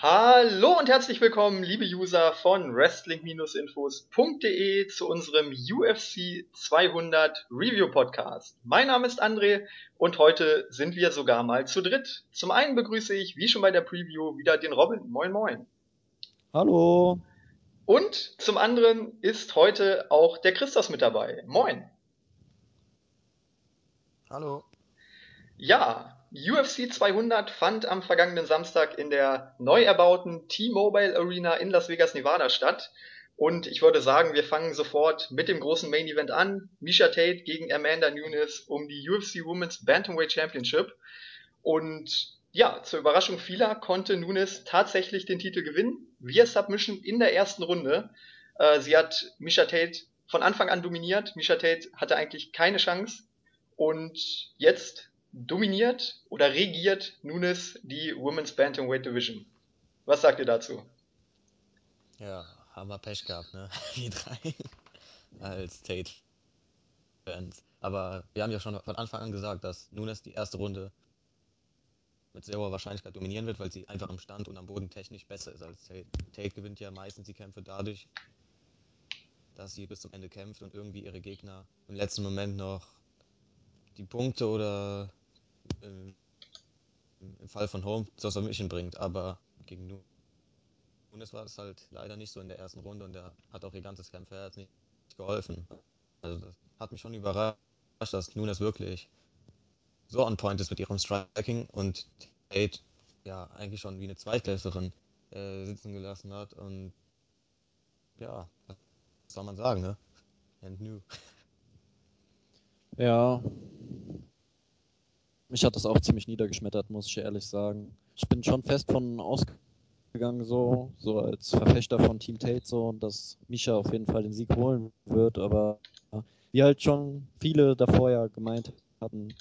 Hallo und herzlich willkommen, liebe User von Wrestling-Infos.de zu unserem UFC 200 Review Podcast. Mein Name ist André und heute sind wir sogar mal zu dritt. Zum einen begrüße ich, wie schon bei der Preview, wieder den Robin. Moin, moin. Hallo. Und zum anderen ist heute auch der Christos mit dabei. Moin. Hallo. Ja, UFC 200 fand am vergangenen Samstag in der neu erbauten T-Mobile Arena in Las Vegas, Nevada statt. Und ich würde sagen, wir fangen sofort mit dem großen Main Event an. Misha Tate gegen Amanda Nunes um die UFC Women's Bantamweight Championship. Und ja, zur Überraschung vieler konnte Nunes tatsächlich den Titel gewinnen. Via Submission in der ersten Runde. Äh, sie hat Misha Tate von Anfang an dominiert. Misha Tate hatte eigentlich keine Chance. Und jetzt dominiert oder regiert Nunes die Women's Bantamweight Division. Was sagt ihr dazu? Ja, haben wir Pech gehabt, ne? Die drei als Tate-Fans. Aber wir haben ja schon von Anfang an gesagt, dass Nunes die erste Runde mit sehr hoher Wahrscheinlichkeit dominieren wird, weil sie einfach im Stand und am Boden technisch besser ist als Tate. Tate gewinnt ja meistens die Kämpfe dadurch, dass sie bis zum Ende kämpft und irgendwie ihre Gegner im letzten Moment noch die Punkte oder im, im Fall von Home zur Submission bringt, aber gegen Nunes war es halt leider nicht so in der ersten Runde und er hat auch ihr ganzes Kämpferherz nicht geholfen. Also das hat mich schon überrascht, dass Nunes wirklich so on point ist mit ihrem Striking und Tate ja eigentlich schon wie eine Zweitklässlerin äh, sitzen gelassen hat und ja, was soll man sagen, ne? And new. Ja, mich hat das auch ziemlich niedergeschmettert, muss ich ehrlich sagen. Ich bin schon fest von ausgegangen, so, so als Verfechter von Team Tate, so, dass Misha auf jeden Fall den Sieg holen wird, aber wie halt schon viele davor ja gemeint hatten,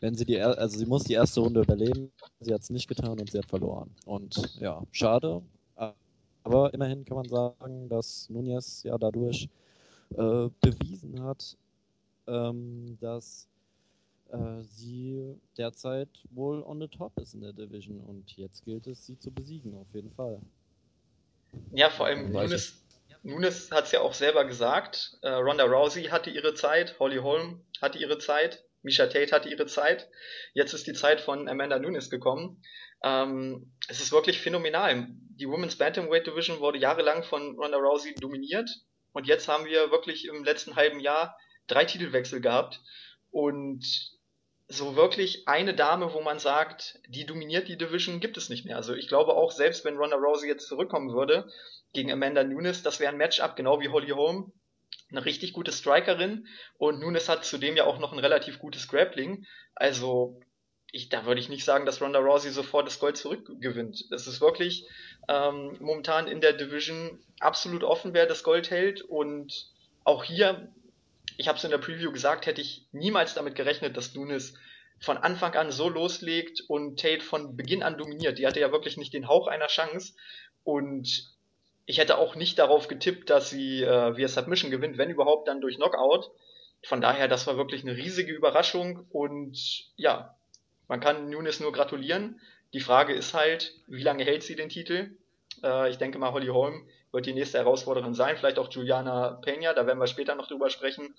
wenn sie die, also sie muss die erste Runde überleben, sie hat es nicht getan und sie hat verloren. Und ja, schade, aber immerhin kann man sagen, dass Nunez ja dadurch äh, bewiesen hat, ähm, dass äh, sie derzeit wohl on the top ist in der Division und jetzt gilt es, sie zu besiegen, auf jeden Fall. Ja, vor allem Nunes, Nunes hat es ja auch selber gesagt. Äh, Ronda Rousey hatte ihre Zeit, Holly Holm hatte ihre Zeit, Misha Tate hatte ihre Zeit. Jetzt ist die Zeit von Amanda Nunes gekommen. Ähm, es ist wirklich phänomenal. Die Women's Bantamweight Division wurde jahrelang von Ronda Rousey dominiert und jetzt haben wir wirklich im letzten halben Jahr drei Titelwechsel gehabt und so wirklich eine Dame, wo man sagt, die dominiert die Division, gibt es nicht mehr. Also ich glaube auch, selbst wenn Ronda Rousey jetzt zurückkommen würde gegen Amanda Nunes, das wäre ein Matchup, genau wie Holly Holm. Eine richtig gute Strikerin und Nunes hat zudem ja auch noch ein relativ gutes Grappling. Also ich, da würde ich nicht sagen, dass Ronda Rousey sofort das Gold zurückgewinnt. Es ist wirklich ähm, momentan in der Division absolut offen, wer das Gold hält und auch hier ich habe es in der Preview gesagt, hätte ich niemals damit gerechnet, dass Nunes von Anfang an so loslegt und Tate von Beginn an dominiert. Die hatte ja wirklich nicht den Hauch einer Chance und ich hätte auch nicht darauf getippt, dass sie äh, via Submission gewinnt, wenn überhaupt dann durch Knockout. Von daher, das war wirklich eine riesige Überraschung und ja, man kann Nunes nur gratulieren. Die Frage ist halt, wie lange hält sie den Titel? Äh, ich denke mal, Holly Holm wird die nächste Herausforderin sein, vielleicht auch Juliana Peña, da werden wir später noch drüber sprechen.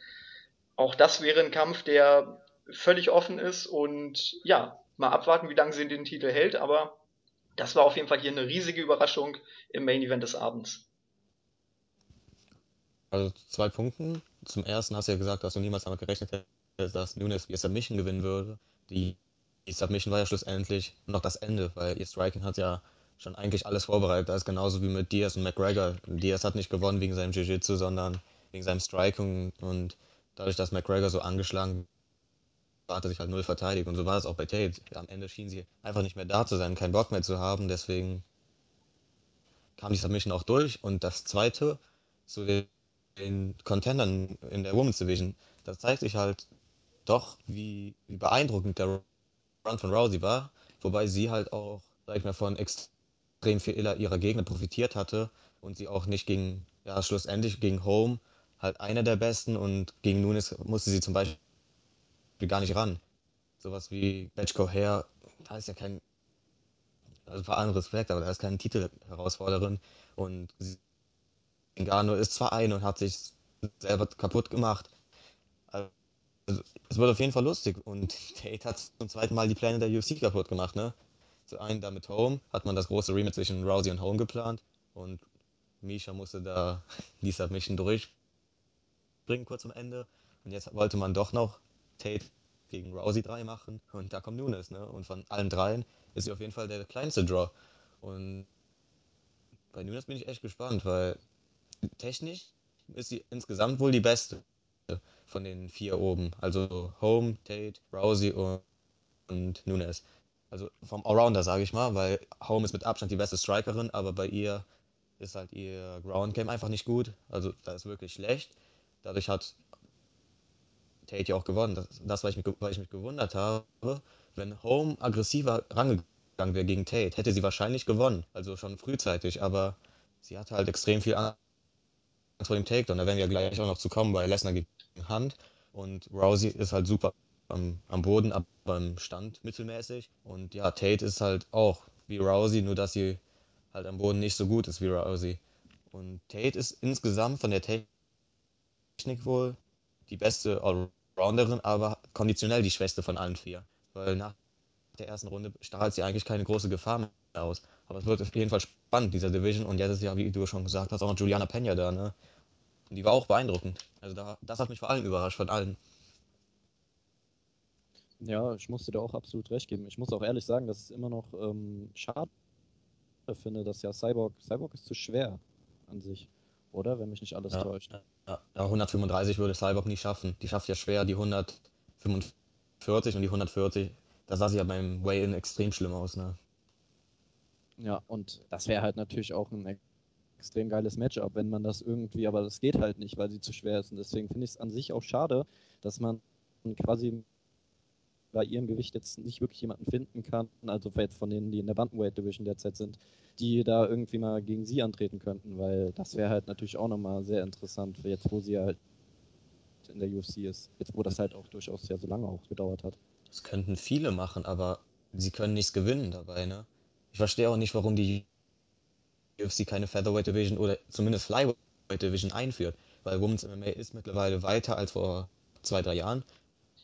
Auch das wäre ein Kampf, der völlig offen ist und ja, mal abwarten, wie lange sie den Titel hält, aber das war auf jeden Fall hier eine riesige Überraschung im Main Event des Abends. Also zwei Punkten. Zum ersten hast du ja gesagt, dass du niemals damit gerechnet hättest, dass Nunes ihr Submission gewinnen würde. Die, die Submission war ja schlussendlich noch das Ende, weil ihr Striking hat ja schon eigentlich alles vorbereitet. Da ist genauso wie mit Diaz und McGregor. Diaz hat nicht gewonnen wegen seinem Jiu-Jitsu, sondern wegen seinem Striking und dadurch, dass McGregor so angeschlagen war, hat er sich halt null verteidigt. Und so war es auch bei Tate. Am Ende schien sie einfach nicht mehr da zu sein, keinen Bock mehr zu haben. Deswegen kam die Submission auch durch. Und das zweite, zu den, Contendern in der Women's Division, das zeigt sich halt doch, wie, wie beeindruckend der Run von Rousey war. Wobei sie halt auch, sag ich mal, von extrem extrem viel ihrer Gegner profitiert hatte und sie auch nicht gegen, ja, schlussendlich gegen Home halt einer der besten und gegen Nunes musste sie zum Beispiel gar nicht ran. Sowas wie Betchko Hair, da ist ja kein, also vor allem Respekt, aber da ist keine Titelherausforderin und Ngannou ist zwar ein und hat sich selber kaputt gemacht. Also, es wird auf jeden Fall lustig und Tate hat zum zweiten Mal die Pläne der UFC kaputt gemacht, ne? Zu einem da mit Home hat man das große Rematch zwischen Rousey und Home geplant und Misha musste da die Submission durchbringen kurz am Ende und jetzt wollte man doch noch Tate gegen Rousey 3 machen und da kommt Nunes, ne? Und von allen dreien ist sie auf jeden Fall der kleinste Draw und bei Nunes bin ich echt gespannt, weil technisch ist sie insgesamt wohl die beste von den vier oben. Also Home, Tate, Rousey und, und Nunes. Also vom Allrounder, sage ich mal, weil Home ist mit Abstand die beste Strikerin, aber bei ihr ist halt ihr Ground Game einfach nicht gut. Also da ist wirklich schlecht. Dadurch hat Tate ja auch gewonnen. Das, das weil, ich mich, weil ich mich gewundert habe. Wenn Home aggressiver rangegangen wäre gegen Tate, hätte sie wahrscheinlich gewonnen. Also schon frühzeitig, aber sie hatte halt extrem viel Angst vor dem Takedown. Da werden wir gleich auch noch zu kommen bei Lesnar gegen Hand. Und Rousey ist halt super am, am Boden, aber beim Stand mittelmäßig. Und ja, Tate ist halt auch wie Rousey, nur dass sie halt am Boden nicht so gut ist wie Rousey. Und Tate ist insgesamt von der Technik wohl die beste Allrounderin, aber konditionell die schwächste von allen vier. Weil nach der ersten Runde strahlt sie eigentlich keine große Gefahr mehr aus. Aber es wird auf jeden Fall spannend, dieser Division. Und jetzt ist ja, wie du schon gesagt hast, auch noch Juliana Pena da, ne? Und die war auch beeindruckend. Also da, das hat mich vor allem überrascht, von allen. Ja, ich musste dir auch absolut recht geben. Ich muss auch ehrlich sagen, dass es immer noch ähm, schade finde, dass ja Cyborg, Cyborg ist zu schwer an sich, oder? Wenn mich nicht alles ja, täuscht. Ja, 135 würde Cyborg nicht schaffen. Die schafft ja schwer die 145 und die 140. Da sah sie ja beim Weigh-In extrem schlimm aus, ne? Ja, und das wäre halt natürlich auch ein extrem geiles Matchup, wenn man das irgendwie, aber das geht halt nicht, weil sie zu schwer ist. Und deswegen finde ich es an sich auch schade, dass man quasi bei ihrem Gewicht jetzt nicht wirklich jemanden finden kann, also jetzt von denen, die in der Bantamweight Division derzeit sind, die da irgendwie mal gegen sie antreten könnten, weil das wäre halt natürlich auch nochmal sehr interessant, jetzt wo sie halt in der UFC ist, jetzt wo das halt auch durchaus ja so lange auch gedauert hat. Das könnten viele machen, aber sie können nichts gewinnen dabei, ne? Ich verstehe auch nicht, warum die UFC keine Featherweight Division oder zumindest Flyweight Division einführt, weil Women's MMA ist mittlerweile weiter als vor zwei, drei Jahren.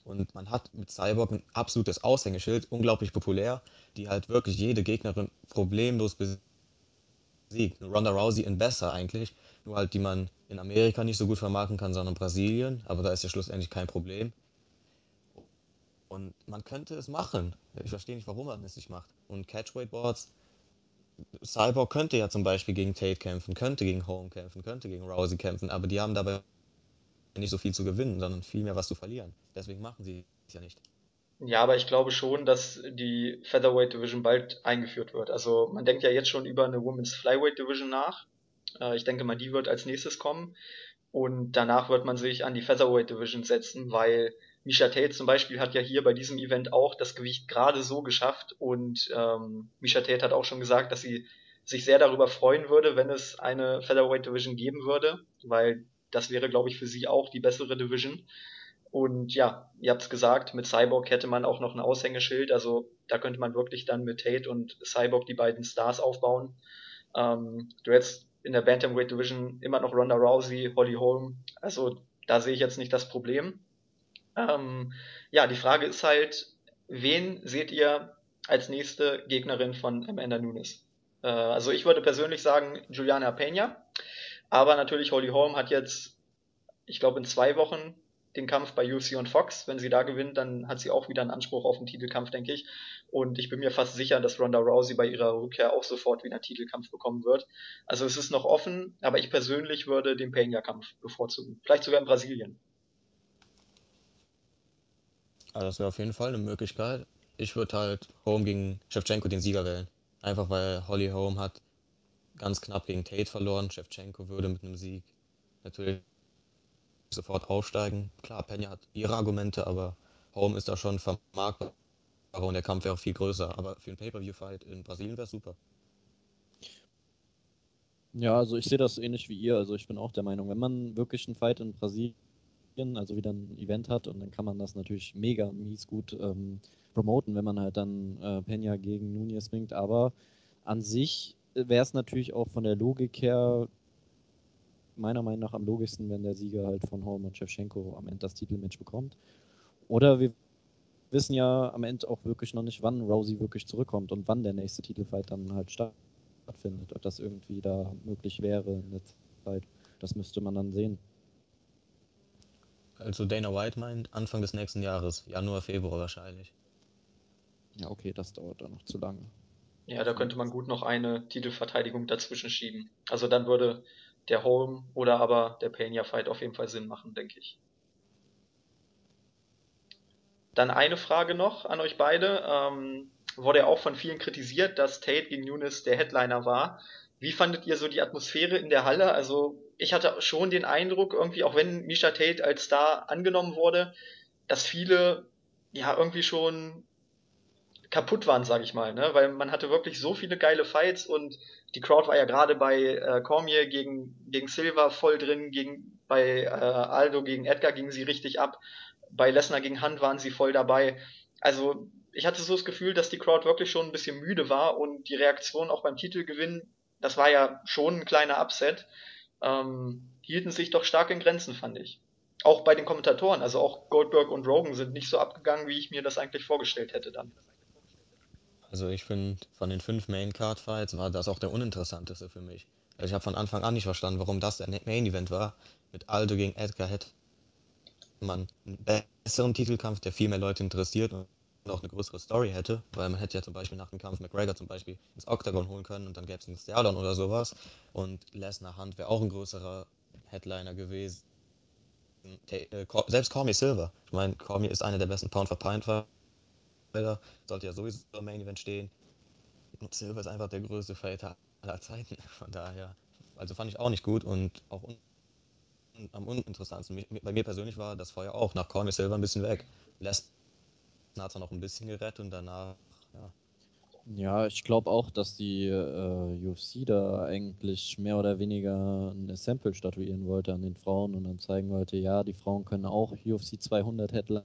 Und man hat mit Cyborg ein absolutes Aushängeschild, unglaublich populär, die halt wirklich jede Gegnerin problemlos besiegt. Ronda Rousey in besser eigentlich, nur halt die man in Amerika nicht so gut vermarkten kann, sondern Brasilien, aber da ist ja schlussendlich kein Problem. Und man könnte es machen. Ich verstehe nicht, warum man es nicht macht. Und Catchweight Boards Cyborg könnte ja zum Beispiel gegen Tate kämpfen, könnte gegen Home kämpfen, könnte gegen Rousey kämpfen, aber die haben dabei nicht so viel zu gewinnen, sondern viel mehr was zu verlieren. Deswegen machen sie es ja nicht. Ja, aber ich glaube schon, dass die Featherweight Division bald eingeführt wird. Also man denkt ja jetzt schon über eine Women's Flyweight Division nach. Äh, ich denke mal, die wird als nächstes kommen. Und danach wird man sich an die Featherweight Division setzen, weil Misha Tate zum Beispiel hat ja hier bei diesem Event auch das Gewicht gerade so geschafft und ähm, Misha Tate hat auch schon gesagt, dass sie sich sehr darüber freuen würde, wenn es eine Featherweight Division geben würde, weil das wäre, glaube ich, für sie auch die bessere Division. Und ja, ihr habt es gesagt, mit Cyborg hätte man auch noch ein Aushängeschild, also da könnte man wirklich dann mit Tate und Cyborg die beiden Stars aufbauen. Ähm, du hättest in der Bantamweight Division immer noch Ronda Rousey, Holly Holm, also da sehe ich jetzt nicht das Problem. Ähm, ja, die Frage ist halt, wen seht ihr als nächste Gegnerin von Amanda Nunes? Äh, also ich würde persönlich sagen Juliana Pena, aber natürlich Holly Holm hat jetzt, ich glaube in zwei Wochen den Kampf bei UFC und Fox. Wenn sie da gewinnt, dann hat sie auch wieder einen Anspruch auf einen Titelkampf, denke ich. Und ich bin mir fast sicher, dass Ronda Rousey bei ihrer Rückkehr auch sofort wieder einen Titelkampf bekommen wird. Also es ist noch offen, aber ich persönlich würde den Pena-Kampf bevorzugen. Vielleicht sogar in Brasilien. Also das wäre auf jeden Fall eine Möglichkeit. Ich würde halt Home gegen Shevchenko den Sieger wählen. Einfach weil Holly Home hat ganz knapp gegen Tate verloren. Shevchenko würde mit einem Sieg natürlich sofort aufsteigen. Klar, Pena hat ihre Argumente, aber Home ist da schon vermarktbar und der Kampf wäre auch viel größer. Aber für einen Pay-Per-View-Fight in Brasilien wäre es super. Ja, also ich sehe das ähnlich wie ihr. Also ich bin auch der Meinung, wenn man wirklich einen Fight in Brasilien also wieder ein Event hat und dann kann man das natürlich mega mies gut ähm, promoten, wenn man halt dann äh, Pena gegen Nunez bringt, aber an sich wäre es natürlich auch von der Logik her meiner Meinung nach am logischsten, wenn der Sieger halt von Holm und Shevchenko am Ende das Titelmatch bekommt. Oder wir wissen ja am Ende auch wirklich noch nicht, wann Rousey wirklich zurückkommt und wann der nächste Titelfight dann halt stattfindet. Ob das irgendwie da möglich wäre in der Zeit. Das müsste man dann sehen. Also Dana White meint Anfang des nächsten Jahres, Januar, Februar wahrscheinlich. Ja, okay, das dauert dann noch zu lange. Ja, da könnte man gut noch eine Titelverteidigung dazwischen schieben. Also dann würde der Holm oder aber der Pena Fight auf jeden Fall Sinn machen, denke ich. Dann eine Frage noch an euch beide. Ähm, wurde ja auch von vielen kritisiert, dass Tate gegen Nunes der Headliner war. Wie fandet ihr so die Atmosphäre in der Halle? Also ich hatte schon den Eindruck, irgendwie, auch wenn Misha Tate als Star angenommen wurde, dass viele ja irgendwie schon kaputt waren, sage ich mal, ne? Weil man hatte wirklich so viele geile Fights und die Crowd war ja gerade bei äh, Cormier gegen gegen Silva voll drin, gegen bei äh, Aldo gegen Edgar gingen sie richtig ab, bei Lesnar gegen Hand waren sie voll dabei. Also ich hatte so das Gefühl, dass die Crowd wirklich schon ein bisschen müde war und die Reaktion auch beim Titelgewinn, das war ja schon ein kleiner Upset, ähm, hielten sich doch stark in Grenzen, fand ich. Auch bei den Kommentatoren, also auch Goldberg und Rogan sind nicht so abgegangen, wie ich mir das eigentlich vorgestellt hätte dann. Also ich finde, von den fünf Main Card Fights war das auch der uninteressanteste für mich. Also ich habe von Anfang an nicht verstanden, warum das der Main Event war. Mit Aldo gegen Edgar hätte man einen besseren Titelkampf, der viel mehr Leute interessiert und auch eine größere Story hätte, weil man hätte ja zum Beispiel nach dem Kampf McGregor zum Beispiel ins Octagon holen können und dann gäbe es einen Stairdown oder sowas und Lesnar Hand wäre auch ein größerer Headliner gewesen. Äh, selbst Cormier Silver, ich meine, Cormier ist einer der besten Pound Fighter, sollte ja sowieso im Main Event stehen. Silver ist einfach der größte Fighter aller Zeiten, von daher, also fand ich auch nicht gut und auch un am uninteressantsten. Bei mir persönlich war das Feuer auch nach Cormier Silver ein bisschen weg. Lesnar hat noch ein bisschen gerettet und danach, ja. Ja, ich glaube auch, dass die äh, UFC da eigentlich mehr oder weniger ein Sample statuieren wollte an den Frauen und dann zeigen wollte, ja, die Frauen können auch UFC 200 Headline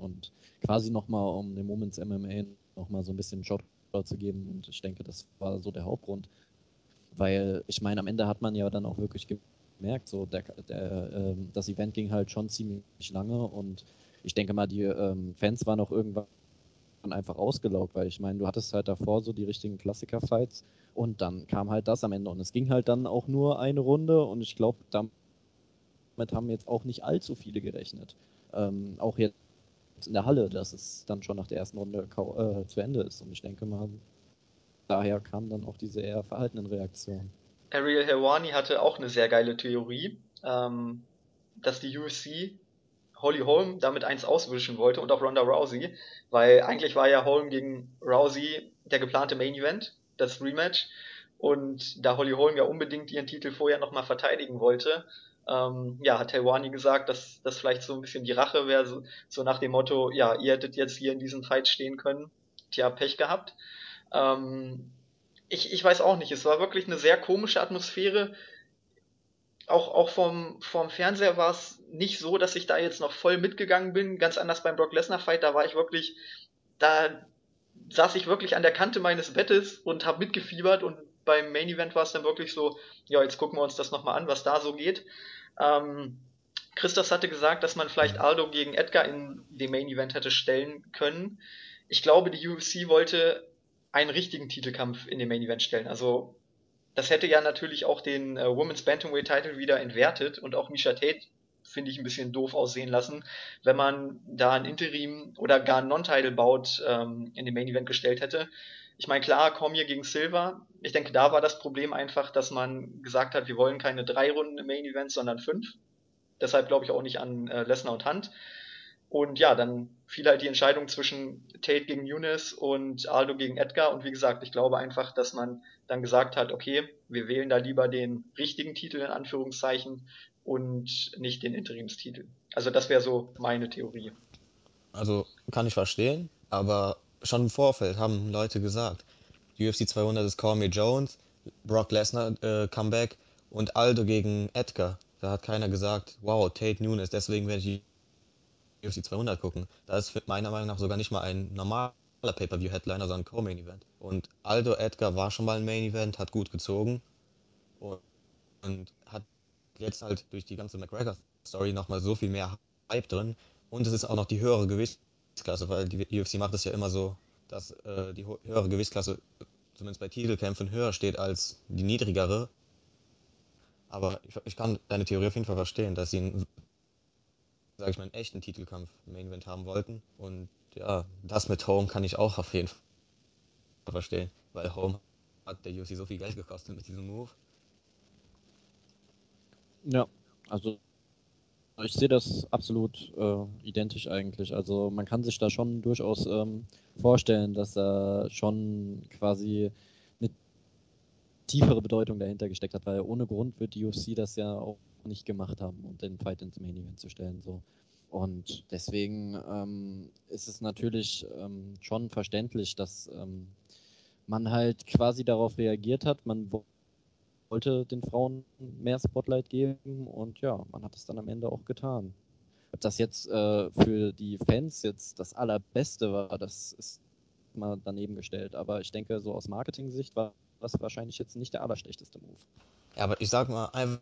und quasi nochmal, um dem Moments MMA nochmal so ein bisschen Shot zu geben. Und ich denke, das war so der Hauptgrund. Weil ich meine, am Ende hat man ja dann auch wirklich gemerkt, so der, der, äh, das Event ging halt schon ziemlich lange. Und ich denke mal, die ähm, Fans waren auch irgendwann einfach ausgelaugt, weil ich meine, du hattest halt davor so die richtigen Klassiker-Fights. Und dann kam halt das am Ende. Und es ging halt dann auch nur eine Runde. Und ich glaube, damit haben jetzt auch nicht allzu viele gerechnet. Ähm, auch jetzt in der Halle, dass es dann schon nach der ersten Runde äh, zu Ende ist und ich denke mal, daher kam dann auch diese eher verhaltenen Reaktionen. Ariel Helwani hatte auch eine sehr geile Theorie, ähm, dass die UFC Holly Holm damit eins auswischen wollte und auch Ronda Rousey, weil eigentlich war ja Holm gegen Rousey der geplante Main Event, das Rematch. Und da Holly Holm ja unbedingt ihren Titel vorher nochmal verteidigen wollte, ähm, ja, hat Helwani gesagt, dass das vielleicht so ein bisschen die Rache wäre, so, so, nach dem Motto, ja, ihr hättet jetzt hier in diesem Fight stehen können, tja, Pech gehabt. Ähm, ich, ich weiß auch nicht, es war wirklich eine sehr komische Atmosphäre auch, auch vom, vom Fernseher war es nicht so, dass ich da jetzt noch voll mitgegangen bin. Ganz anders beim Brock Lesnar Fight, da war ich wirklich, da saß ich wirklich an der Kante meines Bettes und habe mitgefiebert und beim Main Event war es dann wirklich so, ja, jetzt gucken wir uns das nochmal an, was da so geht. Ähm, Christoph hatte gesagt, dass man vielleicht Aldo gegen Edgar in dem Main Event hätte stellen können. Ich glaube, die UFC wollte einen richtigen Titelkampf in dem Main Event stellen. Also das hätte ja natürlich auch den äh, Women's Bantamweight Title wieder entwertet und auch Misha Tate finde ich ein bisschen doof aussehen lassen, wenn man da ein Interim oder gar ein Non-Title baut ähm, in den Main Event gestellt hätte. Ich meine, klar, Cormier gegen Silver. Ich denke, da war das Problem einfach, dass man gesagt hat, wir wollen keine drei Runden im Main Event, sondern fünf. Deshalb glaube ich auch nicht an äh, Lesnar und Hunt. Und ja, dann fiel halt die Entscheidung zwischen Tate gegen Younes und Aldo gegen Edgar. Und wie gesagt, ich glaube einfach, dass man dann gesagt hat, okay, wir wählen da lieber den richtigen Titel in Anführungszeichen und nicht den Interimstitel. Also das wäre so meine Theorie. Also kann ich verstehen, aber schon im Vorfeld haben Leute gesagt, UFC 200 ist Cormier Jones, Brock Lesnar äh, Comeback und Aldo gegen Edgar. Da hat keiner gesagt, wow, Tate Nunes, deswegen werde ich UFC 200 gucken. Da ist meiner Meinung nach sogar nicht mal ein normaler Pay-Per-View-Headliner, sondern ein Co-Main-Event. Und Aldo Edgar war schon mal ein Main-Event, hat gut gezogen und, und hat jetzt halt durch die ganze McGregor-Story nochmal so viel mehr Hype drin. Und es ist auch noch die höhere Gewichtsklasse, weil die UFC macht es ja immer so, dass äh, die höhere Gewichtsklasse zumindest bei Titelkämpfen höher steht als die niedrigere. Aber ich, ich kann deine Theorie auf jeden Fall verstehen, dass sie einen, sag ich mal, einen echten Titelkampf im Main Event haben wollten. Und ja, das mit Home kann ich auch auf jeden Fall verstehen, weil Home hat der UFC so viel Geld gekostet mit diesem Move. Ja, also ich sehe das absolut äh, identisch eigentlich. Also man kann sich da schon durchaus ähm, vorstellen, dass da schon quasi eine tiefere Bedeutung dahinter gesteckt hat, weil ohne Grund wird die UFC das ja auch nicht gemacht haben, um den Fight ins Main Event zu stellen. So. Und deswegen ähm, ist es natürlich ähm, schon verständlich, dass ähm, man halt quasi darauf reagiert hat. Man wollte den Frauen mehr Spotlight geben und ja, man hat es dann am Ende auch getan. Ob das jetzt äh, für die Fans jetzt das Allerbeste war, das ist mal daneben gestellt. Aber ich denke, so aus Marketing-Sicht war das wahrscheinlich jetzt nicht der allerschlechteste Move. Ja, aber ich sag mal einfach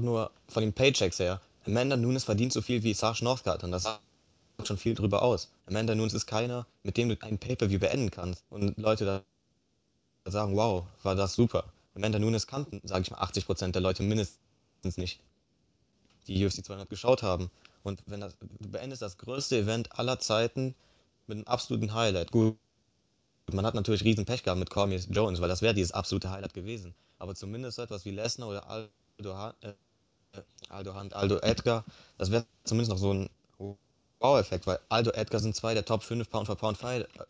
nur von den Paychecks her. Amanda Nunes verdient so viel wie Sasha Northcutt und das sagt schon viel drüber aus. Amanda Nunes ist keiner, mit dem du ein Pay-Per-View beenden kannst und Leute da sagen, wow, war das super. Amanda Nunes kannten, sage ich mal, 80% der Leute mindestens nicht, die UFC 200 geschaut haben. Und wenn das, du beendest das größte Event aller Zeiten mit einem absoluten Highlight. Gut, man hat natürlich riesen Pech gehabt mit Cormier Jones, weil das wäre dieses absolute Highlight gewesen. Aber zumindest so etwas wie Lesnar oder Aldo, äh, Aldo Hunt, Aldo Edgar, das wäre zumindest noch so ein Wow-Effekt, weil Aldo Edgar sind zwei der Top 5 Pound for Pound Fight, äh,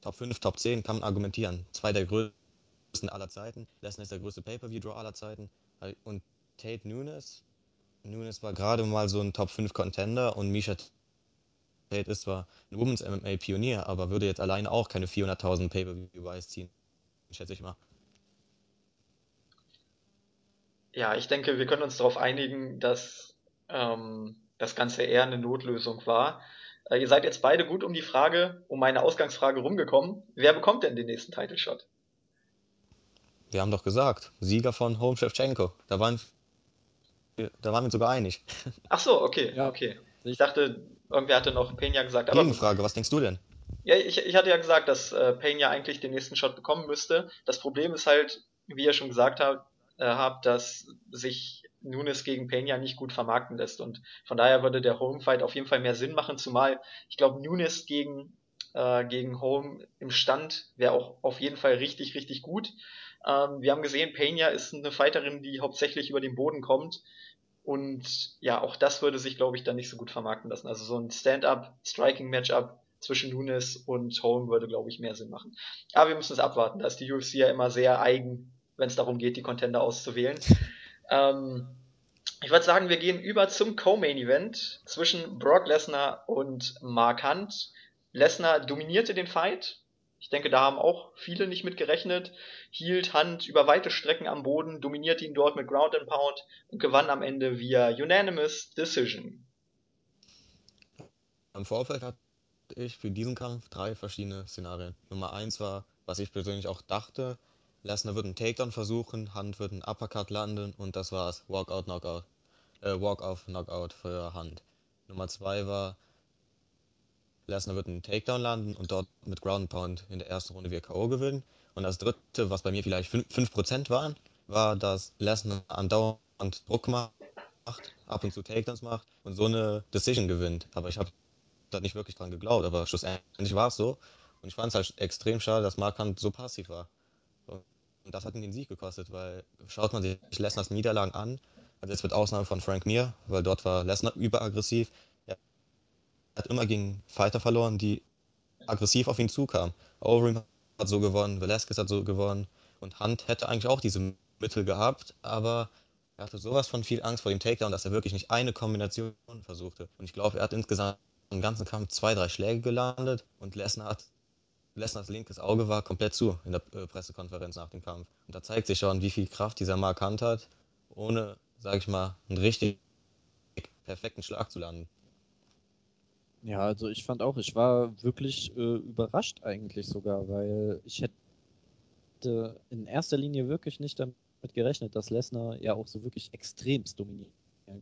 Top 5, Top 10 kann man argumentieren. Zwei der größten aller Zeiten. Lesnar ist der größte Pay-Per-View-Draw aller Zeiten. Und Tate Nunes, Nunes war gerade mal so ein Top 5 Contender und Misha Tate ist zwar ein Women's MMA Pionier, aber würde jetzt alleine auch keine 400.000 Pay-Per-View-Buys ziehen, schätze ich mal. Ja, ich denke, wir können uns darauf einigen, dass ähm, das Ganze eher eine Notlösung war. Äh, ihr seid jetzt beide gut um die Frage, um meine Ausgangsfrage rumgekommen. Wer bekommt denn den nächsten Title Shot? Wir haben doch gesagt, Sieger von Home Shevchenko. Da waren, da waren wir sogar einig. Ach so, okay, ja. okay. Ich dachte, irgendwer hatte noch Peña gesagt. Aber Gegenfrage, was denkst du denn? Ja, ich, ich hatte ja gesagt, dass äh, Peña eigentlich den nächsten Shot bekommen müsste. Das Problem ist halt, wie ihr schon gesagt habt, äh, habt, dass sich Nunes gegen Peña nicht gut vermarkten lässt. Und von daher würde der Home-Fight auf jeden Fall mehr Sinn machen, zumal ich glaube, Nunes gegen, äh, gegen Home im Stand wäre auch auf jeden Fall richtig, richtig gut. Ähm, wir haben gesehen, Peña ist eine Fighterin, die hauptsächlich über den Boden kommt. Und ja, auch das würde sich, glaube ich, dann nicht so gut vermarkten lassen. Also so ein Stand-up-Striking-Matchup zwischen Nunes und Home würde, glaube ich, mehr Sinn machen. Aber wir müssen es abwarten. Da ist die UFC ja immer sehr eigen wenn es darum geht, die Contender auszuwählen. Ähm, ich würde sagen, wir gehen über zum Co-Main Event zwischen Brock Lesnar und Mark Hunt. Lesnar dominierte den Fight. Ich denke, da haben auch viele nicht mit gerechnet. Hielt Hunt über weite Strecken am Boden, dominierte ihn dort mit Ground and Pound und gewann am Ende via Unanimous Decision. Im Vorfeld hatte ich für diesen Kampf drei verschiedene Szenarien. Nummer eins war, was ich persönlich auch dachte, Lesnar wird einen Takedown versuchen, Hunt wird einen Uppercut landen und das war's. Walkout, Knockout. Äh, Walk-off, Knockout für Hunt. Nummer 2 war, Lesnar wird einen Takedown landen und dort mit Ground Pound in der ersten Runde via K.O. gewinnen. Und das dritte, was bei mir vielleicht 5%, waren, war, dass Lesnar andauernd Druck macht, ab und zu Takedowns macht und so eine Decision gewinnt. Aber ich habe da nicht wirklich dran geglaubt, aber schlussendlich war es so. Und ich fand es halt extrem schade, dass Mark Hunt so passiv war. Und das hat ihn den Sieg gekostet, weil schaut man sich Lesners Niederlagen an, also jetzt mit Ausnahme von Frank Mir, weil dort war Lesnar überaggressiv. Hat immer gegen Fighter verloren, die aggressiv auf ihn zukamen. Overeem hat so gewonnen, Velasquez hat so gewonnen und Hunt hätte eigentlich auch diese Mittel gehabt, aber er hatte sowas von viel Angst vor dem Takedown, dass er wirklich nicht eine Kombination versuchte. Und ich glaube, er hat insgesamt im ganzen Kampf zwei, drei Schläge gelandet und Lesnar hat Lesners linkes Auge war komplett zu in der äh, Pressekonferenz nach dem Kampf. Und da zeigt sich schon, wie viel Kraft dieser Mark Hunt hat, ohne sag ich mal, einen richtig perfekten Schlag zu landen. Ja, also ich fand auch, ich war wirklich äh, überrascht eigentlich sogar, weil ich hätte in erster Linie wirklich nicht damit gerechnet, dass Lesnar ja auch so wirklich extremst dominieren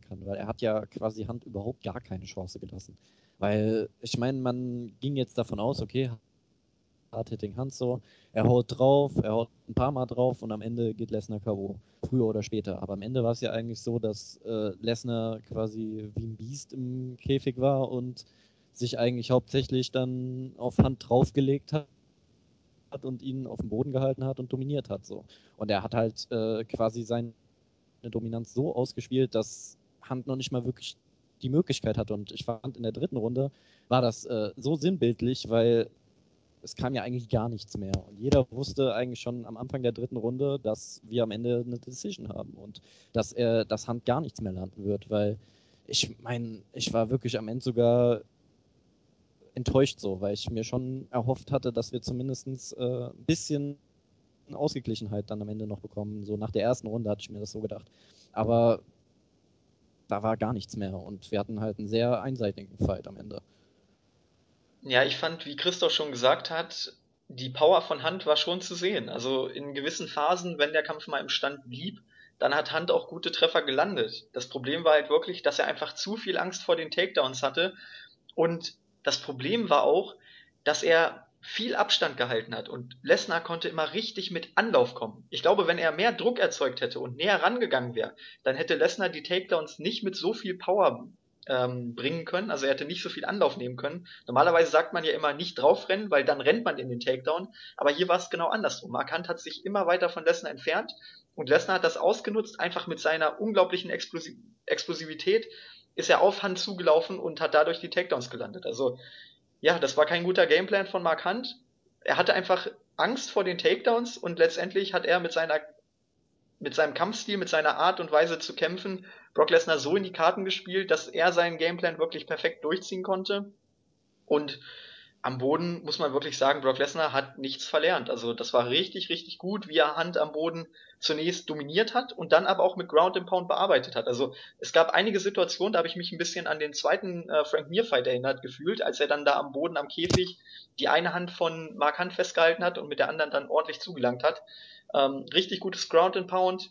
kann, weil er hat ja quasi Hand überhaupt gar keine Chance gelassen. Weil ich meine, man ging jetzt davon aus, okay, Hard-Hitting Hand so, er haut drauf, er haut ein paar Mal drauf und am Ende geht Lesnar K.O. Früher oder später. Aber am Ende war es ja eigentlich so, dass äh, Lesnar quasi wie ein Biest im Käfig war und sich eigentlich hauptsächlich dann auf Hand draufgelegt hat und ihn auf dem Boden gehalten hat und dominiert hat. So. Und er hat halt äh, quasi seine Dominanz so ausgespielt, dass Hand noch nicht mal wirklich die Möglichkeit hatte. Und ich fand, in der dritten Runde war das äh, so sinnbildlich, weil es kam ja eigentlich gar nichts mehr. Und jeder wusste eigentlich schon am Anfang der dritten Runde, dass wir am Ende eine Decision haben und dass er das Hand gar nichts mehr landen wird, weil ich meine, ich war wirklich am Ende sogar enttäuscht so, weil ich mir schon erhofft hatte, dass wir zumindest äh, ein bisschen Ausgeglichenheit dann am Ende noch bekommen. So nach der ersten Runde hatte ich mir das so gedacht. Aber da war gar nichts mehr und wir hatten halt einen sehr einseitigen Fight am Ende. Ja, ich fand, wie Christoph schon gesagt hat, die Power von Hand war schon zu sehen. Also in gewissen Phasen, wenn der Kampf mal im Stand blieb, dann hat Hand auch gute Treffer gelandet. Das Problem war halt wirklich, dass er einfach zu viel Angst vor den Takedowns hatte. Und das Problem war auch, dass er viel Abstand gehalten hat und Lesnar konnte immer richtig mit Anlauf kommen. Ich glaube, wenn er mehr Druck erzeugt hätte und näher rangegangen wäre, dann hätte Lesnar die Takedowns nicht mit so viel Power ähm, bringen können. Also er hätte nicht so viel Anlauf nehmen können. Normalerweise sagt man ja immer nicht draufrennen, weil dann rennt man in den Takedown. Aber hier war es genau andersrum. Markant hat sich immer weiter von Lesnar entfernt und Lesnar hat das ausgenutzt, einfach mit seiner unglaublichen Explosiv Explosivität ist er auf Hand zugelaufen und hat dadurch die Takedowns gelandet. Also ja, das war kein guter Gameplan von Mark Hunt. Er hatte einfach Angst vor den Takedowns und letztendlich hat er mit seiner mit seinem Kampfstil, mit seiner Art und Weise zu kämpfen, Brock Lesnar so in die Karten gespielt, dass er seinen Gameplan wirklich perfekt durchziehen konnte. Und am Boden muss man wirklich sagen, Brock Lesnar hat nichts verlernt. Also das war richtig, richtig gut, wie er Hand am Boden zunächst dominiert hat und dann aber auch mit Ground and Pound bearbeitet hat. Also es gab einige Situationen, da habe ich mich ein bisschen an den zweiten äh, Frank Mir Fight erinnert gefühlt, als er dann da am Boden am Käfig die eine Hand von Mark Hunt festgehalten hat und mit der anderen dann ordentlich zugelangt hat. Ähm, richtig gutes Ground and Pound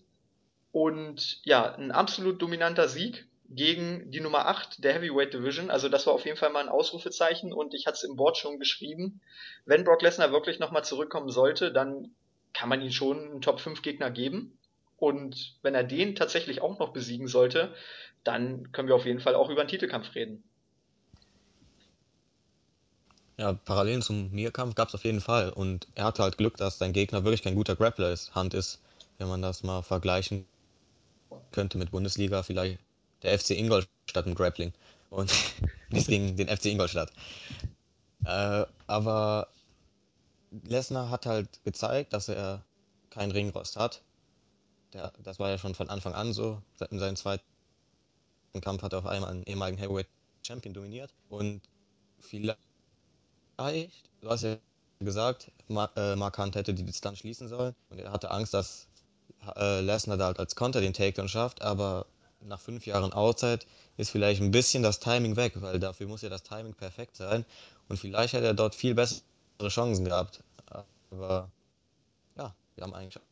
und ja, ein absolut dominanter Sieg gegen die Nummer 8 der Heavyweight Division. Also das war auf jeden Fall mal ein Ausrufezeichen und ich hatte es im Board schon geschrieben. Wenn Brock Lesnar wirklich nochmal zurückkommen sollte, dann kann man ihm schon einen Top 5 Gegner geben. Und wenn er den tatsächlich auch noch besiegen sollte, dann können wir auf jeden Fall auch über einen Titelkampf reden. Ja, Parallelen zum Mir-Kampf gab es auf jeden Fall. Und er hatte halt Glück, dass sein Gegner wirklich kein guter Grappler ist. Hand ist, wenn man das mal vergleichen könnte mit Bundesliga, vielleicht der FC Ingolstadt im Grappling und nicht gegen den FC Ingolstadt. Äh, aber Lesnar hat halt gezeigt, dass er keinen Ringrost hat. Der, das war ja schon von Anfang an so. In seinem zweiten Kampf hat er auf einmal einen ehemaligen Heavyweight Champion dominiert. Und vielleicht, du hast ja gesagt, äh, Mark Hunt hätte die Distanz schließen sollen. Und er hatte Angst, dass äh, Lesnar da halt als Konter den Takedown schafft. Aber nach fünf Jahren Outside ist vielleicht ein bisschen das Timing weg, weil dafür muss ja das Timing perfekt sein. Und vielleicht hätte er dort viel bessere Chancen gehabt. Aber ja, wir haben eigentlich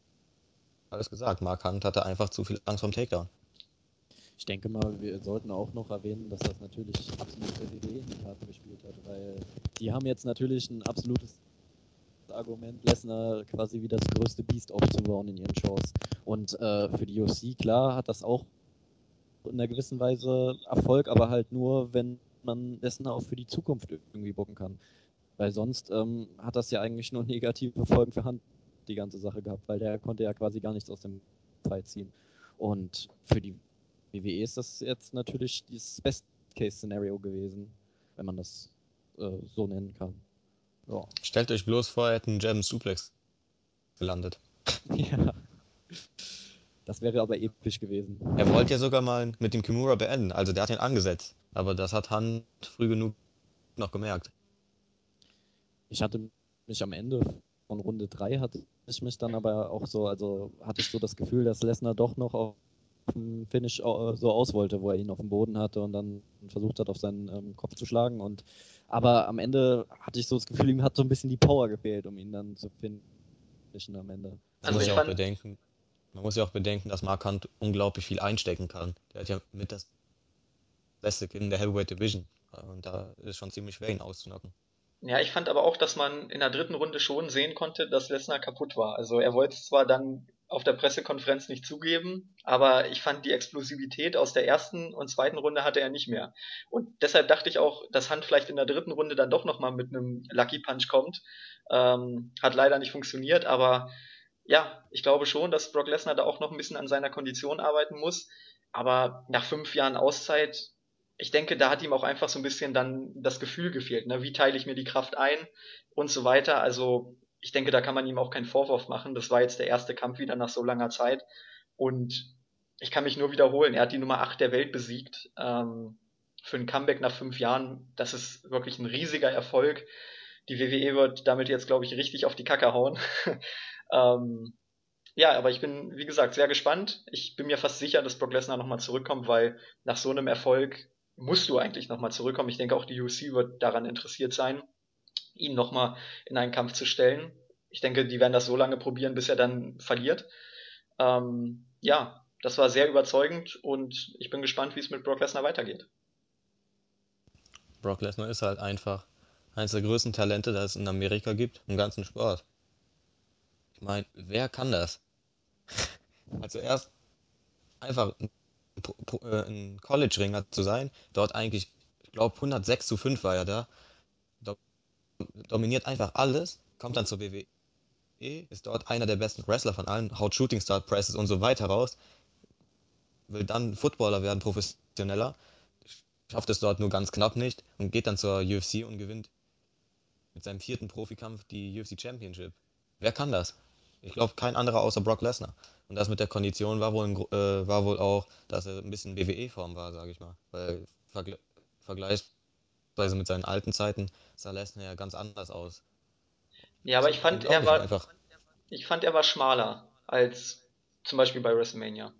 alles gesagt. Mark Hunt hatte einfach zu viel Angst vom Takedown. Ich denke mal, wir sollten auch noch erwähnen, dass das natürlich absolut der WWE in die Karten gespielt hat, weil die haben jetzt natürlich ein absolutes Argument, Lesnar quasi wie das größte Biest aufzubauen in ihren Shows. Und äh, für die UFC, klar, hat das auch in einer gewissen Weise Erfolg, aber halt nur, wenn man dessen auch für die Zukunft irgendwie bucken kann. Weil sonst ähm, hat das ja eigentlich nur negative Folgen für Hand die ganze Sache gehabt, weil der konnte ja quasi gar nichts aus dem Fight ziehen. Und für die WWE ist das jetzt natürlich das Best-Case-Szenario gewesen, wenn man das äh, so nennen kann. Ja. Stellt euch bloß vor, er hätte einen German Suplex gelandet. ja. Das wäre aber episch gewesen. Er wollte ja sogar mal mit dem Kimura beenden, also der hat ihn angesetzt. Aber das hat Hand früh genug noch gemerkt. Ich hatte mich am Ende von Runde 3 hatte ich mich dann aber auch so, also hatte ich so das Gefühl, dass Lesnar doch noch auf Finish so aus wollte, wo er ihn auf dem Boden hatte und dann versucht hat, auf seinen ähm, Kopf zu schlagen. Und aber am Ende hatte ich so das Gefühl, ihm hat so ein bisschen die Power gefehlt, um ihn dann zu finishen am Ende. Also ich auch bedenken, man muss ja auch bedenken, dass Mark Hunt unglaublich viel einstecken kann. Der hat ja mit das beste Kind in der Heavyweight Division. Und da ist schon ziemlich schwer, ihn auszunocken. Ja, ich fand aber auch, dass man in der dritten Runde schon sehen konnte, dass Lesnar kaputt war. Also er wollte es zwar dann auf der Pressekonferenz nicht zugeben, aber ich fand die Explosivität aus der ersten und zweiten Runde hatte er nicht mehr. Und deshalb dachte ich auch, dass Hunt vielleicht in der dritten Runde dann doch nochmal mit einem Lucky Punch kommt. Ähm, hat leider nicht funktioniert, aber ja, ich glaube schon, dass Brock Lesnar da auch noch ein bisschen an seiner Kondition arbeiten muss. Aber nach fünf Jahren Auszeit, ich denke, da hat ihm auch einfach so ein bisschen dann das Gefühl gefehlt. Ne? Wie teile ich mir die Kraft ein und so weiter. Also ich denke, da kann man ihm auch keinen Vorwurf machen. Das war jetzt der erste Kampf wieder nach so langer Zeit. Und ich kann mich nur wiederholen, er hat die Nummer 8 der Welt besiegt. Ähm, für ein Comeback nach fünf Jahren, das ist wirklich ein riesiger Erfolg. Die WWE wird damit jetzt, glaube ich, richtig auf die Kacke hauen. Ähm, ja, aber ich bin, wie gesagt, sehr gespannt. Ich bin mir fast sicher, dass Brock Lesnar nochmal zurückkommt, weil nach so einem Erfolg musst du eigentlich nochmal zurückkommen. Ich denke auch die UFC wird daran interessiert sein, ihn nochmal in einen Kampf zu stellen. Ich denke, die werden das so lange probieren, bis er dann verliert. Ähm, ja, das war sehr überzeugend und ich bin gespannt, wie es mit Brock Lesnar weitergeht. Brock Lesnar ist halt einfach eines der größten Talente, das es in Amerika gibt, im ganzen Sport meine, wer kann das? Also erst einfach ein, äh, ein College-Ringer zu sein, dort eigentlich, ich glaube 106 zu 5 war er da, dominiert einfach alles, kommt dann zur WWE, ist dort einer der besten Wrestler von allen, haut Shooting Star Presses und so weiter raus, will dann Footballer werden, professioneller, schafft es dort nur ganz knapp nicht und geht dann zur UFC und gewinnt mit seinem vierten Profikampf die UFC Championship. Wer kann das? Ich glaube, kein anderer außer Brock Lesnar. Und das mit der Kondition war wohl, ein, äh, war wohl auch, dass er ein bisschen WWE-Form war, sage ich mal. Weil vergle vergleichsweise mit seinen alten Zeiten sah Lesnar ja ganz anders aus. Ja, aber ich fand, er war, einfach. ich fand, er war schmaler als zum Beispiel bei WrestleMania.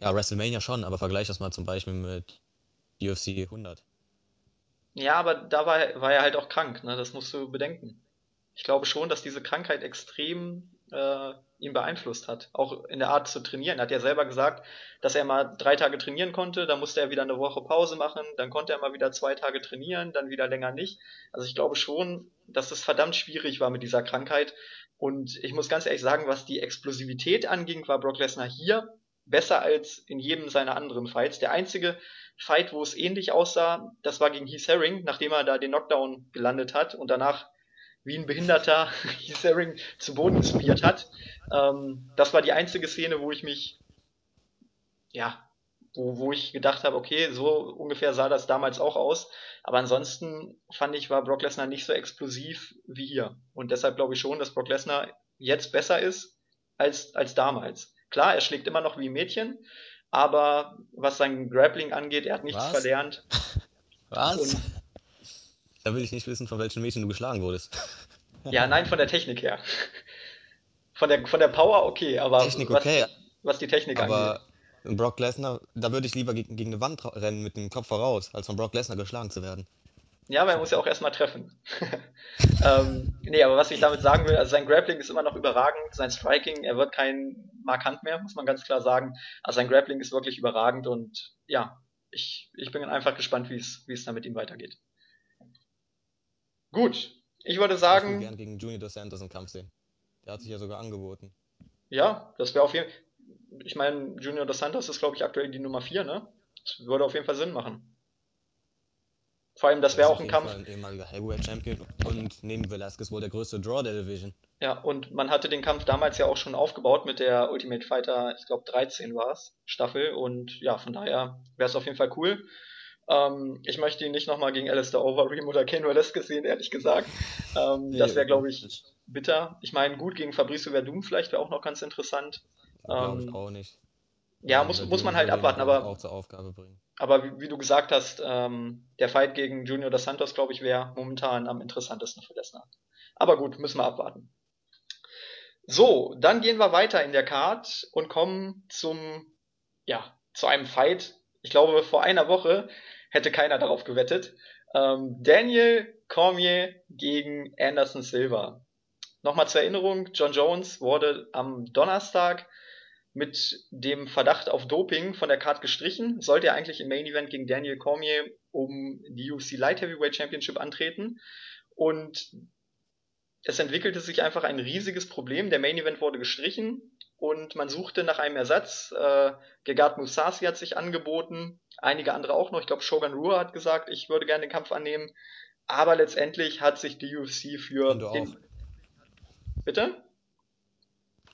Ja, WrestleMania schon, aber vergleich das mal zum Beispiel mit UFC 100. Ja, aber da war, war er halt auch krank, ne? Das musst du bedenken ich glaube schon, dass diese Krankheit extrem äh, ihn beeinflusst hat. Auch in der Art zu trainieren. Er hat ja selber gesagt, dass er mal drei Tage trainieren konnte, dann musste er wieder eine Woche Pause machen, dann konnte er mal wieder zwei Tage trainieren, dann wieder länger nicht. Also ich glaube schon, dass es verdammt schwierig war mit dieser Krankheit. Und ich muss ganz ehrlich sagen, was die Explosivität anging, war Brock Lesnar hier besser als in jedem seiner anderen Fights. Der einzige Fight, wo es ähnlich aussah, das war gegen Heath Herring, nachdem er da den Knockdown gelandet hat und danach wie ein Behinderter Heath zu Boden gespielt hat. Ähm, das war die einzige Szene, wo ich mich, ja, wo, wo ich gedacht habe, okay, so ungefähr sah das damals auch aus. Aber ansonsten fand ich, war Brock Lesnar nicht so explosiv wie hier. Und deshalb glaube ich schon, dass Brock Lesnar jetzt besser ist als, als damals. Klar, er schlägt immer noch wie ein Mädchen, aber was sein Grappling angeht, er hat nichts was? verlernt. Was? Und da will ich nicht wissen, von welchen Mädchen du geschlagen wurdest. Ja, nein, von der Technik her. Von der, von der Power okay, aber Technik was, okay, was die Technik aber angeht. Brock Lesnar, da würde ich lieber gegen, gegen eine Wand rennen mit dem Kopf voraus, als von Brock Lesnar geschlagen zu werden. Ja, aber er muss ja auch erstmal treffen. ähm, nee, aber was ich damit sagen will, also sein Grappling ist immer noch überragend, sein Striking, er wird kein Markant mehr, muss man ganz klar sagen. Also sein Grappling ist wirklich überragend und ja, ich, ich bin einfach gespannt, wie es wie es da mit ihm weitergeht. Gut, ich würde sagen. Ich würde gerne gegen Junior Dos Santos einen Kampf sehen. Der hat sich ja sogar angeboten. Ja, das wäre auf jeden Fall. Ich meine, Junior Dos Santos ist, glaube ich, aktuell die Nummer 4, ne? Das würde auf jeden Fall Sinn machen. Vor allem, das wäre auch ein Kampf. Fall ein ehemaliger Heavyweight Champion und neben Velasquez wohl der größte Draw der Division. Ja, und man hatte den Kampf damals ja auch schon aufgebaut mit der Ultimate Fighter, ich glaube 13 war es, Staffel. Und ja, von daher wäre es auf jeden Fall cool. Ähm, ich möchte ihn nicht nochmal gegen Alistair Overeem oder Ken Velasquez sehen, ehrlich gesagt. Ähm, nee, das wäre, glaube ich, bitter. Ich meine, gut, gegen Fabricio Verdum vielleicht wäre auch noch ganz interessant. Glaube ich ähm, auch nicht. Ja, muss, muss man halt abwarten, aber, auch zur Aufgabe bringen. aber wie, wie du gesagt hast, ähm, der Fight gegen Junior dos Santos, glaube ich, wäre momentan am interessantesten für Lesnar. Aber gut, müssen wir abwarten. So, dann gehen wir weiter in der Card und kommen zum ja, zu einem Fight. Ich glaube, vor einer Woche hätte keiner darauf gewettet. Ähm, Daniel Cormier gegen Anderson Silva. Nochmal zur Erinnerung, John Jones wurde am Donnerstag mit dem Verdacht auf Doping von der Card gestrichen. Sollte er eigentlich im Main Event gegen Daniel Cormier um die UFC Light Heavyweight Championship antreten. Und es entwickelte sich einfach ein riesiges Problem. Der Main Event wurde gestrichen und man suchte nach einem Ersatz. Äh, Gegard Mousasi hat sich angeboten, einige andere auch noch. Ich glaube, Shogun Rua hat gesagt, ich würde gerne den Kampf annehmen. Aber letztendlich hat sich die UFC für Hendo den. auch. Bitte?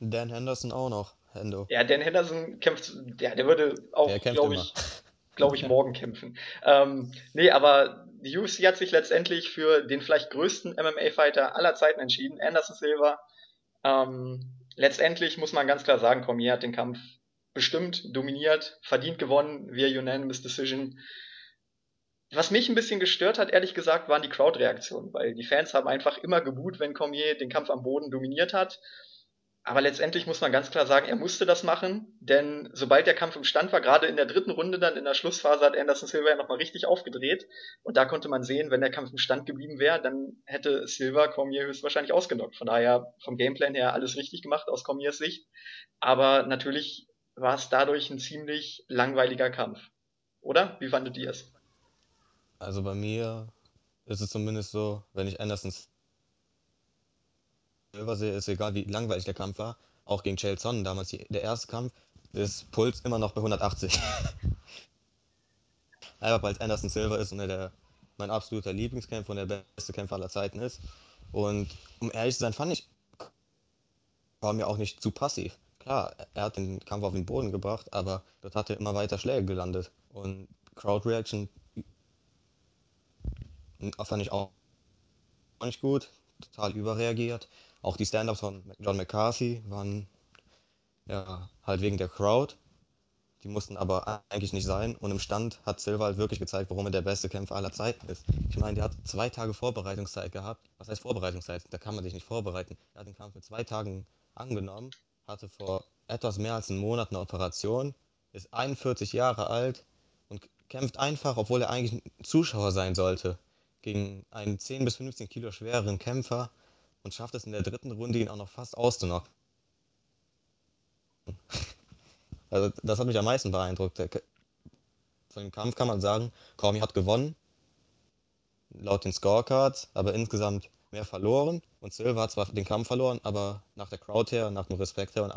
Dan Henderson auch noch. Hendo. Ja, Dan Henderson kämpft, ja, der würde auch, glaube ich, glaube ich, morgen kämpfen. Ähm, nee, aber die UFC hat sich letztendlich für den vielleicht größten MMA-Fighter aller Zeiten entschieden, Anderson Silva. Ähm, letztendlich muss man ganz klar sagen, Cormier hat den Kampf bestimmt, dominiert, verdient gewonnen, via Unanimous Decision. Was mich ein bisschen gestört hat, ehrlich gesagt, waren die Crowd-Reaktionen, weil die Fans haben einfach immer geboot, wenn Cormier den Kampf am Boden dominiert hat. Aber letztendlich muss man ganz klar sagen, er musste das machen, denn sobald der Kampf im Stand war, gerade in der dritten Runde dann in der Schlussphase hat Anderson Silva ja nochmal richtig aufgedreht. Und da konnte man sehen, wenn der Kampf im Stand geblieben wäre, dann hätte Silva Cormier höchstwahrscheinlich ausgenockt. Von daher vom Gameplan her alles richtig gemacht aus Cormiers Sicht. Aber natürlich war es dadurch ein ziemlich langweiliger Kampf. Oder? Wie fandet ihr es? Also bei mir ist es zumindest so, wenn ich Anderson Silva sehe, ist egal wie langweilig der Kampf war. Auch gegen Chael Sonnen damals, die, der erste Kampf, ist Puls immer noch bei 180. Einfach weil es Anderson Silva ist und er der, mein absoluter Lieblingskämpfer und der beste Kämpfer aller Zeiten ist. Und um ehrlich zu sein, fand ich war mir auch nicht zu passiv. Klar, er hat den Kampf auf den Boden gebracht, aber dort hat er immer weiter Schläge gelandet. Und Crowd Reaction fand ich auch nicht gut, total überreagiert. Auch die Stand-ups von John McCarthy waren ja halt wegen der Crowd. Die mussten aber eigentlich nicht sein. Und im Stand hat Silva halt wirklich gezeigt, warum er der beste Kämpfer aller Zeiten ist. Ich meine, der hat zwei Tage Vorbereitungszeit gehabt. Was heißt Vorbereitungszeit? Da kann man sich nicht vorbereiten. Er hat den Kampf mit zwei Tagen angenommen, hatte vor etwas mehr als einem Monat eine Operation, ist 41 Jahre alt und kämpft einfach, obwohl er eigentlich ein Zuschauer sein sollte, gegen einen 10 bis 15 Kilo schwereren Kämpfer und schafft es in der dritten Runde, ihn auch noch fast auszunocken. Also das hat mich am meisten beeindruckt. Von dem Kampf kann man sagen, Cormier hat gewonnen, laut den Scorecards, aber insgesamt mehr verloren. Und Silva hat zwar den Kampf verloren, aber nach der Crowd her, nach dem Respekt her und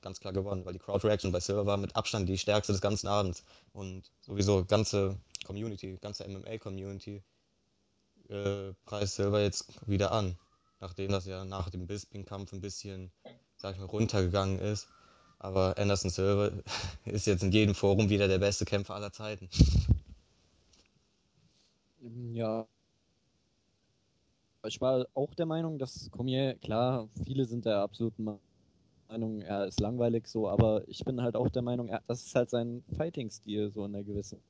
ganz klar gewonnen, weil die Crowd Reaction bei Silva war mit Abstand die stärkste des ganzen Abends. Und sowieso ganze Community, ganze MMA-Community äh, preist Silva jetzt wieder an. Nachdem das ja nach dem Bisping-Kampf ein bisschen, sag ich mal, runtergegangen ist. Aber Anderson Silva ist jetzt in jedem Forum wieder der beste Kämpfer aller Zeiten. Ja. Ich war auch der Meinung, dass Cormier, klar, viele sind der absoluten Meinung, er ist langweilig so, aber ich bin halt auch der Meinung, das ist halt sein Fighting-Stil so in der gewissen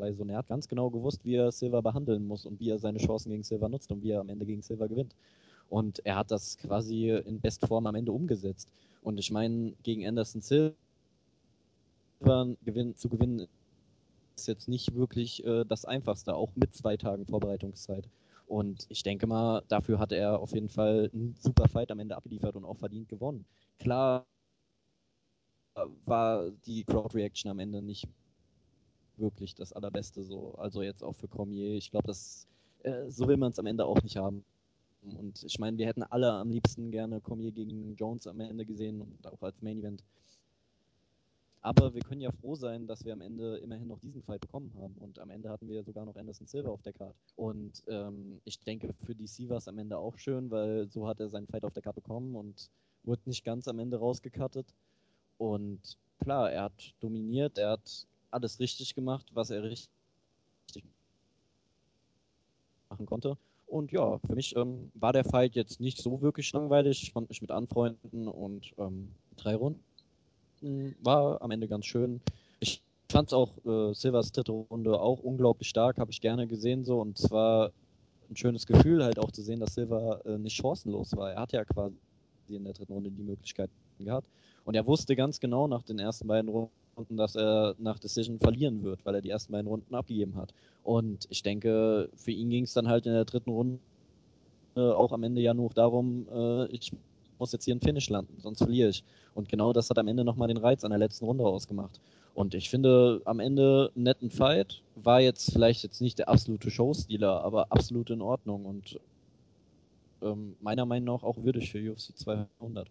Weise. Und er hat ganz genau gewusst, wie er Silva behandeln muss und wie er seine Chancen gegen Silva nutzt und wie er am Ende gegen Silva gewinnt. Und er hat das quasi in Bestform am Ende umgesetzt. Und ich meine, gegen Anderson Silva gewinn, zu gewinnen ist jetzt nicht wirklich äh, das Einfachste, auch mit zwei Tagen Vorbereitungszeit. Und ich denke mal, dafür hat er auf jeden Fall einen super Fight am Ende abgeliefert und auch verdient gewonnen. Klar war die Crowd Reaction am Ende nicht wirklich das allerbeste so. Also jetzt auch für Cormier. Ich glaube, äh, so will man es am Ende auch nicht haben. Und ich meine, wir hätten alle am liebsten gerne Cormier gegen Jones am Ende gesehen und auch als Main Event. Aber wir können ja froh sein, dass wir am Ende immerhin noch diesen Fight bekommen haben. Und am Ende hatten wir sogar noch Anderson Silva auf der Karte. Und ähm, ich denke, für DC war es am Ende auch schön, weil so hat er seinen Fight auf der Karte bekommen und wurde nicht ganz am Ende rausgekattet. Und klar, er hat dominiert, er hat alles richtig gemacht, was er richtig machen konnte. Und ja, für mich ähm, war der Fight jetzt nicht so wirklich langweilig. Ich konnte mich mit anfreunden und ähm, drei Runden war am Ende ganz schön. Ich fand auch äh, Silvers dritte Runde auch unglaublich stark, habe ich gerne gesehen so und zwar ein schönes Gefühl halt auch zu sehen, dass Silver äh, nicht chancenlos war. Er hat ja quasi in der dritten Runde die Möglichkeit gehabt. Und er wusste ganz genau nach den ersten beiden Runden, dass er nach Decision verlieren wird, weil er die ersten beiden Runden abgegeben hat. Und ich denke, für ihn ging es dann halt in der dritten Runde auch am Ende ja nur darum, äh, ich muss jetzt hier ein Finish landen, sonst verliere ich. Und genau das hat am Ende nochmal den Reiz an der letzten Runde ausgemacht. Und ich finde am Ende einen netten Fight. War jetzt vielleicht jetzt nicht der absolute Showstealer, aber absolut in Ordnung und ähm, meiner Meinung nach auch würdig für UFC 200.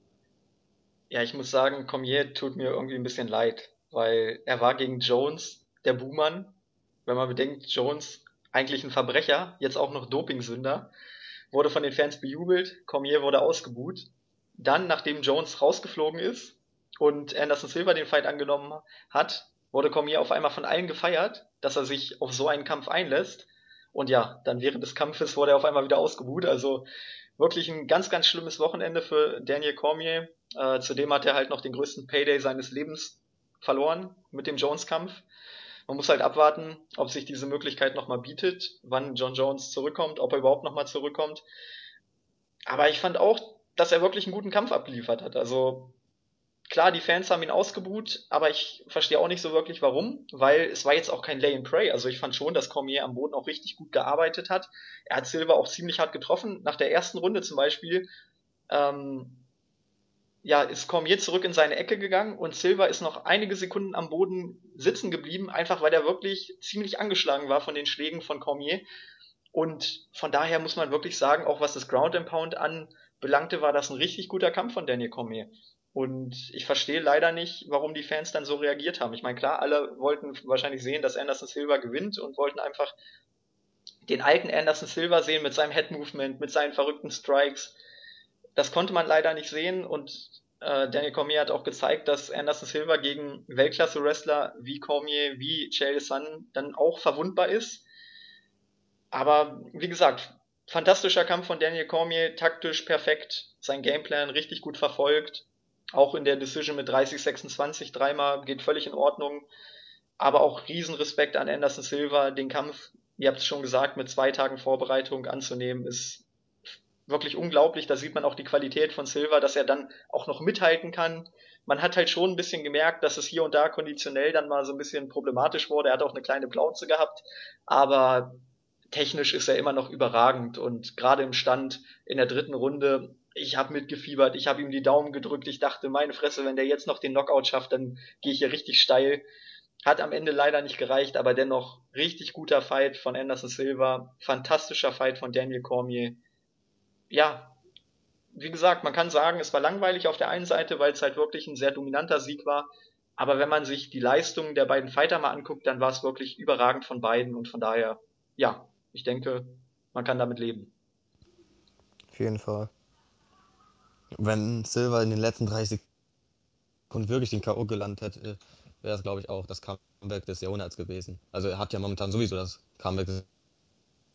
Ja, ich muss sagen, Cormier tut mir irgendwie ein bisschen leid, weil er war gegen Jones der Buhmann. Wenn man bedenkt, Jones eigentlich ein Verbrecher, jetzt auch noch Dopingsünder, wurde von den Fans bejubelt, Cormier wurde ausgebuht. Dann, nachdem Jones rausgeflogen ist, und Anderson Silva den Fight angenommen hat, wurde Cormier auf einmal von allen gefeiert, dass er sich auf so einen Kampf einlässt. Und ja, dann während des Kampfes wurde er auf einmal wieder ausgebuht. Also wirklich ein ganz, ganz schlimmes Wochenende für Daniel Cormier. Äh, zudem hat er halt noch den größten Payday seines Lebens verloren mit dem Jones-Kampf. Man muss halt abwarten, ob sich diese Möglichkeit nochmal bietet, wann John Jones zurückkommt, ob er überhaupt nochmal zurückkommt. Aber ich fand auch, dass er wirklich einen guten Kampf abgeliefert hat. Also Klar, die Fans haben ihn ausgebuht, aber ich verstehe auch nicht so wirklich warum, weil es war jetzt auch kein Lay and Pray. Also ich fand schon, dass Cormier am Boden auch richtig gut gearbeitet hat. Er hat Silva auch ziemlich hart getroffen. Nach der ersten Runde zum Beispiel, ähm, ja, ist Cormier zurück in seine Ecke gegangen und Silva ist noch einige Sekunden am Boden sitzen geblieben, einfach weil er wirklich ziemlich angeschlagen war von den Schlägen von Cormier. Und von daher muss man wirklich sagen, auch was das Ground and Pound anbelangte, war das ein richtig guter Kampf von Daniel Cormier. Und ich verstehe leider nicht, warum die Fans dann so reagiert haben. Ich meine, klar, alle wollten wahrscheinlich sehen, dass Anderson Silva gewinnt und wollten einfach den alten Anderson Silva sehen mit seinem Head Movement, mit seinen verrückten Strikes. Das konnte man leider nicht sehen und äh, Daniel Cormier hat auch gezeigt, dass Anderson Silva gegen Weltklasse-Wrestler wie Cormier, wie Chael Sun dann auch verwundbar ist. Aber wie gesagt, fantastischer Kampf von Daniel Cormier, taktisch perfekt, sein Gameplan richtig gut verfolgt auch in der Decision mit 30-26 dreimal geht völlig in Ordnung. Aber auch Riesenrespekt an Anderson Silva. Den Kampf, ihr habt es schon gesagt, mit zwei Tagen Vorbereitung anzunehmen, ist wirklich unglaublich. Da sieht man auch die Qualität von Silva, dass er dann auch noch mithalten kann. Man hat halt schon ein bisschen gemerkt, dass es hier und da konditionell dann mal so ein bisschen problematisch wurde. Er hat auch eine kleine Plauze gehabt, aber technisch ist er immer noch überragend und gerade im Stand in der dritten Runde ich habe mitgefiebert, ich habe ihm die Daumen gedrückt, ich dachte, meine Fresse, wenn der jetzt noch den Knockout schafft, dann gehe ich hier richtig steil. Hat am Ende leider nicht gereicht, aber dennoch richtig guter Fight von Anderson Silva, fantastischer Fight von Daniel Cormier. Ja, wie gesagt, man kann sagen, es war langweilig auf der einen Seite, weil es halt wirklich ein sehr dominanter Sieg war. Aber wenn man sich die Leistungen der beiden Fighter mal anguckt, dann war es wirklich überragend von beiden und von daher, ja, ich denke, man kann damit leben. Auf jeden Fall. Wenn Silva in den letzten 30 Sekunden wirklich den K.O. gelandet hätte, wäre es, glaube ich, auch das Comeback des Jahrhunderts gewesen. Also er hat ja momentan sowieso das Comeback des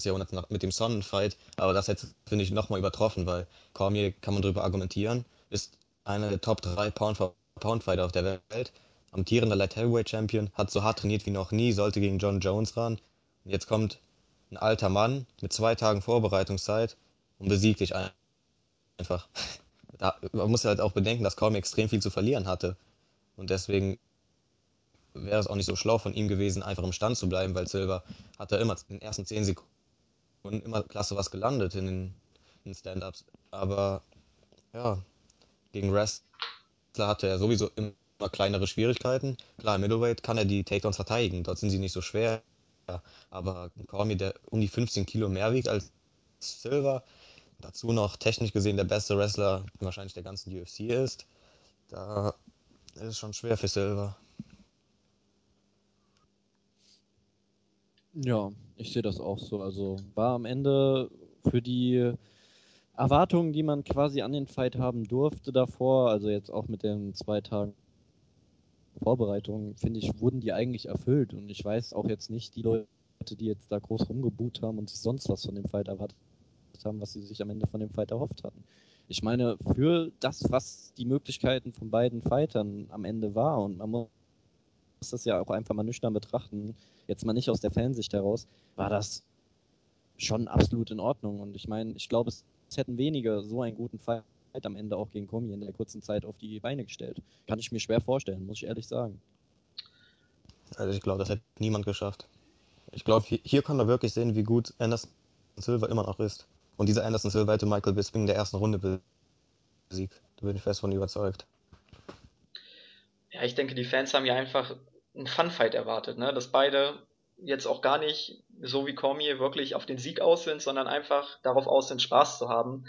Jahrhunderts mit dem Sonnenfight, aber das hätte, finde ich, nochmal übertroffen, weil Cormier, kann man darüber argumentieren, ist einer der Top 3 Pound-for-Pound-Fighter auf der Welt, amtierender Light Heavyweight Champion, hat so hart trainiert wie noch nie, sollte gegen John Jones ran. Und jetzt kommt ein alter Mann mit zwei Tagen Vorbereitungszeit und besiegt dich einfach da, man muss halt auch bedenken, dass Cormier extrem viel zu verlieren hatte. Und deswegen wäre es auch nicht so schlau von ihm gewesen, einfach im Stand zu bleiben, weil Silver hat da immer in den ersten 10 Sekunden immer klasse was gelandet in den, den Stand-Ups. Aber ja, gegen Wrestler hatte er sowieso immer kleinere Schwierigkeiten. Klar, im Middleweight kann er die Takedowns verteidigen, dort sind sie nicht so schwer. Aber Cormier, der um die 15 Kilo mehr wiegt als Silver, dazu noch technisch gesehen der beste Wrestler wahrscheinlich der ganzen UFC ist, da ist es schon schwer für Silver. Ja, ich sehe das auch so. Also war am Ende für die Erwartungen, die man quasi an den Fight haben durfte davor, also jetzt auch mit den zwei Tagen Vorbereitung, finde ich, wurden die eigentlich erfüllt. Und ich weiß auch jetzt nicht, die Leute, die jetzt da groß rumgeboot haben und sich sonst was von dem Fight erwartet haben, was sie sich am Ende von dem Fight erhofft hatten. Ich meine, für das, was die Möglichkeiten von beiden Fightern am Ende war, und man muss das ja auch einfach mal nüchtern betrachten, jetzt mal nicht aus der Fansicht heraus, war das schon absolut in Ordnung. Und ich meine, ich glaube, es, es hätten wenige so einen guten Fight am Ende auch gegen Komi in der kurzen Zeit auf die Beine gestellt. Kann ich mir schwer vorstellen, muss ich ehrlich sagen. Also ich glaube, das hätte niemand geschafft. Ich glaube, hier, hier kann man wirklich sehen, wie gut Anderson Silva immer noch ist. Und dieser Anderson Silva hätte Michael Bisping in der ersten Runde besiegt. Da bin ich fest von überzeugt. Ja, ich denke, die Fans haben ja einfach einen Funfight erwartet, ne? Dass beide jetzt auch gar nicht so wie Cormier wirklich auf den Sieg aus sind, sondern einfach darauf aus sind, Spaß zu haben.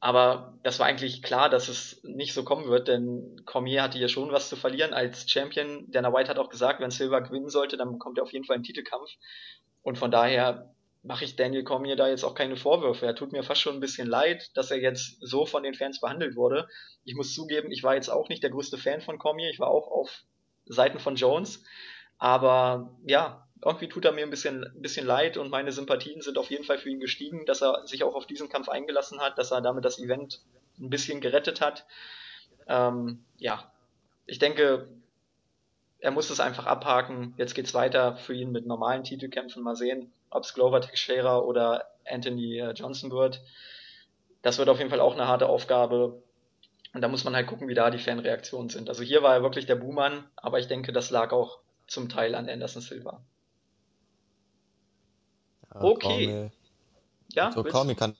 Aber das war eigentlich klar, dass es nicht so kommen wird, denn Cormier hatte hier schon was zu verlieren als Champion. Dana White hat auch gesagt, wenn Silver gewinnen sollte, dann bekommt er auf jeden Fall einen Titelkampf. Und von daher mache ich Daniel Cormier da jetzt auch keine Vorwürfe. Er tut mir fast schon ein bisschen leid, dass er jetzt so von den Fans behandelt wurde. Ich muss zugeben, ich war jetzt auch nicht der größte Fan von Cormier. Ich war auch auf Seiten von Jones. Aber ja, irgendwie tut er mir ein bisschen, ein bisschen leid und meine Sympathien sind auf jeden Fall für ihn gestiegen, dass er sich auch auf diesen Kampf eingelassen hat, dass er damit das Event ein bisschen gerettet hat. Ähm, ja, ich denke, er muss es einfach abhaken. Jetzt geht's weiter für ihn mit normalen Titelkämpfen. Mal sehen, ob es Glover Teixeira oder Anthony äh, Johnson wird. Das wird auf jeden Fall auch eine harte Aufgabe. Und da muss man halt gucken, wie da die Fanreaktionen sind. Also hier war er wirklich der Buhmann, aber ich denke, das lag auch zum Teil an Anderson Silva. Okay. Cormier, ja, so Cormier kann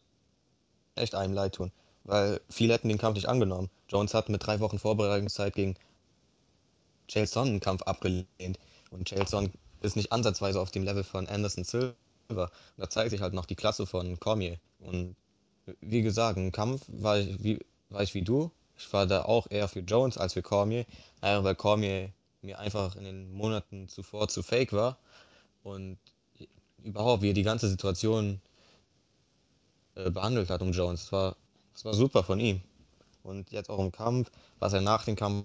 echt einem leid tun, weil viele hätten den Kampf nicht angenommen. Jones hat mit drei Wochen Vorbereitungszeit gegen Chaelson einen Kampf abgelehnt und Chaelson ist nicht ansatzweise auf dem Level von Anderson Silva. Und da zeigt sich halt noch die Klasse von Cormier. Und wie gesagt, im Kampf war ich wie, war ich wie du. Ich war da auch eher für Jones als für Cormier, einfach weil Cormier mir einfach in den Monaten zuvor zu fake war. Und überhaupt, wie er die ganze Situation äh, behandelt hat um Jones. Das war, das war super von ihm. Und jetzt auch im Kampf, was er nach dem Kampf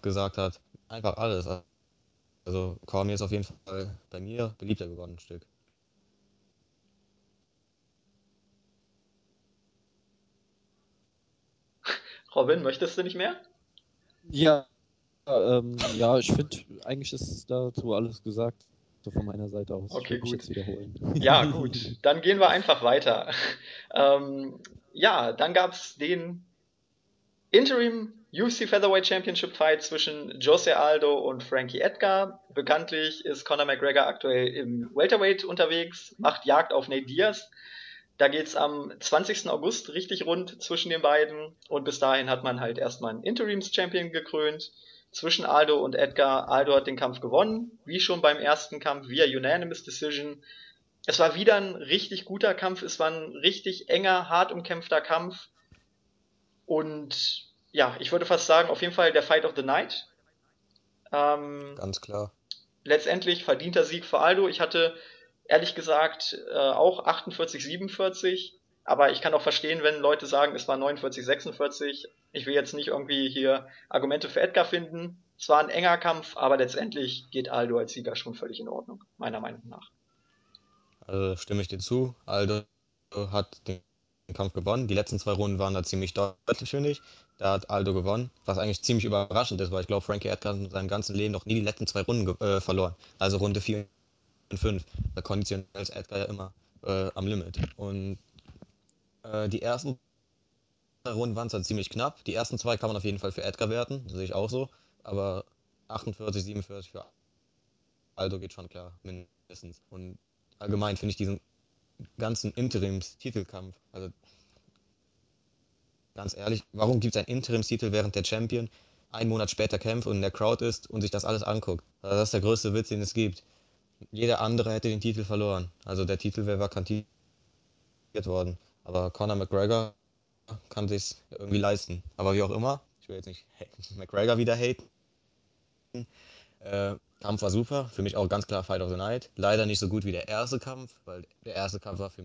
gesagt hat, einfach alles. Also Cormier ist auf jeden Fall bei mir beliebter geworden ein Stück. Robin, möchtest du nicht mehr? Ja, ähm, ja, ich finde, eigentlich ist dazu alles gesagt. So von meiner Seite aus. Okay, gut. Ja, gut. Dann gehen wir einfach weiter. Ähm, ja, dann gab es den Interim UFC Featherweight Championship Fight zwischen Jose Aldo und Frankie Edgar. Bekanntlich ist Conor McGregor aktuell im Welterweight unterwegs, macht Jagd auf Nate Diaz. Da geht's am 20. August richtig rund zwischen den beiden und bis dahin hat man halt erstmal einen Interims Champion gekrönt zwischen Aldo und Edgar. Aldo hat den Kampf gewonnen, wie schon beim ersten Kampf, via Unanimous Decision. Es war wieder ein richtig guter Kampf, es war ein richtig enger, hart umkämpfter Kampf. Und ja, ich würde fast sagen, auf jeden Fall der Fight of the Night. Ähm, Ganz klar. Letztendlich verdienter Sieg für Aldo. Ich hatte ehrlich gesagt äh, auch 48, 47. Aber ich kann auch verstehen, wenn Leute sagen, es war 49, 46. Ich will jetzt nicht irgendwie hier Argumente für Edgar finden. Es war ein enger Kampf, aber letztendlich geht Aldo als Sieger schon völlig in Ordnung, meiner Meinung nach. Also stimme ich dir zu. Aldo hat den Kampf gewonnen. Die letzten zwei Runden waren da ziemlich deutlich, finde ich. Da hat Aldo gewonnen, was eigentlich ziemlich überraschend ist, weil ich glaube, Frankie Edgar hat in seinem ganzen Leben noch nie die letzten zwei Runden äh, verloren. Also Runde 4 und 5. Bei konditionell ist Edgar ja immer äh, am Limit. Und äh, die ersten Runden waren zwar ziemlich knapp. Die ersten zwei kann man auf jeden Fall für Edgar werten, sehe ich auch so. Aber 48, 47 für Aldo geht schon klar, mindestens. Und allgemein finde ich diesen ganzen Interims-Titelkampf, also ganz ehrlich, warum gibt es einen Interimstitel, während der Champion einen Monat später kämpft und in der Crowd ist und sich das alles anguckt? Also das ist der größte Witz, den es gibt. Jeder andere hätte den Titel verloren. Also der Titel wäre vakantiert worden. Aber Conor McGregor kann sich irgendwie leisten. Aber wie auch immer, ich will jetzt nicht McGregor wieder haten. Äh, Kampf war super, für mich auch ganz klar Fight of the Night. Leider nicht so gut wie der erste Kampf, weil der erste Kampf war für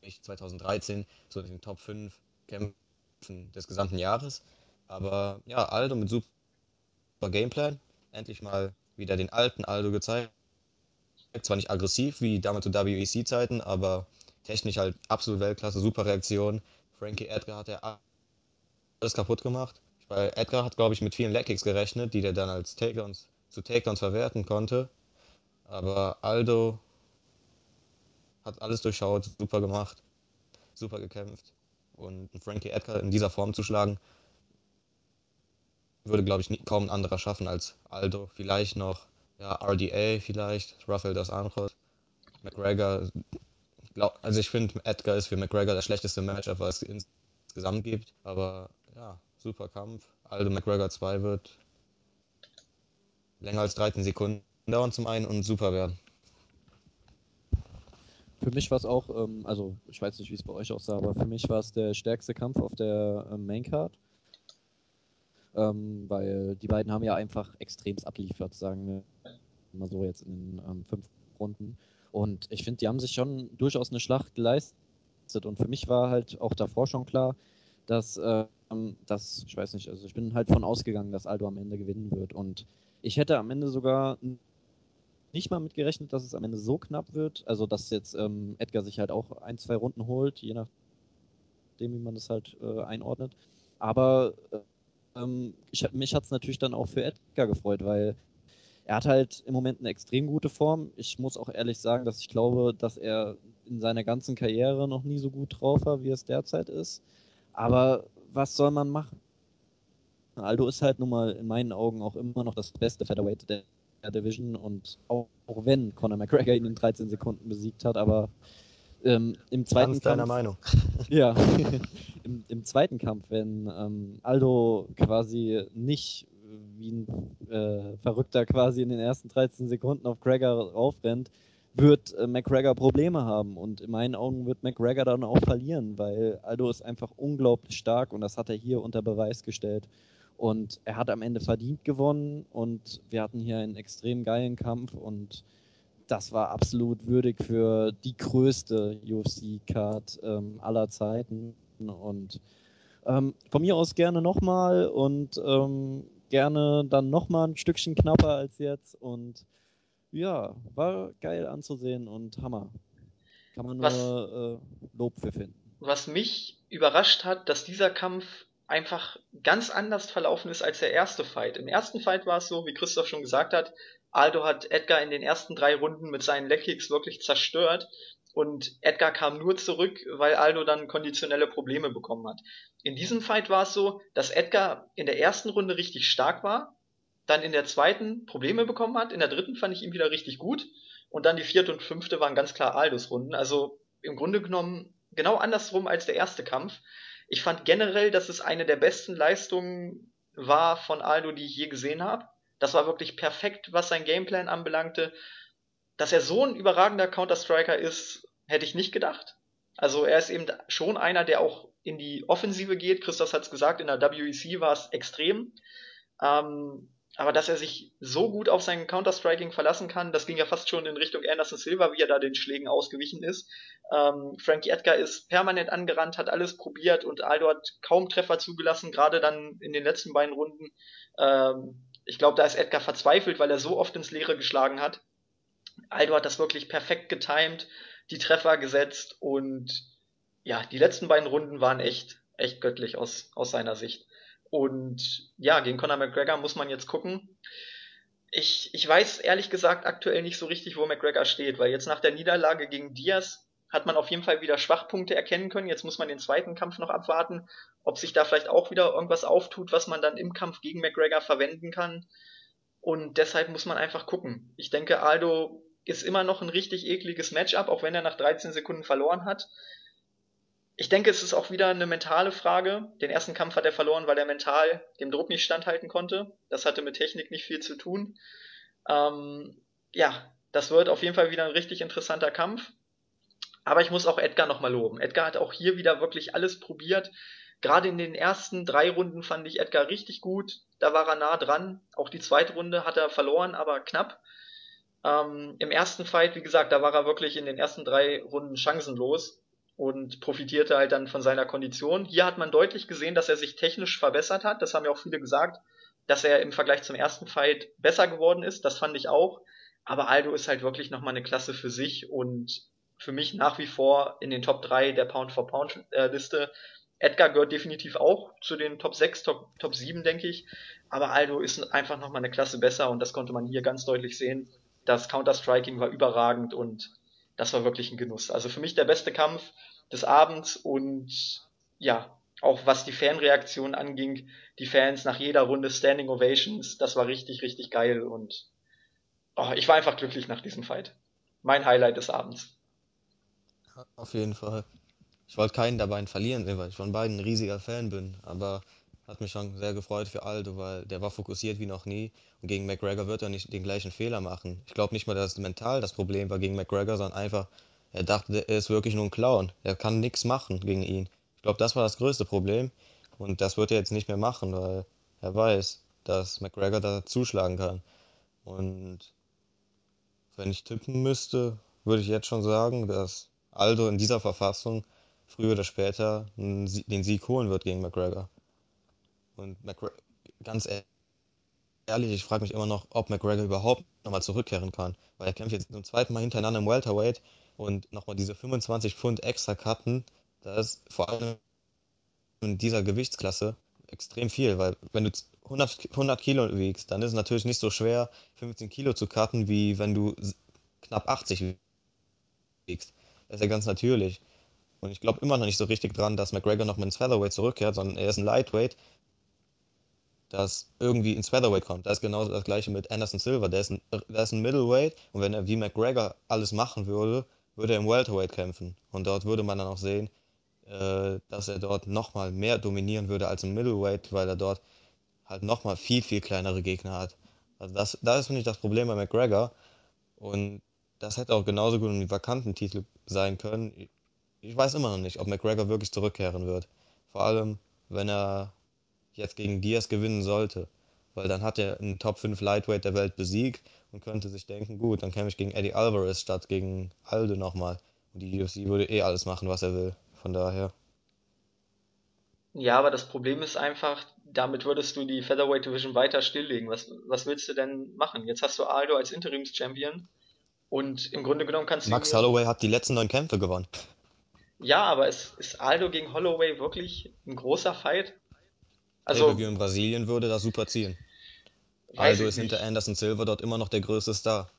mich 2013 so in den Top 5 Kämpfen des gesamten Jahres. Aber ja, Aldo mit super Gameplan. Endlich mal wieder den alten Aldo gezeigt. Zwar nicht aggressiv wie damals zu WEC-Zeiten, aber technisch halt absolut Weltklasse, super Reaktion. Frankie Edgar hat ja alles kaputt gemacht. Weil Edgar hat, glaube ich, mit vielen Leckkicks gerechnet, die der dann als Takedowns zu Takedowns verwerten konnte. Aber Aldo hat alles durchschaut, super gemacht, super gekämpft. Und Frankie Edgar in dieser Form zu schlagen, würde, glaube ich, kaum ein anderer schaffen als Aldo. Vielleicht noch ja, RDA, vielleicht, Rafael dos Anjos, McGregor. Glaub, also ich finde, Edgar ist für McGregor das schlechteste Matchup, was es insgesamt gibt. Aber ja, super Kampf. Aldo McGregor 2 wird länger als 13 Sekunden dauern zum einen und super werden. Für mich war es auch, ähm, also ich weiß nicht, wie es bei euch aussah, aber für mich war es der stärkste Kampf auf der ähm, Maincard. Ähm, weil die beiden haben ja einfach extremst abliefert, sagen wir mal so jetzt in den ähm, fünf Runden. Und ich finde, die haben sich schon durchaus eine Schlacht geleistet. Und für mich war halt auch davor schon klar, dass, ähm, dass, ich weiß nicht, also ich bin halt von ausgegangen, dass Aldo am Ende gewinnen wird. Und ich hätte am Ende sogar nicht mal mit gerechnet, dass es am Ende so knapp wird. Also, dass jetzt ähm, Edgar sich halt auch ein, zwei Runden holt, je nachdem, wie man das halt äh, einordnet. Aber äh, ähm, ich, mich hat es natürlich dann auch für Edgar gefreut, weil er hat halt im Moment eine extrem gute Form. Ich muss auch ehrlich sagen, dass ich glaube, dass er in seiner ganzen Karriere noch nie so gut drauf war, wie es derzeit ist. Aber was soll man machen? Aldo ist halt nun mal in meinen Augen auch immer noch das beste Featherweight der, Division und auch, auch, wenn Conor McGregor ihn in 13 Sekunden besiegt hat, aber ähm, im zweiten Ganz Kampf, deiner Meinung. Ja, Im, im, zweiten Kampf, wenn ähm, Aldo quasi nicht wie ein äh, Verrückter quasi in den ersten 13 Sekunden auf Gregor raufrennt, wird äh, McGregor Probleme haben. Und in meinen Augen wird McGregor dann auch verlieren, weil Aldo ist einfach unglaublich stark und das hat er hier unter Beweis gestellt. Und er hat am Ende verdient gewonnen und wir hatten hier einen extrem geilen Kampf und das war absolut würdig für die größte UFC-Card ähm, aller Zeiten. Und ähm, von mir aus gerne nochmal und ähm, gerne dann nochmal ein Stückchen knapper als jetzt. Und ja, war geil anzusehen und Hammer. Kann man nur was, äh, Lob für finden. Was mich überrascht hat, dass dieser Kampf einfach ganz anders verlaufen ist als der erste Fight. Im ersten Fight war es so, wie Christoph schon gesagt hat, Aldo hat Edgar in den ersten drei Runden mit seinen Leckkicks wirklich zerstört und Edgar kam nur zurück, weil Aldo dann konditionelle Probleme bekommen hat. In diesem Fight war es so, dass Edgar in der ersten Runde richtig stark war, dann in der zweiten Probleme bekommen hat, in der dritten fand ich ihn wieder richtig gut und dann die vierte und fünfte waren ganz klar Aldos Runden. Also im Grunde genommen genau andersrum als der erste Kampf. Ich fand generell, dass es eine der besten Leistungen war von Aldo, die ich je gesehen habe. Das war wirklich perfekt, was sein Gameplan anbelangte. Dass er so ein überragender Counter-Striker ist, hätte ich nicht gedacht. Also er ist eben schon einer, der auch in die Offensive geht. Christoph hat es gesagt, in der WEC war es extrem. Ähm, aber dass er sich so gut auf sein Counter-Striking verlassen kann, das ging ja fast schon in Richtung Anderson Silva, wie er da den Schlägen ausgewichen ist. Ähm, Frankie Edgar ist permanent angerannt, hat alles probiert und Aldo hat kaum Treffer zugelassen, gerade dann in den letzten beiden Runden. Ähm, ich glaube, da ist Edgar verzweifelt, weil er so oft ins Leere geschlagen hat. Aldo hat das wirklich perfekt getimed, die Treffer gesetzt und ja, die letzten beiden Runden waren echt, echt göttlich aus, aus seiner Sicht. Und ja, gegen Conor McGregor muss man jetzt gucken. Ich, ich weiß ehrlich gesagt aktuell nicht so richtig, wo McGregor steht, weil jetzt nach der Niederlage gegen Diaz hat man auf jeden Fall wieder Schwachpunkte erkennen können. Jetzt muss man den zweiten Kampf noch abwarten, ob sich da vielleicht auch wieder irgendwas auftut, was man dann im Kampf gegen McGregor verwenden kann. Und deshalb muss man einfach gucken. Ich denke, Aldo ist immer noch ein richtig ekliges Matchup, auch wenn er nach 13 Sekunden verloren hat. Ich denke, es ist auch wieder eine mentale Frage. Den ersten Kampf hat er verloren, weil er mental dem Druck nicht standhalten konnte. Das hatte mit Technik nicht viel zu tun. Ähm, ja, das wird auf jeden Fall wieder ein richtig interessanter Kampf. Aber ich muss auch Edgar nochmal loben. Edgar hat auch hier wieder wirklich alles probiert. Gerade in den ersten drei Runden fand ich Edgar richtig gut. Da war er nah dran. Auch die zweite Runde hat er verloren, aber knapp. Ähm, Im ersten Fight, wie gesagt, da war er wirklich in den ersten drei Runden chancenlos und profitierte halt dann von seiner Kondition. Hier hat man deutlich gesehen, dass er sich technisch verbessert hat. Das haben ja auch viele gesagt, dass er im Vergleich zum ersten Fight besser geworden ist. Das fand ich auch. Aber Aldo ist halt wirklich nochmal eine Klasse für sich und für mich nach wie vor in den Top 3 der Pound-for-Pound-Liste. Edgar gehört definitiv auch zu den Top 6, Top, Top 7, denke ich. Aber Aldo ist einfach nochmal eine Klasse besser und das konnte man hier ganz deutlich sehen. Das Counter-Striking war überragend und das war wirklich ein Genuss. Also für mich der beste Kampf des Abends und ja, auch was die Fanreaktion anging, die Fans nach jeder Runde Standing Ovations, das war richtig, richtig geil und oh, ich war einfach glücklich nach diesem Fight. Mein Highlight des Abends. Auf jeden Fall. Ich wollte keinen dabei verlieren, weil ich von beiden ein riesiger Fan bin, aber hat mich schon sehr gefreut für Aldo, weil der war fokussiert wie noch nie und gegen McGregor wird er nicht den gleichen Fehler machen. Ich glaube nicht mal, dass mental das Problem war gegen McGregor, sondern einfach, er dachte, er ist wirklich nur ein Clown. Er kann nichts machen gegen ihn. Ich glaube, das war das größte Problem und das wird er jetzt nicht mehr machen, weil er weiß, dass McGregor da zuschlagen kann. Und wenn ich tippen müsste, würde ich jetzt schon sagen, dass Aldo in dieser Verfassung früher oder später den Sieg holen wird gegen McGregor. Und McGregor, ganz ehrlich, ich frage mich immer noch, ob McGregor überhaupt nochmal zurückkehren kann. Weil er kämpft jetzt zum zweiten Mal hintereinander im Welterweight und nochmal diese 25 Pfund extra cutten, das ist vor allem in dieser Gewichtsklasse extrem viel, weil wenn du 100, 100 Kilo wiegst, dann ist es natürlich nicht so schwer, 15 Kilo zu cutten, wie wenn du knapp 80 wiegst. Das ist ja ganz natürlich. Und ich glaube immer noch nicht so richtig dran, dass McGregor noch mal ins Featherweight zurückkehrt, sondern er ist ein Lightweight, das irgendwie ins Featherweight kommt. Das ist genau das gleiche mit Anderson Silva. Der ist ein, der ist ein Middleweight und wenn er wie McGregor alles machen würde, würde er im Welterweight kämpfen. Und dort würde man dann auch sehen, äh, dass er dort nochmal mehr dominieren würde als im Middleweight, weil er dort halt nochmal viel, viel kleinere Gegner hat. Also das, das ist, finde ich, das Problem bei McGregor. Und das hätte auch genauso gut ein vakanten Titel sein können. Ich weiß immer noch nicht, ob McGregor wirklich zurückkehren wird. Vor allem, wenn er jetzt gegen Diaz gewinnen sollte. Weil dann hat er einen Top 5 Lightweight der Welt besiegt und könnte sich denken, gut, dann käme ich gegen Eddie Alvarez statt gegen Aldo nochmal. Und die UFC würde eh alles machen, was er will. Von daher. Ja, aber das Problem ist einfach, damit würdest du die Featherweight Division weiter stilllegen. Was, was willst du denn machen? Jetzt hast du Aldo als Interims-Champion und im Grunde genommen kannst du. Max Holloway hat die letzten neun Kämpfe gewonnen. Ja, aber ist, ist Aldo gegen Holloway wirklich ein großer Fight? Also, pay in Brasilien würde das super ziehen. Aldo ist hinter Anderson Silva dort immer noch der größte Star.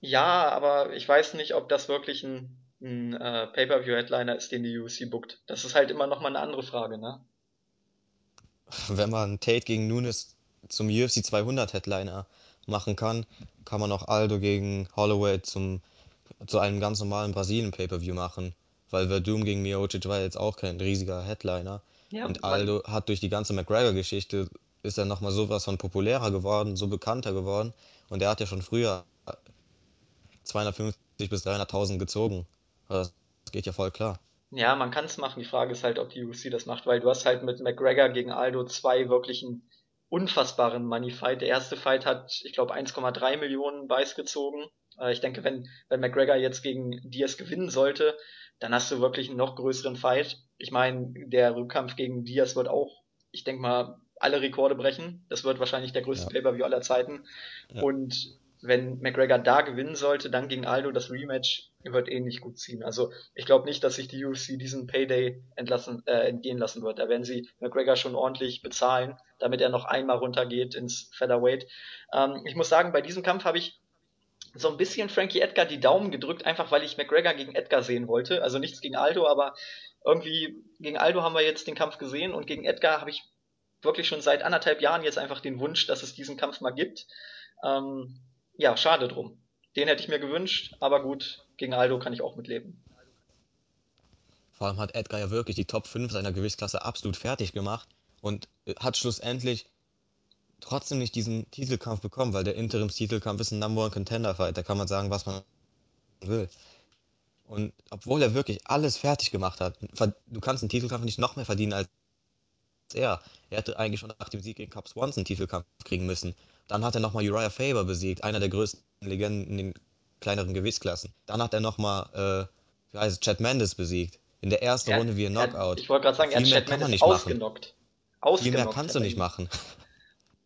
Ja, aber ich weiß nicht, ob das wirklich ein, ein äh, Pay-Per-View-Headliner ist, den die UFC bookt. Das ist halt immer noch mal eine andere Frage, ne? Wenn man Tate gegen Nunes zum UFC 200 Headliner machen kann, kann man auch Aldo gegen Holloway zum, zu einem ganz normalen Brasilien Pay-Per-View machen. Weil Verdum gegen Miocic war jetzt auch kein riesiger Headliner. Ja, und Aldo hat durch die ganze McGregor-Geschichte ist er nochmal sowas von populärer geworden, so bekannter geworden. Und er hat ja schon früher 250 bis 300.000 gezogen. Das geht ja voll klar. Ja, man kann es machen. Die Frage ist halt, ob die UFC das macht, weil du hast halt mit McGregor gegen Aldo zwei wirklichen unfassbaren Money-Fight. Der erste Fight hat, ich glaube, 1,3 Millionen Buys gezogen. Äh, ich denke, wenn, wenn McGregor jetzt gegen Diaz gewinnen sollte, dann hast du wirklich einen noch größeren Fight. Ich meine, der Rückkampf gegen Diaz wird auch, ich denke mal, alle Rekorde brechen. Das wird wahrscheinlich der größte ja. Pay-Per-View aller Zeiten. Ja. Und wenn McGregor da gewinnen sollte, dann gegen Aldo das Rematch wird ähnlich gut ziehen. Also ich glaube nicht, dass sich die UFC diesen Payday entlassen, äh, entgehen lassen wird. Da werden sie McGregor schon ordentlich bezahlen, damit er noch einmal runtergeht ins Featherweight. Ähm, ich muss sagen, bei diesem Kampf habe ich so ein bisschen Frankie Edgar die Daumen gedrückt, einfach weil ich McGregor gegen Edgar sehen wollte. Also nichts gegen Aldo, aber irgendwie gegen Aldo haben wir jetzt den Kampf gesehen und gegen Edgar habe ich wirklich schon seit anderthalb Jahren jetzt einfach den Wunsch, dass es diesen Kampf mal gibt. Ähm, ja, schade drum. Den hätte ich mir gewünscht, aber gut, gegen Aldo kann ich auch mitleben. Vor allem hat Edgar ja wirklich die Top 5 seiner Gewichtsklasse absolut fertig gemacht und hat schlussendlich trotzdem nicht diesen Titelkampf bekommen, weil der Interims-Titelkampf ist ein Number One Contender Fight. Da kann man sagen, was man will. Und obwohl er wirklich alles fertig gemacht hat, du kannst einen Titelkampf nicht noch mehr verdienen als er. Er hätte eigentlich schon nach dem Sieg gegen Cup Swanson einen Titelkampf kriegen müssen. Dann hat er nochmal Uriah Faber besiegt, einer der größten Legenden in den kleineren Gewichtsklassen. Dann hat er nochmal, äh, wie heißt es, Chad Mendes besiegt. In der ersten ja, Runde wie ein Knockout. Ich wollte gerade sagen, er hat Chad Mendes ausgenockt. ausgenockt. Viel mehr kannst du nicht machen.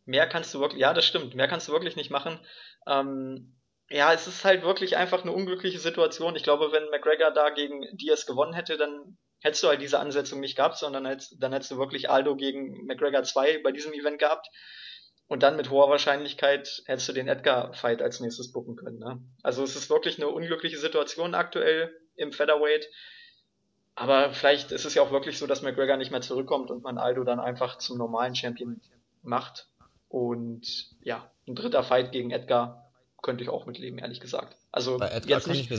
Mehr kannst du wirklich, ja, das stimmt, mehr kannst du wirklich nicht machen. Ähm, ja, es ist halt wirklich einfach eine unglückliche Situation. Ich glaube, wenn McGregor da gegen Diaz gewonnen hätte, dann hättest du halt diese Ansetzung nicht gehabt, sondern hättest, dann hättest du wirklich Aldo gegen McGregor 2 bei diesem Event gehabt. Und dann mit hoher Wahrscheinlichkeit hättest du den Edgar-Fight als nächstes bucken können. Ne? Also es ist wirklich eine unglückliche Situation aktuell im Featherweight. aber vielleicht ist es ja auch wirklich so, dass McGregor nicht mehr zurückkommt und man Aldo dann einfach zum normalen Champion macht. Und ja, ein dritter Fight gegen Edgar könnte ich auch mitleben, ehrlich gesagt. Also jetzt nicht,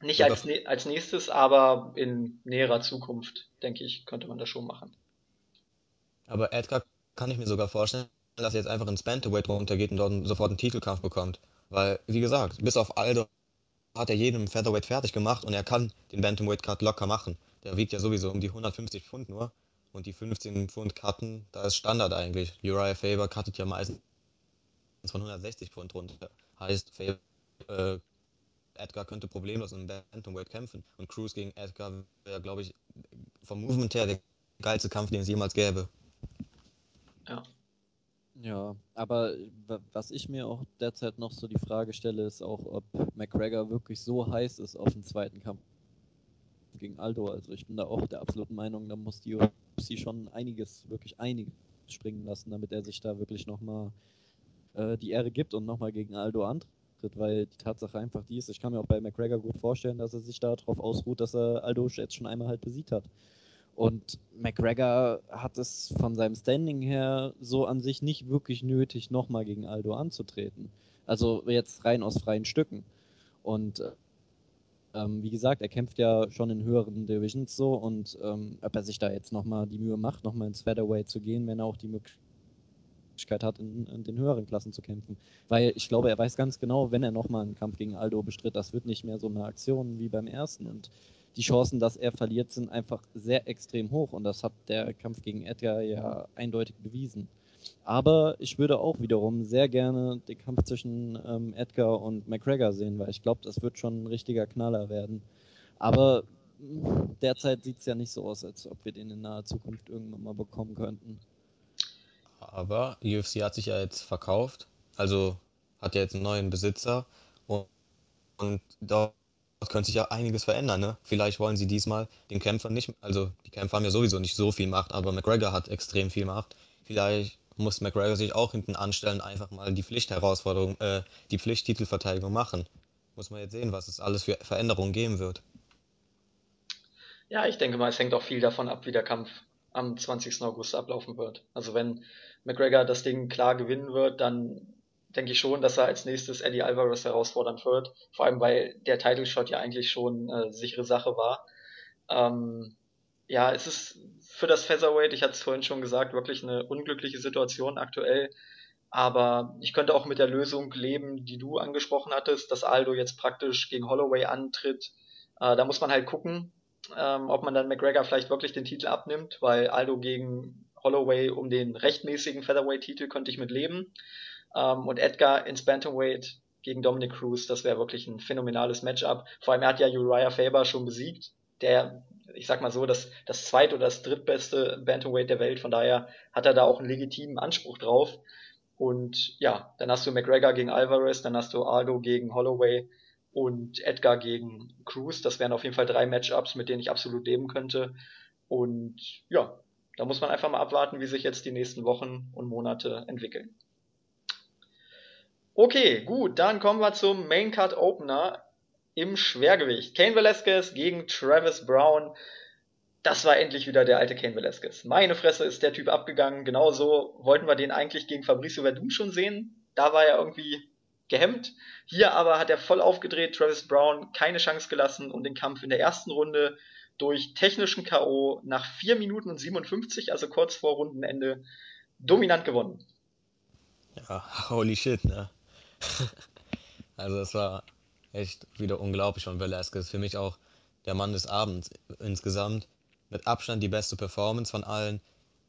nicht als, als nächstes, aber in näherer Zukunft, denke ich, könnte man das schon machen. Aber Edgar kann ich mir sogar vorstellen, dass er jetzt einfach ins Bantamweight runtergeht und dort sofort einen Titelkampf bekommt. Weil, wie gesagt, bis auf Aldo hat er jeden im Featherweight fertig gemacht und er kann den Bantamweight Cut locker machen. Der wiegt ja sowieso um die 150 Pfund nur. Und die 15 Pfund Cutten, da ist Standard eigentlich. Uriah Faber cuttet ja meistens von 160 Pfund runter. Heißt, Faber, äh, Edgar könnte problemlos im Bantamweight kämpfen. Und Cruz gegen Edgar wäre, glaube ich, vom Movement her der geilste Kampf, den es jemals gäbe. Ja. Ja, aber was ich mir auch derzeit noch so die Frage stelle, ist auch, ob McGregor wirklich so heiß ist auf den zweiten Kampf gegen Aldo. Also ich bin da auch der absoluten Meinung, da muss die UFC schon einiges, wirklich einiges springen lassen, damit er sich da wirklich nochmal äh, die Ehre gibt und nochmal gegen Aldo antritt, weil die Tatsache einfach die ist, ich kann mir auch bei McGregor gut vorstellen, dass er sich darauf ausruht, dass er Aldo jetzt schon einmal halt besiegt hat. Und McGregor hat es von seinem Standing her so an sich nicht wirklich nötig, nochmal gegen Aldo anzutreten. Also jetzt rein aus freien Stücken. Und ähm, wie gesagt, er kämpft ja schon in höheren Divisions so und ähm, ob er sich da jetzt nochmal die Mühe macht, nochmal ins Featherweight zu gehen, wenn er auch die Möglichkeit hat, in, in, den höheren Klassen zu kämpfen. Weil ich glaube, er weiß ganz genau, wenn er nochmal einen Kampf gegen Aldo bestritt, das wird nicht mehr so eine Aktion wie beim ersten. Und die Chancen, dass er verliert, sind einfach sehr extrem hoch und das hat der Kampf gegen Edgar ja eindeutig bewiesen. Aber ich würde auch wiederum sehr gerne den Kampf zwischen ähm, Edgar und McGregor sehen, weil ich glaube, das wird schon ein richtiger Knaller werden. Aber hm, derzeit sieht es ja nicht so aus, als ob wir den in naher Zukunft irgendwann mal bekommen könnten. Aber UFC hat sich ja jetzt verkauft, also hat ja jetzt einen neuen Besitzer und, und da könnte sich ja einiges verändern, ne? Vielleicht wollen sie diesmal den Kämpfern nicht, also die Kämpfer haben ja sowieso nicht so viel Macht, aber McGregor hat extrem viel Macht. Vielleicht muss McGregor sich auch hinten anstellen, einfach mal die Pflichtherausforderung, äh, die Pflichttitelverteidigung machen. Muss man jetzt sehen, was es alles für Veränderungen geben wird. Ja, ich denke mal, es hängt auch viel davon ab, wie der Kampf am 20. August ablaufen wird. Also wenn McGregor das Ding klar gewinnen wird, dann denke ich schon, dass er als nächstes Eddie Alvarez herausfordern wird. Vor allem, weil der Title Shot ja eigentlich schon äh, sichere Sache war. Ähm, ja, es ist für das Featherweight, ich hatte es vorhin schon gesagt, wirklich eine unglückliche Situation aktuell. Aber ich könnte auch mit der Lösung leben, die du angesprochen hattest, dass Aldo jetzt praktisch gegen Holloway antritt. Äh, da muss man halt gucken, ähm, ob man dann McGregor vielleicht wirklich den Titel abnimmt, weil Aldo gegen Holloway um den rechtmäßigen Featherweight-Titel könnte ich mit leben. Ähm, und Edgar ins Bantamweight gegen Dominic Cruz, das wäre wirklich ein phänomenales Matchup. Vor allem, er hat ja Uriah Faber schon besiegt, der, ich sag mal so, das, das zweit- oder das drittbeste Bantamweight der Welt. Von daher hat er da auch einen legitimen Anspruch drauf. Und ja, dann hast du McGregor gegen Alvarez, dann hast du Aldo gegen Holloway und Edgar gegen Cruz. Das wären auf jeden Fall drei Matchups, mit denen ich absolut leben könnte. Und ja, da muss man einfach mal abwarten, wie sich jetzt die nächsten Wochen und Monate entwickeln. Okay, gut, dann kommen wir zum Main Card Opener im Schwergewicht. Kane Velasquez gegen Travis Brown. Das war endlich wieder der alte Kane Velasquez. Meine Fresse ist der Typ abgegangen. Genauso wollten wir den eigentlich gegen Fabricio Verdun schon sehen. Da war er irgendwie gehemmt. Hier aber hat er voll aufgedreht. Travis Brown keine Chance gelassen und den Kampf in der ersten Runde durch technischen K.O. nach 4 Minuten und 57, also kurz vor Rundenende, dominant gewonnen. Ja, holy shit, ne? also es war echt wieder unglaublich von Velasquez. Für mich auch der Mann des Abends insgesamt. Mit Abstand die beste Performance von allen.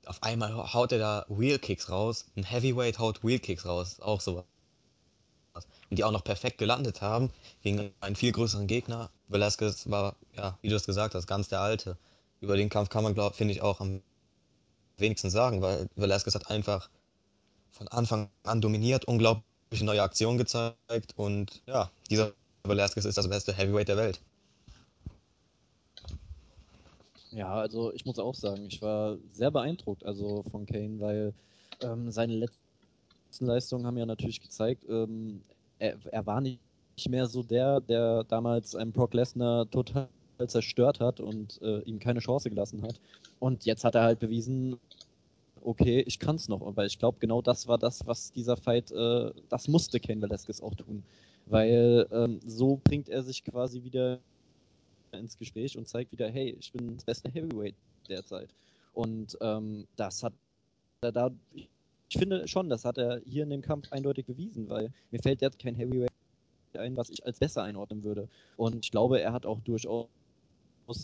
Auf einmal haut er da Wheelkicks raus. Ein Heavyweight haut Wheelkicks raus. Auch sowas. Und die auch noch perfekt gelandet haben gegen einen viel größeren Gegner. Velasquez war, ja, wie du es gesagt hast, ganz der Alte. Über den Kampf kann man, glaube finde ich, auch am wenigsten sagen, weil Velasquez hat einfach von Anfang an dominiert, unglaublich neue Aktionen gezeigt und ja, dieser Velasquez ist das beste Heavyweight der Welt. Ja, also ich muss auch sagen, ich war sehr beeindruckt also von Kane, weil ähm, seine letzten Leistungen haben ja natürlich gezeigt, ähm, er, er, war nicht mehr so der, der damals einem Brock Lesnar total zerstört hat und äh, ihm keine Chance gelassen hat. Und jetzt hat er halt bewiesen, okay, ich kann es noch. Aber ich glaube, genau das war das, was dieser Fight, äh, das musste Ken Velasquez auch tun. Weil ähm, so bringt er sich quasi wieder ins Gespräch und zeigt wieder, hey, ich bin das beste Heavyweight derzeit. Und ähm, das hat er da, ich finde schon, das hat er hier in dem Kampf eindeutig bewiesen, weil mir fällt jetzt kein Heavyweight ein, was ich als besser einordnen würde. Und ich glaube, er hat auch durchaus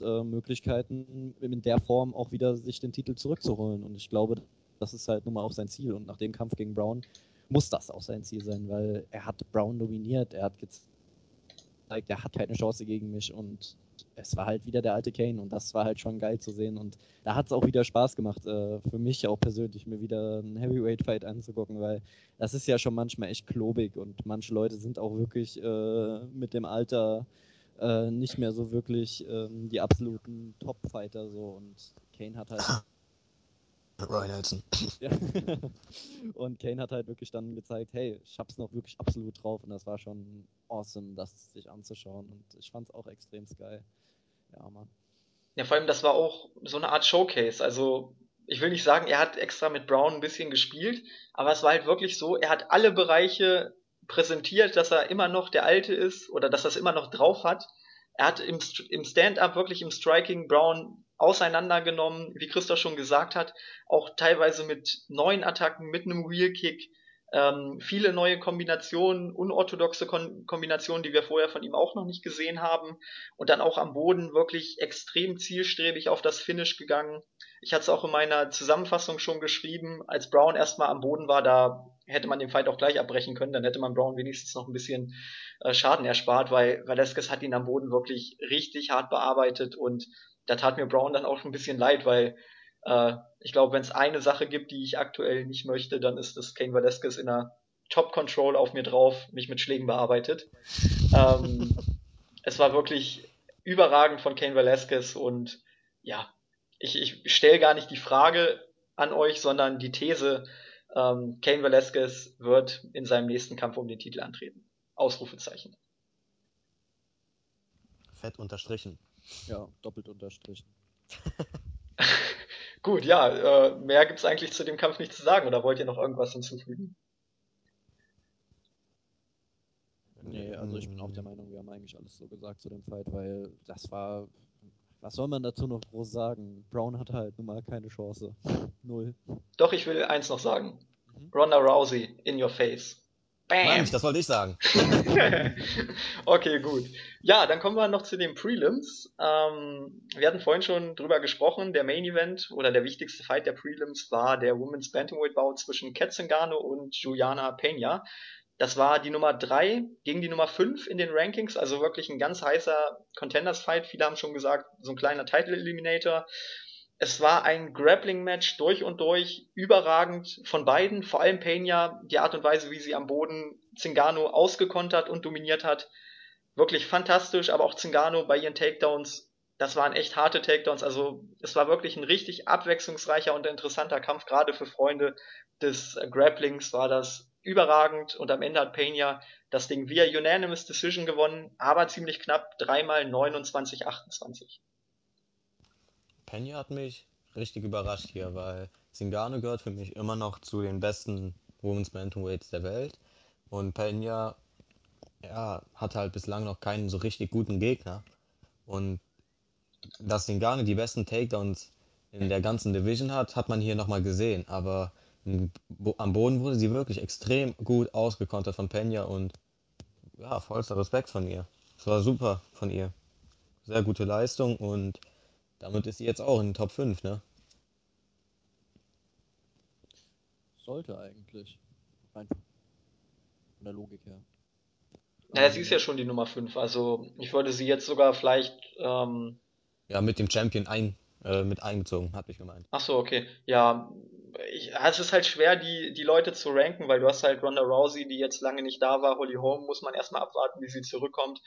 äh, Möglichkeiten, in der Form auch wieder sich den Titel zurückzuholen. Und ich glaube, das ist halt nun mal auch sein Ziel. Und nach dem Kampf gegen Brown muss das auch sein Ziel sein, weil er hat Brown dominiert, er hat gezeigt, er hat keine Chance gegen mich. Und es war halt wieder der alte Kane. Und das war halt schon geil zu sehen. Und da hat es auch wieder Spaß gemacht, äh, für mich auch persönlich, mir wieder einen Heavyweight-Fight anzugucken, weil das ist ja schon manchmal echt klobig. Und manche Leute sind auch wirklich äh, mit dem Alter äh, nicht mehr so wirklich ähm, die absoluten Top-Fighter so und Kane hat halt Ryan Nelson. Ja. und Kane hat halt wirklich dann gezeigt, hey, ich hab's noch wirklich absolut drauf und das war schon awesome, das sich anzuschauen und ich fand's auch extrem geil. Ja, Mann. Ja, vor allem, das war auch so eine Art Showcase. Also, ich will nicht sagen, er hat extra mit Brown ein bisschen gespielt, aber es war halt wirklich so, er hat alle Bereiche präsentiert, dass er immer noch der Alte ist oder dass er es immer noch drauf hat. Er hat im, im Stand-up, wirklich im Striking Brown auseinandergenommen, wie Christoph schon gesagt hat, auch teilweise mit neuen Attacken, mit einem Wheelkick, ähm, viele neue Kombinationen, unorthodoxe Kon Kombinationen, die wir vorher von ihm auch noch nicht gesehen haben. Und dann auch am Boden wirklich extrem zielstrebig auf das Finish gegangen. Ich hatte es auch in meiner Zusammenfassung schon geschrieben, als Brown erstmal am Boden war, da hätte man den Fight auch gleich abbrechen können, dann hätte man Brown wenigstens noch ein bisschen äh, Schaden erspart, weil Velasquez hat ihn am Boden wirklich richtig hart bearbeitet und da tat mir Brown dann auch ein bisschen leid, weil äh, ich glaube, wenn es eine Sache gibt, die ich aktuell nicht möchte, dann ist es Kane Velasquez in einer Top Control auf mir drauf, mich mit Schlägen bearbeitet. Ähm, es war wirklich überragend von Kane Velasquez und ja, ich, ich stelle gar nicht die Frage an euch, sondern die These, ähm, Kane Velasquez wird in seinem nächsten Kampf um den Titel antreten. Ausrufezeichen. Fett unterstrichen. Ja, doppelt unterstrichen. Gut, ja, äh, mehr gibt's eigentlich zu dem Kampf nicht zu sagen, oder wollt ihr noch irgendwas hinzufügen? Nee, also ich bin auch der Meinung, wir haben eigentlich alles so gesagt zu dem Fight, weil das war. Was soll man dazu noch groß sagen? Brown hatte halt nun mal keine Chance. Null. Doch, ich will eins noch sagen. Mhm. Ronda Rousey, in your face. Bam. Nein, das wollte ich sagen. okay, gut. Ja, dann kommen wir noch zu den Prelims. Ähm, wir hatten vorhin schon drüber gesprochen, der Main Event oder der wichtigste Fight der Prelims war der Women's Bantamweight Bout zwischen Kat Zingano und Juliana Peña. Das war die Nummer 3 gegen die Nummer 5 in den Rankings, also wirklich ein ganz heißer Contenders-Fight. Viele haben schon gesagt, so ein kleiner Title-Eliminator. Es war ein Grappling-Match durch und durch, überragend von beiden, vor allem Peña, die Art und Weise, wie sie am Boden Zingano ausgekontert und dominiert hat, wirklich fantastisch, aber auch Zingano bei ihren Takedowns, das waren echt harte Takedowns, also es war wirklich ein richtig abwechslungsreicher und interessanter Kampf, gerade für Freunde des Grapplings war das überragend. Und am Ende hat Peña das Ding via Unanimous Decision gewonnen, aber ziemlich knapp, dreimal 29-28. Pena hat mich richtig überrascht hier, weil Zingano gehört für mich immer noch zu den besten Women's Bantamweights der Welt. Und Pena ja, hat halt bislang noch keinen so richtig guten Gegner. Und dass Zingano die besten Takedowns in der ganzen Division hat, hat man hier nochmal gesehen. Aber am Boden wurde sie wirklich extrem gut ausgekontert von Pena und ja, vollster Respekt von ihr. Es war super von ihr. Sehr gute Leistung und damit ist sie jetzt auch in den Top 5, ne? Sollte eigentlich. Einfach von der Logik her. Naja, sie ist ja schon die Nummer 5. Also ich würde sie jetzt sogar vielleicht. Ähm... Ja, mit dem Champion ein, äh, mit einbezogen, hat mich gemeint. Ach so, okay. Ja, ich, es ist halt schwer, die, die Leute zu ranken, weil du hast halt Ronda Rousey, die jetzt lange nicht da war. Holly Holm muss man erstmal abwarten, wie sie zurückkommt.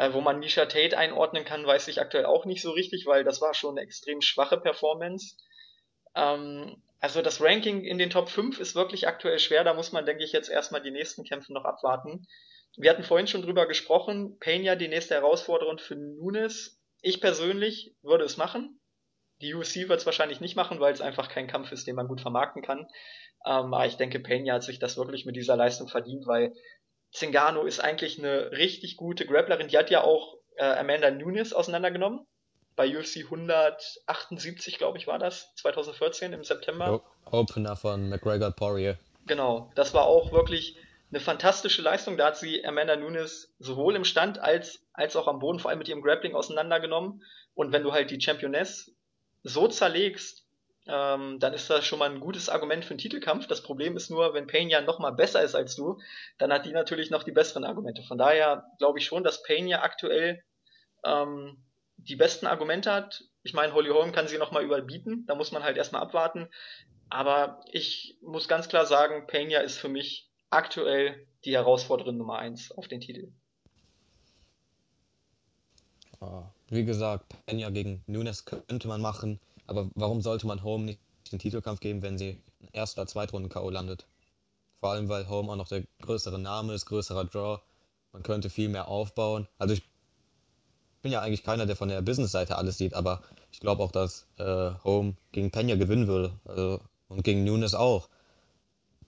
Äh, wo man Misha Tate einordnen kann, weiß ich aktuell auch nicht so richtig, weil das war schon eine extrem schwache Performance. Ähm, also das Ranking in den Top 5 ist wirklich aktuell schwer, da muss man, denke ich, jetzt erstmal die nächsten Kämpfe noch abwarten. Wir hatten vorhin schon drüber gesprochen, Peña die nächste Herausforderung für Nunes. ich persönlich würde es machen. Die UFC wird es wahrscheinlich nicht machen, weil es einfach kein Kampf ist, den man gut vermarkten kann. Ähm, aber ich denke, Pena hat sich das wirklich mit dieser Leistung verdient, weil Zingano ist eigentlich eine richtig gute Grapplerin. Die hat ja auch äh, Amanda Nunes auseinandergenommen. Bei UFC 178, glaube ich, war das, 2014 im September. Opener von McGregor Poirier. Genau, das war auch wirklich eine fantastische Leistung. Da hat sie Amanda Nunes sowohl im Stand als, als auch am Boden, vor allem mit ihrem Grappling auseinandergenommen. Und wenn du halt die Championess so zerlegst, ähm, dann ist das schon mal ein gutes Argument für einen Titelkampf. Das Problem ist nur, wenn Pena noch mal besser ist als du, dann hat die natürlich noch die besseren Argumente. Von daher glaube ich schon, dass Pena aktuell ähm, die besten Argumente hat. Ich meine, Holly Holm kann sie noch mal überbieten. Da muss man halt erstmal abwarten. Aber ich muss ganz klar sagen, Pena ist für mich aktuell die Herausforderin Nummer eins auf den Titel. Ah, wie gesagt, Pena gegen Nunes könnte man machen. Aber warum sollte man Home nicht den Titelkampf geben, wenn sie erst oder Zweitrunden K.O. landet? Vor allem, weil Home auch noch der größere Name ist, größerer Draw. Man könnte viel mehr aufbauen. Also ich bin ja eigentlich keiner, der von der Business-Seite alles sieht, aber ich glaube auch, dass äh, Home gegen Pena gewinnen würde. Also, und gegen Nunes auch.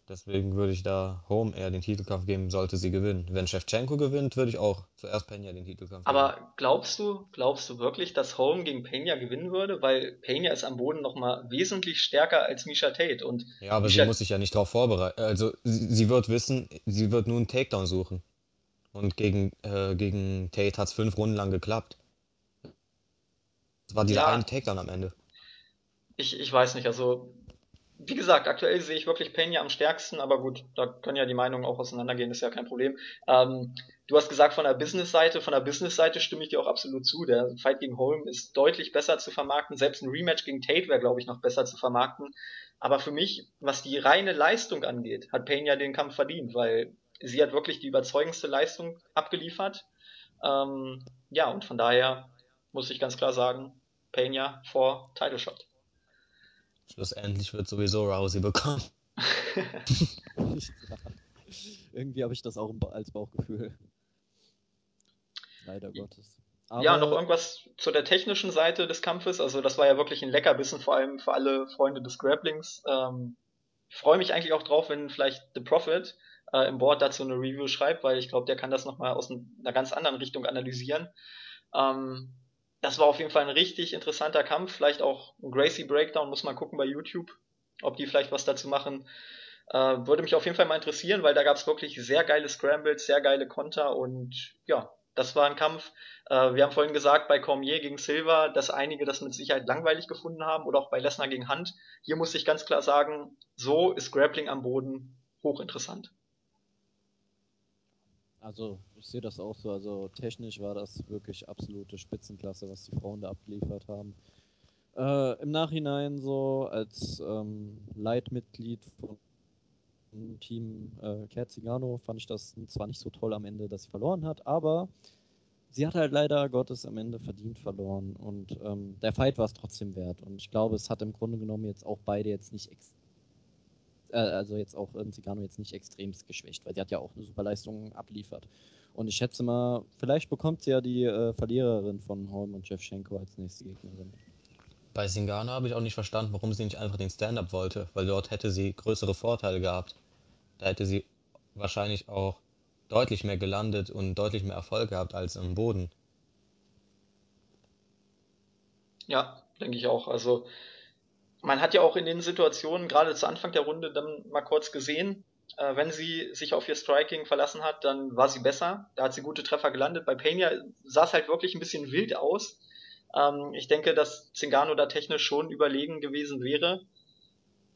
Deswegen würde ich da Home eher den Titelkampf geben, sollte sie gewinnen. Wenn Shevchenko gewinnt, würde ich auch zuerst Pena den Titelkampf geben. Aber glaubst du, glaubst du wirklich, dass Home gegen Pena gewinnen würde? Weil Pena ist am Boden nochmal wesentlich stärker als Misha Tate. Und ja, aber Misha sie muss sich ja nicht darauf vorbereiten. Also sie, sie, wird wissen, sie wird nun einen Takedown suchen. Und gegen, äh, gegen Tate hat es fünf Runden lang geklappt. Das war dieser ja, eine Takedown am Ende. Ich, ich weiß nicht, also wie gesagt, aktuell sehe ich wirklich Pena am stärksten, aber gut, da können ja die Meinungen auch auseinandergehen, ist ja kein Problem. Ähm, du hast gesagt von der Business-Seite, von der Business-Seite stimme ich dir auch absolut zu. Der Fight gegen Holm ist deutlich besser zu vermarkten. Selbst ein Rematch gegen Tate wäre, glaube ich, noch besser zu vermarkten. Aber für mich, was die reine Leistung angeht, hat Pena den Kampf verdient, weil sie hat wirklich die überzeugendste Leistung abgeliefert. Ähm, ja, und von daher muss ich ganz klar sagen, Pena vor Title Shot. Schlussendlich wird sowieso Rousey bekommen. Irgendwie habe ich das auch als Bauchgefühl. Leider Gottes. Aber ja, noch irgendwas zu der technischen Seite des Kampfes. Also das war ja wirklich ein Leckerbissen, vor allem für alle Freunde des Grapplings. Ähm, ich freue mich eigentlich auch drauf, wenn vielleicht The Prophet äh, im Board dazu eine Review schreibt, weil ich glaube, der kann das nochmal aus einer ganz anderen Richtung analysieren. Ähm, das war auf jeden Fall ein richtig interessanter Kampf. Vielleicht auch ein Gracie Breakdown, muss man gucken bei YouTube, ob die vielleicht was dazu machen. Äh, würde mich auf jeden Fall mal interessieren, weil da gab es wirklich sehr geile Scrambles, sehr geile Konter und ja, das war ein Kampf. Äh, wir haben vorhin gesagt, bei Cormier gegen Silva, dass einige das mit Sicherheit langweilig gefunden haben oder auch bei Lesnar gegen Hunt. Hier muss ich ganz klar sagen, so ist Grappling am Boden hochinteressant. Also ich sehe das auch so. Also technisch war das wirklich absolute Spitzenklasse, was die Frauen da abgeliefert haben. Äh, Im Nachhinein so als ähm, Leitmitglied von Team äh, Cat Zingano fand ich das zwar nicht so toll am Ende, dass sie verloren hat, aber sie hat halt leider Gottes am Ende verdient verloren und ähm, der Fight war es trotzdem wert und ich glaube, es hat im Grunde genommen jetzt auch beide jetzt nicht extrem äh, also jetzt auch ähm, Zigano jetzt nicht extremst geschwächt, weil sie hat ja auch eine super Leistung abliefert. Und ich schätze mal, vielleicht bekommt sie ja die äh, Verliererin von Holm und Shevchenko als nächste Gegnerin. Bei Singano habe ich auch nicht verstanden, warum sie nicht einfach den Stand-up wollte, weil dort hätte sie größere Vorteile gehabt. Da hätte sie wahrscheinlich auch deutlich mehr gelandet und deutlich mehr Erfolg gehabt als im Boden. Ja, denke ich auch. Also man hat ja auch in den Situationen, gerade zu Anfang der Runde, dann mal kurz gesehen, äh, wenn sie sich auf ihr Striking verlassen hat, dann war sie besser. Da hat sie gute Treffer gelandet. Bei Pena sah es halt wirklich ein bisschen wild aus. Ähm, ich denke, dass Zingano da technisch schon überlegen gewesen wäre.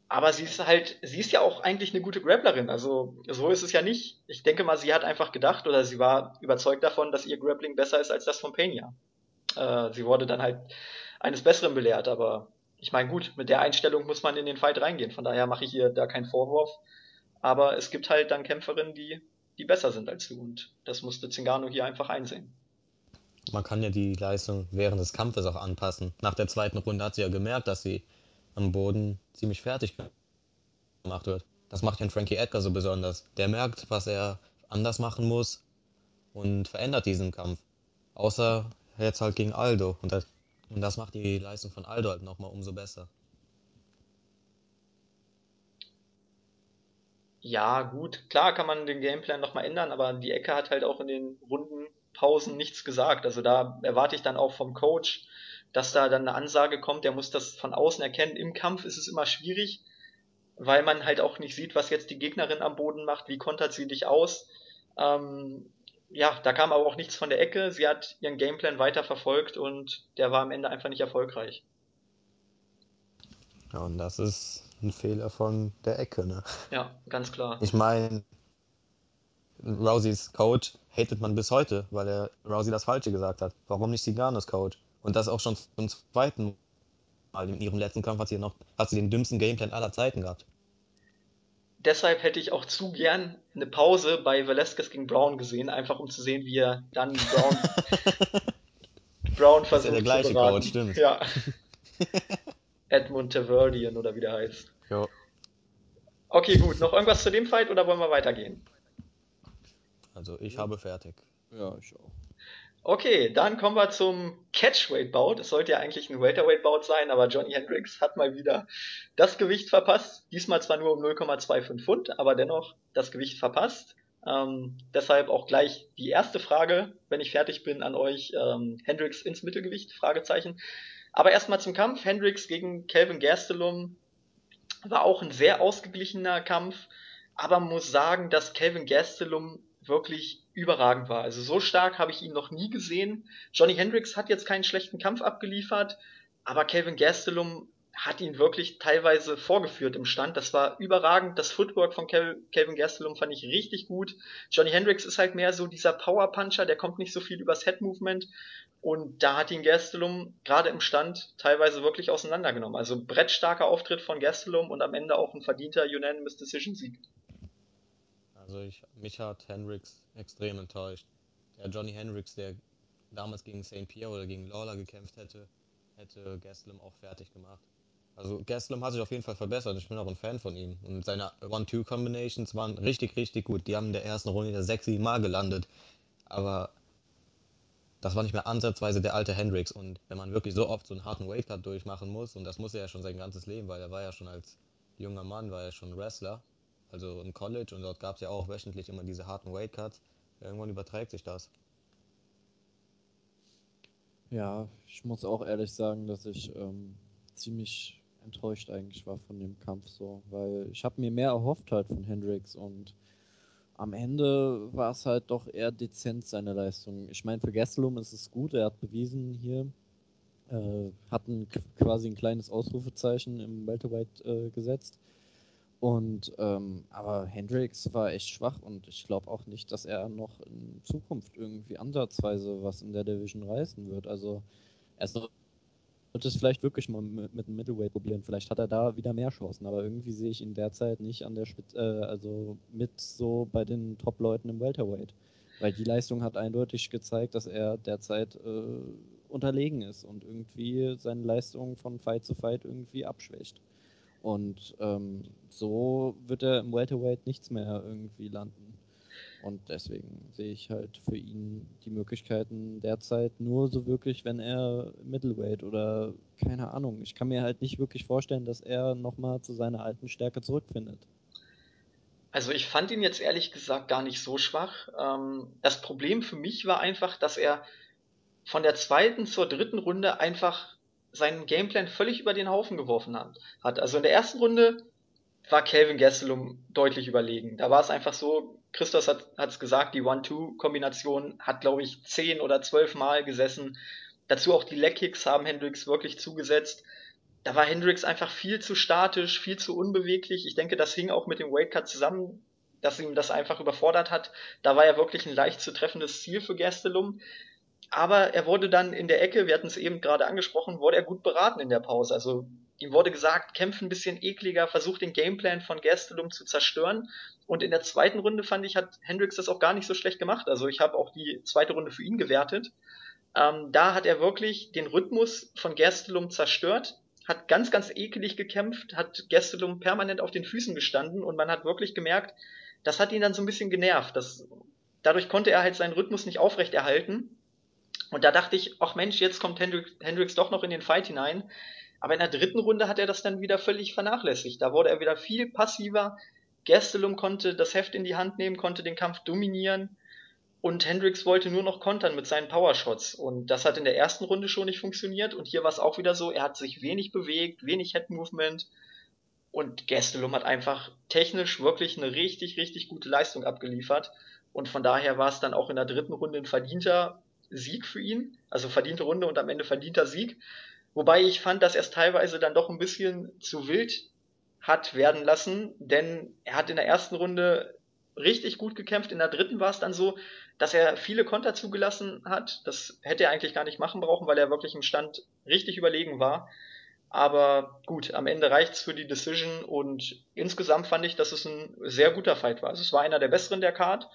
Aber sie ist halt, sie ist ja auch eigentlich eine gute Grapplerin. Also so ist es ja nicht. Ich denke mal, sie hat einfach gedacht oder sie war überzeugt davon, dass ihr Grappling besser ist als das von Pena. Äh, sie wurde dann halt eines Besseren belehrt, aber ich meine, gut, mit der Einstellung muss man in den Fight reingehen. Von daher mache ich hier da keinen Vorwurf. Aber es gibt halt dann Kämpferinnen, die, die besser sind als du. Und das musste Zingano hier einfach einsehen. Man kann ja die Leistung während des Kampfes auch anpassen. Nach der zweiten Runde hat sie ja gemerkt, dass sie am Boden ziemlich fertig gemacht wird. Das macht ja Frankie Edgar so besonders. Der merkt, was er anders machen muss und verändert diesen Kampf. Außer jetzt halt gegen Aldo. Und das, und das macht die Leistung von Aldo nochmal umso besser. Ja, gut, klar kann man den Gameplan nochmal ändern, aber die Ecke hat halt auch in den Runden Pausen nichts gesagt. Also da erwarte ich dann auch vom Coach, dass da dann eine Ansage kommt, der muss das von außen erkennen. Im Kampf ist es immer schwierig, weil man halt auch nicht sieht, was jetzt die Gegnerin am Boden macht, wie kontert sie dich aus. Ähm, ja, da kam aber auch nichts von der Ecke. Sie hat ihren Gameplan weiter verfolgt und der war am Ende einfach nicht erfolgreich. Ja, und das ist ein Fehler von der Ecke, ne? Ja, ganz klar. Ich meine, Rouseys Coach hatet man bis heute, weil er Rousey das Falsche gesagt hat. Warum nicht Siganos Coach? Und das auch schon zum zweiten Mal. In ihrem letzten Kampf hat sie noch hat sie den dümmsten Gameplan aller Zeiten gehabt. Deshalb hätte ich auch zu gern eine Pause bei Velasquez gegen Brown gesehen, einfach um zu sehen, wie er dann Brown, Brown versucht. Das ist ja der gleiche Coach, stimmt. Ja. Edmund Taverdian oder wie der heißt. Jo. Okay, gut. Noch irgendwas zu dem Fight oder wollen wir weitergehen? Also ich habe fertig. Ja, ich auch. Okay, dann kommen wir zum Catchweight-Bout. Es sollte ja eigentlich ein Welterweight-Bout sein, aber Johnny Hendricks hat mal wieder das Gewicht verpasst. Diesmal zwar nur um 0,25 Pfund, aber dennoch das Gewicht verpasst. Ähm, deshalb auch gleich die erste Frage, wenn ich fertig bin, an euch. Ähm, Hendricks ins Mittelgewicht? Fragezeichen. Aber erstmal zum Kampf. Hendricks gegen Calvin Gastelum war auch ein sehr ausgeglichener Kampf. Aber man muss sagen, dass Calvin Gastelum wirklich überragend war. Also so stark habe ich ihn noch nie gesehen. Johnny Hendricks hat jetzt keinen schlechten Kampf abgeliefert, aber Calvin Gastelum hat ihn wirklich teilweise vorgeführt im Stand. Das war überragend. Das Footwork von Calvin Gastelum fand ich richtig gut. Johnny Hendricks ist halt mehr so dieser Power Puncher, der kommt nicht so viel übers Head Movement. Und da hat ihn Gastelum gerade im Stand teilweise wirklich auseinandergenommen. Also brettstarker Auftritt von Gastelum und am Ende auch ein verdienter Unanimous Decision Sieg. Also ich, mich hat Hendricks extrem enttäuscht. Der Johnny Hendricks, der damals gegen St. Pierre oder gegen Lawler gekämpft hätte, hätte Gastelum auch fertig gemacht. Also Gastelum hat sich auf jeden Fall verbessert. Ich bin auch ein Fan von ihm. Und seine One-Two-Combinations waren richtig, richtig gut. Die haben in der ersten Runde ja sechs, sieben Mal gelandet. Aber das war nicht mehr ansatzweise der alte Hendrix. Und wenn man wirklich so oft so einen harten Weightcut durchmachen muss, und das muss er ja schon sein ganzes Leben, weil er war ja schon als junger Mann, war er schon Wrestler, also im College, und dort gab es ja auch wöchentlich immer diese harten Weightcuts. Irgendwann überträgt sich das. Ja, ich muss auch ehrlich sagen, dass ich ähm, ziemlich enttäuscht eigentlich war von dem Kampf so, weil ich habe mir mehr erhofft halt von Hendrix und am Ende war es halt doch eher dezent seine Leistung. Ich meine, für Gastelum ist es gut, er hat bewiesen hier, äh, hat ein, quasi ein kleines Ausrufezeichen im Welterweight äh, gesetzt. Und ähm, aber Hendrix war echt schwach und ich glaube auch nicht, dass er noch in Zukunft irgendwie ansatzweise was in der Division reißen wird. Also er sollte es vielleicht wirklich mal mit, dem Middleweight probieren. Vielleicht hat er da wieder mehr Chancen, aber irgendwie sehe ich ihn derzeit nicht an der Spitze, äh, also mit so bei den Top-Leuten im Welterweight. Weil die Leistung hat eindeutig gezeigt, dass er derzeit äh, unterlegen ist und irgendwie seine Leistung von Fight zu Fight irgendwie abschwächt. Und ähm, so wird er im Welterweight nichts mehr irgendwie landen. Und deswegen sehe ich halt für ihn die Möglichkeiten derzeit nur so wirklich, wenn er Middleweight oder keine Ahnung. Ich kann mir halt nicht wirklich vorstellen, dass er nochmal zu seiner alten Stärke zurückfindet. Also ich fand ihn jetzt ehrlich gesagt gar nicht so schwach. Ähm, das Problem für mich war einfach, dass er von der zweiten zur dritten Runde einfach seinen Gameplan völlig über den Haufen geworfen hat. Also in der ersten Runde war Calvin Gastelum deutlich überlegen. Da war es einfach so, Christos hat es gesagt, die One-Two-Kombination hat, glaube ich, zehn oder zwölf Mal gesessen. Dazu auch die Leg-Kicks haben Hendricks wirklich zugesetzt. Da war Hendricks einfach viel zu statisch, viel zu unbeweglich. Ich denke, das hing auch mit dem Weightcut zusammen, dass ihm das einfach überfordert hat. Da war er wirklich ein leicht zu treffendes Ziel für Gastelum. Aber er wurde dann in der Ecke, wir hatten es eben gerade angesprochen, wurde er gut beraten in der Pause. Also ihm wurde gesagt, kämpf ein bisschen ekliger, versuch den Gameplan von Gastelum zu zerstören. Und in der zweiten Runde fand ich, hat Hendricks das auch gar nicht so schlecht gemacht. Also ich habe auch die zweite Runde für ihn gewertet. Ähm, da hat er wirklich den Rhythmus von Gastelum zerstört, hat ganz, ganz ekelig gekämpft, hat Gastelum permanent auf den Füßen gestanden und man hat wirklich gemerkt, das hat ihn dann so ein bisschen genervt. Das, dadurch konnte er halt seinen Rhythmus nicht aufrechterhalten Und da dachte ich, ach Mensch, jetzt kommt Hendricks, Hendricks doch noch in den Fight hinein. Aber in der dritten Runde hat er das dann wieder völlig vernachlässigt. Da wurde er wieder viel passiver. Gastelum konnte das Heft in die Hand nehmen, konnte den Kampf dominieren. Und Hendricks wollte nur noch kontern mit seinen Powershots. Und das hat in der ersten Runde schon nicht funktioniert. Und hier war es auch wieder so, er hat sich wenig bewegt, wenig Head Movement. Und Gastelum hat einfach technisch wirklich eine richtig, richtig gute Leistung abgeliefert. Und von daher war es dann auch in der dritten Runde ein verdienter Sieg für ihn. Also verdiente Runde und am Ende verdienter Sieg. Wobei ich fand, dass er es teilweise dann doch ein bisschen zu wild hat werden lassen, denn er hat in der ersten Runde richtig gut gekämpft. In der dritten war es dann so, dass er viele Konter zugelassen hat. Das hätte er eigentlich gar nicht machen brauchen, weil er wirklich im Stand richtig überlegen war. Aber gut, am Ende reicht's für die Decision und insgesamt fand ich, dass es ein sehr guter Fight war. Also es war einer der besseren der Card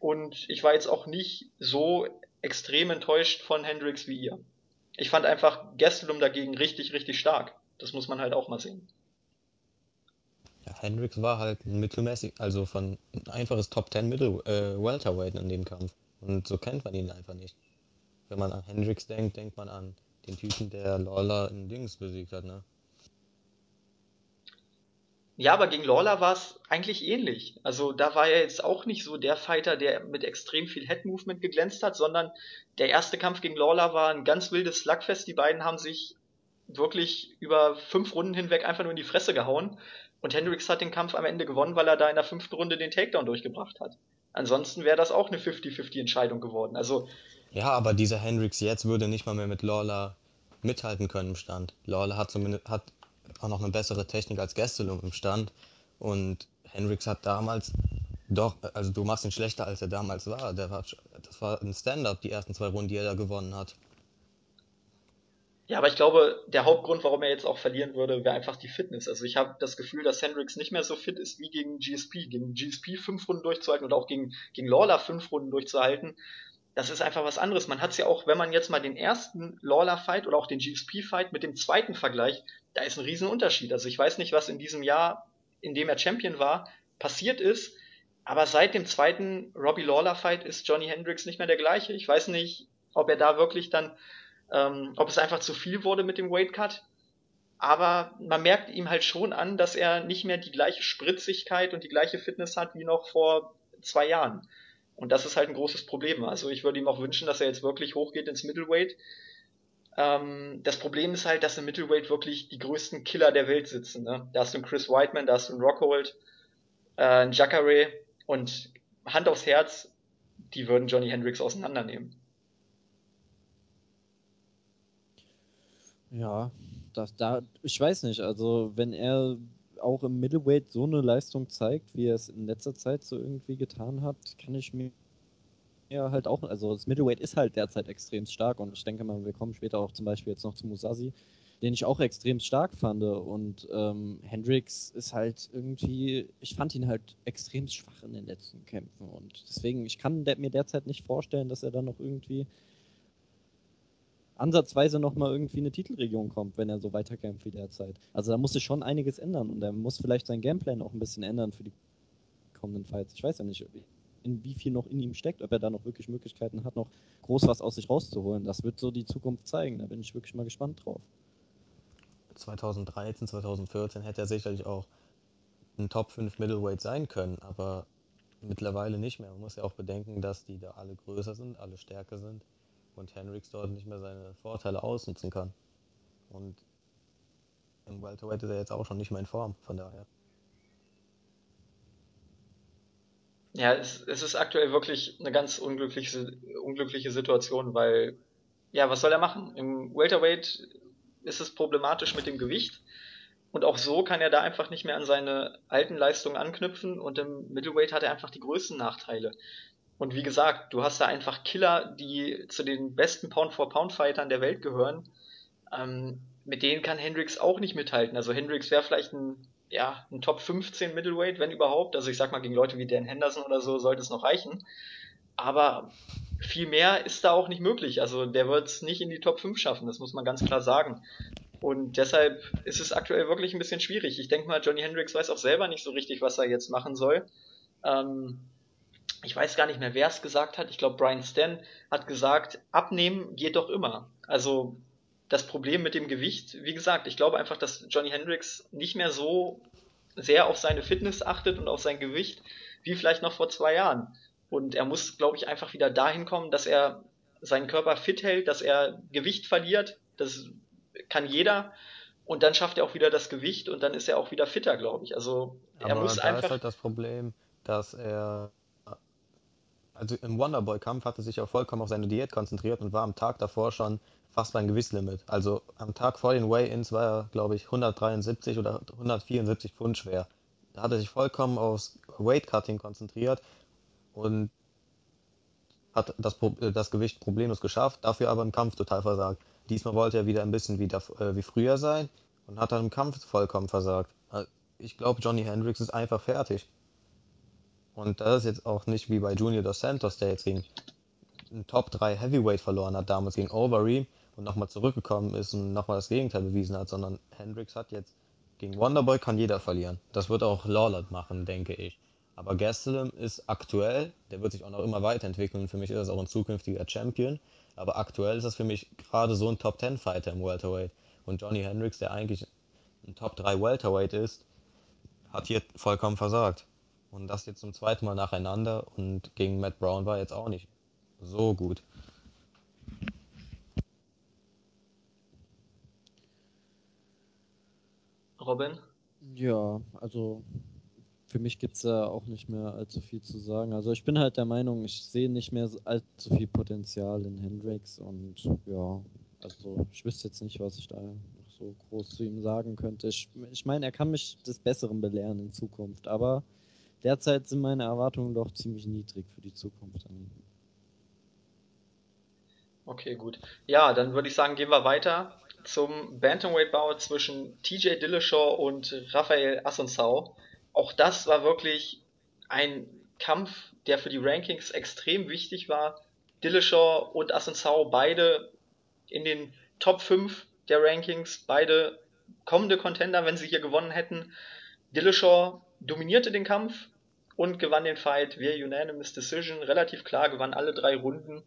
und ich war jetzt auch nicht so extrem enttäuscht von Hendrix wie ihr. Ich fand einfach Gastelum dagegen richtig, richtig stark. Das muss man halt auch mal sehen. Ja, Hendricks war halt mittelmäßig, also von ein einfaches Top 10 Middle äh, Welterweight in dem Kampf. Und so kennt man ihn einfach nicht. Wenn man an Hendricks denkt, denkt man an den Typen, der Lawler in Dings besiegt hat, ne? Ja, aber gegen Lawler war es eigentlich ähnlich. Also da war er jetzt auch nicht so der Fighter, der mit extrem viel Head-Movement geglänzt hat, sondern der erste Kampf gegen Lawler war ein ganz wildes Slugfest. Die beiden haben sich wirklich über fünf Runden hinweg einfach nur in die Fresse gehauen. Und Hendricks hat den Kampf am Ende gewonnen, weil er da in der fünften Runde den Takedown durchgebracht hat. Ansonsten wäre das auch eine 50-50 Entscheidung geworden. Also ja, aber dieser Hendricks jetzt würde nicht mal mehr mit Lawler mithalten können im Stand. Lawler hat zumindest hat auch noch eine bessere Technik als Gastelum im Stand. Und Hendricks hat damals doch, also du machst ihn schlechter, als er damals war. Der war das war ein Stand-up, die ersten zwei Runden, die er da gewonnen hat. Ja, aber ich glaube, der Hauptgrund, warum er jetzt auch verlieren würde, wäre einfach die Fitness. Also ich habe das Gefühl, dass Hendricks nicht mehr so fit ist wie gegen GSP. Gegen GSP fünf Runden durchzuhalten oder auch gegen, gegen Lawler fünf Runden durchzuhalten, das ist einfach was anderes. Man hat es ja auch, wenn man jetzt mal den ersten Lawler-Fight oder auch den GSP-Fight mit dem zweiten vergleicht, da ist ein Riesenunterschied. Also ich weiß nicht, was in diesem Jahr, in dem er Champion war, passiert ist, aber seit dem zweiten Robbie Lawler-Fight ist Johnny Hendricks nicht mehr der gleiche. Ich weiß nicht, ob er da wirklich dann, ähm, ob es einfach zu viel wurde mit dem Weight Cut. Aber man merkt ihm halt schon an, dass er nicht mehr die gleiche Spritzigkeit und die gleiche Fitness hat wie noch vor zwei Jahren. Und das ist halt ein großes Problem. Also ich würde ihm auch wünschen, dass er jetzt wirklich hochgeht ins Middleweight. Ähm, das Problem ist halt, dass im Middleweight wirklich die größten Killer der Welt sitzen. Ne? Da hast du einen Chris Whiteman, da hast du einen Rockhold, äh, einen Jacare und Hand aufs Herz, die würden Johnny Hendricks auseinandernehmen. Ja, das, da, ich weiß nicht, also wenn er auch im Middleweight so eine Leistung zeigt, wie er es in letzter Zeit so irgendwie getan hat, kann ich mir ja halt auch, also das Middleweight ist halt derzeit extrem stark und ich denke mal, wir kommen später auch zum Beispiel jetzt noch zu Musashi, den ich auch extrem stark fand und ähm, Hendrix ist halt irgendwie, ich fand ihn halt extrem schwach in den letzten Kämpfen und deswegen, ich kann mir derzeit nicht vorstellen, dass er dann noch irgendwie ansatzweise nochmal irgendwie eine Titelregion kommt, wenn er so weiterkämpft wie derzeit. Also da muss sich schon einiges ändern und er muss vielleicht sein Gameplan auch ein bisschen ändern für die kommenden Fights. Ich weiß ja nicht, in wie viel noch in ihm steckt, ob er da noch wirklich Möglichkeiten hat, noch groß was aus sich rauszuholen. Das wird so die Zukunft zeigen. Da bin ich wirklich mal gespannt drauf. 2013, 2014 hätte er sicherlich auch ein Top 5 Middleweight sein können, aber mittlerweile nicht mehr. Man muss ja auch bedenken, dass die da alle größer sind, alle stärker sind und Henricks dort nicht mehr seine Vorteile ausnutzen kann. Und im Welterweight ist er jetzt auch schon nicht mehr in Form, von daher. Ja, es, es ist aktuell wirklich eine ganz unglückliche, unglückliche Situation, weil, ja, was soll er machen? Im Welterweight ist es problematisch mit dem Gewicht. Und auch so kann er da einfach nicht mehr an seine alten Leistungen anknüpfen und im Middleweight hat er einfach die größten Nachteile. Und wie gesagt, du hast da einfach Killer, die zu den besten Pound-for-Pound-Fightern der Welt gehören. Ähm, mit denen kann Hendricks auch nicht mithalten. Also Hendricks wäre vielleicht ein, ja, ein Top 15 Middleweight, wenn überhaupt. Also ich sag mal, gegen Leute wie Dan Henderson oder so sollte es noch reichen. Aber viel mehr ist da auch nicht möglich. Also der wird es nicht in die Top 5 schaffen, das muss man ganz klar sagen. Und deshalb ist es aktuell wirklich ein bisschen schwierig. Ich denke mal, Johnny Hendricks weiß auch selber nicht so richtig, was er jetzt machen soll. Ähm, ich weiß gar nicht mehr, wer es gesagt hat. Ich glaube, Brian Stan hat gesagt, abnehmen geht doch immer. Also das Problem mit dem Gewicht, wie gesagt, ich glaube einfach, dass Johnny Hendricks nicht mehr so sehr auf seine Fitness achtet und auf sein Gewicht, wie vielleicht noch vor zwei Jahren. Und er muss, glaube ich, einfach wieder dahin kommen, dass er seinen Körper fit hält, dass er Gewicht verliert. Das kann jeder. Und dann schafft er auch wieder das Gewicht und dann ist er auch wieder fitter, glaube ich. Also er Aber muss da einfach. ist halt das Problem, dass er. Also im Wonderboy-Kampf hat er sich ja vollkommen auf seine Diät konzentriert und war am Tag davor schon fast beim Gewichtslimit. Also am Tag vor den Weigh-Ins war er, glaube ich, 173 oder 174 Pfund schwer. Da hat er sich vollkommen aufs Weight-Cutting konzentriert und hat das, äh, das Gewicht problemlos geschafft, dafür aber im Kampf total versagt. Diesmal wollte er wieder ein bisschen wie, äh, wie früher sein und hat dann im Kampf vollkommen versagt. Äh, ich glaube, Johnny Hendricks ist einfach fertig. Und das ist jetzt auch nicht wie bei Junior dos Santos, der jetzt gegen einen Top 3 Heavyweight verloren hat, damals gegen Overeem und nochmal zurückgekommen ist und nochmal das Gegenteil bewiesen hat, sondern Hendricks hat jetzt gegen Wonderboy kann jeder verlieren. Das wird auch Lawler machen, denke ich. Aber Gastelum ist aktuell, der wird sich auch noch immer weiterentwickeln. Für mich ist er auch ein zukünftiger Champion. Aber aktuell ist das für mich gerade so ein Top 10 Fighter im Welterweight. Und Johnny Hendricks, der eigentlich ein Top 3 Welterweight ist, hat hier vollkommen versagt. Und das jetzt zum zweiten Mal nacheinander und gegen Matt Brown war jetzt auch nicht so gut. Robin? Ja, also für mich gibt es da auch nicht mehr allzu viel zu sagen. Also ich bin halt der Meinung, ich sehe nicht mehr allzu viel Potenzial in Hendrix und ja, also ich wüsste jetzt nicht, was ich da noch so groß zu ihm sagen könnte. Ich, ich meine, er kann mich des Besseren belehren in Zukunft, aber derzeit sind meine Erwartungen doch ziemlich niedrig für die Zukunft. Okay, gut. Ja, dann würde ich sagen, gehen wir weiter zum Bantamweight-Bau zwischen TJ Dillashaw und Rafael Assunção. Auch das war wirklich ein Kampf, der für die Rankings extrem wichtig war. Dillashaw und Assunção beide in den Top 5 der Rankings, beide kommende Contender, wenn sie hier gewonnen hätten. Dillashaw dominierte den Kampf und gewann den Fight via Unanimous Decision, relativ klar, gewann alle drei Runden.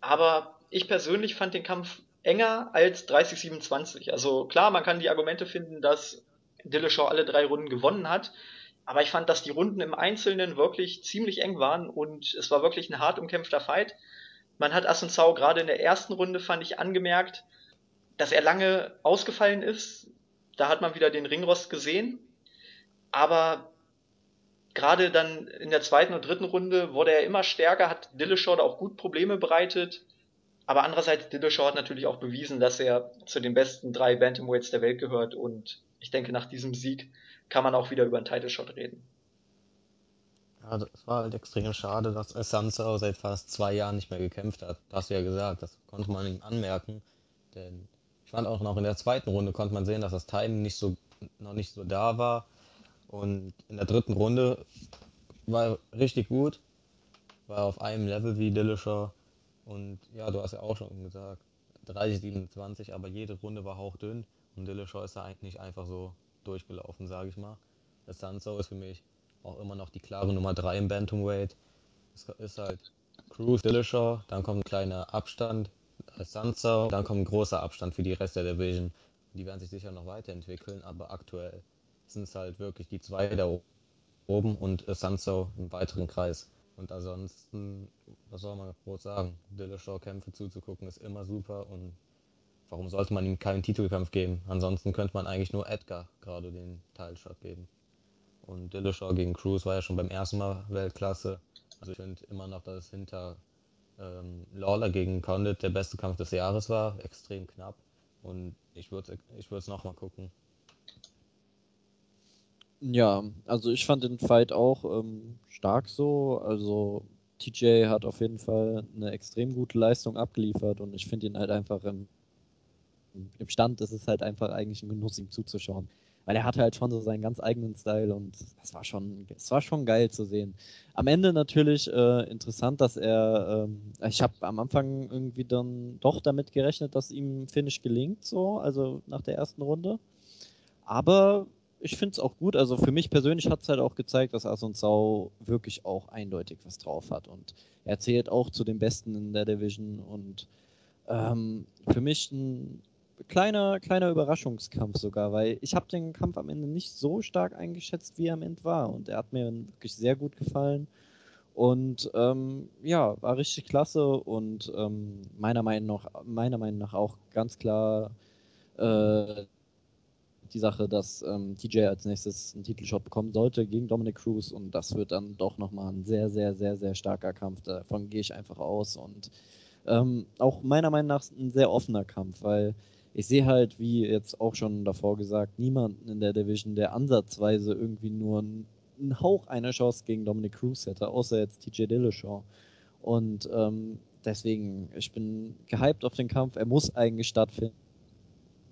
Aber ich persönlich fand den Kampf enger als 30-27. Also klar, man kann die Argumente finden, dass Dillashaw alle drei Runden gewonnen hat. Aber ich fand, dass die Runden im Einzelnen wirklich ziemlich eng waren und es war wirklich ein hart umkämpfter Fight. Man hat Assunção gerade in der ersten Runde, fand ich, angemerkt, dass er lange ausgefallen ist. Da hat man wieder den Ringrost gesehen. Aber gerade dann in der zweiten und dritten Runde wurde er immer stärker, hat Dillashaw auch gut Probleme bereitet. Aber andererseits, Dillashaw hat natürlich auch bewiesen, dass er zu den besten drei Bantamweights der Welt gehört. Und ich denke, nach diesem Sieg kann man auch wieder über einen Title Shot reden. Ja, das war halt extrem schade, dass Sansa seit fast zwei Jahren nicht mehr gekämpft hat. Das hast du ja gesagt, das konnte man ihm anmerken. Denn ich fand auch noch in der zweiten Runde konnte man sehen, dass das Timing nicht so, noch nicht so da war. Und in der dritten Runde war er richtig gut. War auf einem Level wie Dillashaw. Und ja, du hast ja auch schon gesagt, 30, 27, aber jede Runde war hauchdünn. Und Dillashaw ist da eigentlich nicht einfach so durchgelaufen, sage ich mal. Das Sanso ist für mich auch immer noch die klare Nummer 3 im Bantamweight. Es ist halt Cruz, Dillashaw, dann kommt ein kleiner Abstand, Sansa, dann kommt ein großer Abstand für die Rest der Division. Die werden sich sicher noch weiterentwickeln, aber aktuell sind es halt wirklich die zwei da oben und Sansa im weiteren Kreis. Und ansonsten, was soll man groß sagen? Dillashaw-Kämpfe zuzugucken ist immer super und warum sollte man ihm keinen Titelkampf geben? Ansonsten könnte man eigentlich nur Edgar gerade den Teilshot geben. Und Dillashaw gegen Cruz war ja schon beim ersten Mal Weltklasse. Also ich finde immer noch, dass hinter ähm, Lawler gegen Condit der beste Kampf des Jahres war. Extrem knapp. Und ich würde ich es nochmal gucken. Ja, also ich fand den Fight auch ähm, stark so. Also TJ hat auf jeden Fall eine extrem gute Leistung abgeliefert und ich finde ihn halt einfach im im Stand ist es halt einfach eigentlich ein Genuss, ihm zuzuschauen. Weil er hatte halt schon so seinen ganz eigenen Style und das war schon, das war schon geil zu sehen. Am Ende natürlich äh, interessant, dass er, ähm, ich habe am Anfang irgendwie dann doch damit gerechnet, dass ihm Finish gelingt, so, also nach der ersten Runde. Aber ich finde es auch gut. Also für mich persönlich hat es halt auch gezeigt, dass Asun Sau wirklich auch eindeutig was drauf hat. Und er zählt auch zu den Besten in der Division. Und ähm, für mich ein kleiner, kleiner Überraschungskampf sogar, weil ich habe den Kampf am Ende nicht so stark eingeschätzt, wie er am Ende war. Und er hat mir wirklich sehr gut gefallen. Und ähm, ja, war richtig klasse und ähm, meiner, Meinung nach, meiner Meinung nach auch ganz klar äh, die Sache, dass ähm, TJ als nächstes einen Titelshot bekommen sollte gegen Dominic Cruz und das wird dann doch nochmal ein sehr, sehr, sehr, sehr starker Kampf. Davon gehe ich einfach aus und ähm, auch meiner Meinung nach ein sehr offener Kampf, weil ich sehe halt, wie jetzt auch schon davor gesagt, niemanden in der Division, der ansatzweise irgendwie nur einen, Hauch einer Chance gegen Dominic Cruz hätte, außer jetzt TJ Dillashaw. Und ähm, deswegen, ich bin gehypt auf den Kampf. Er muss eigentlich stattfinden.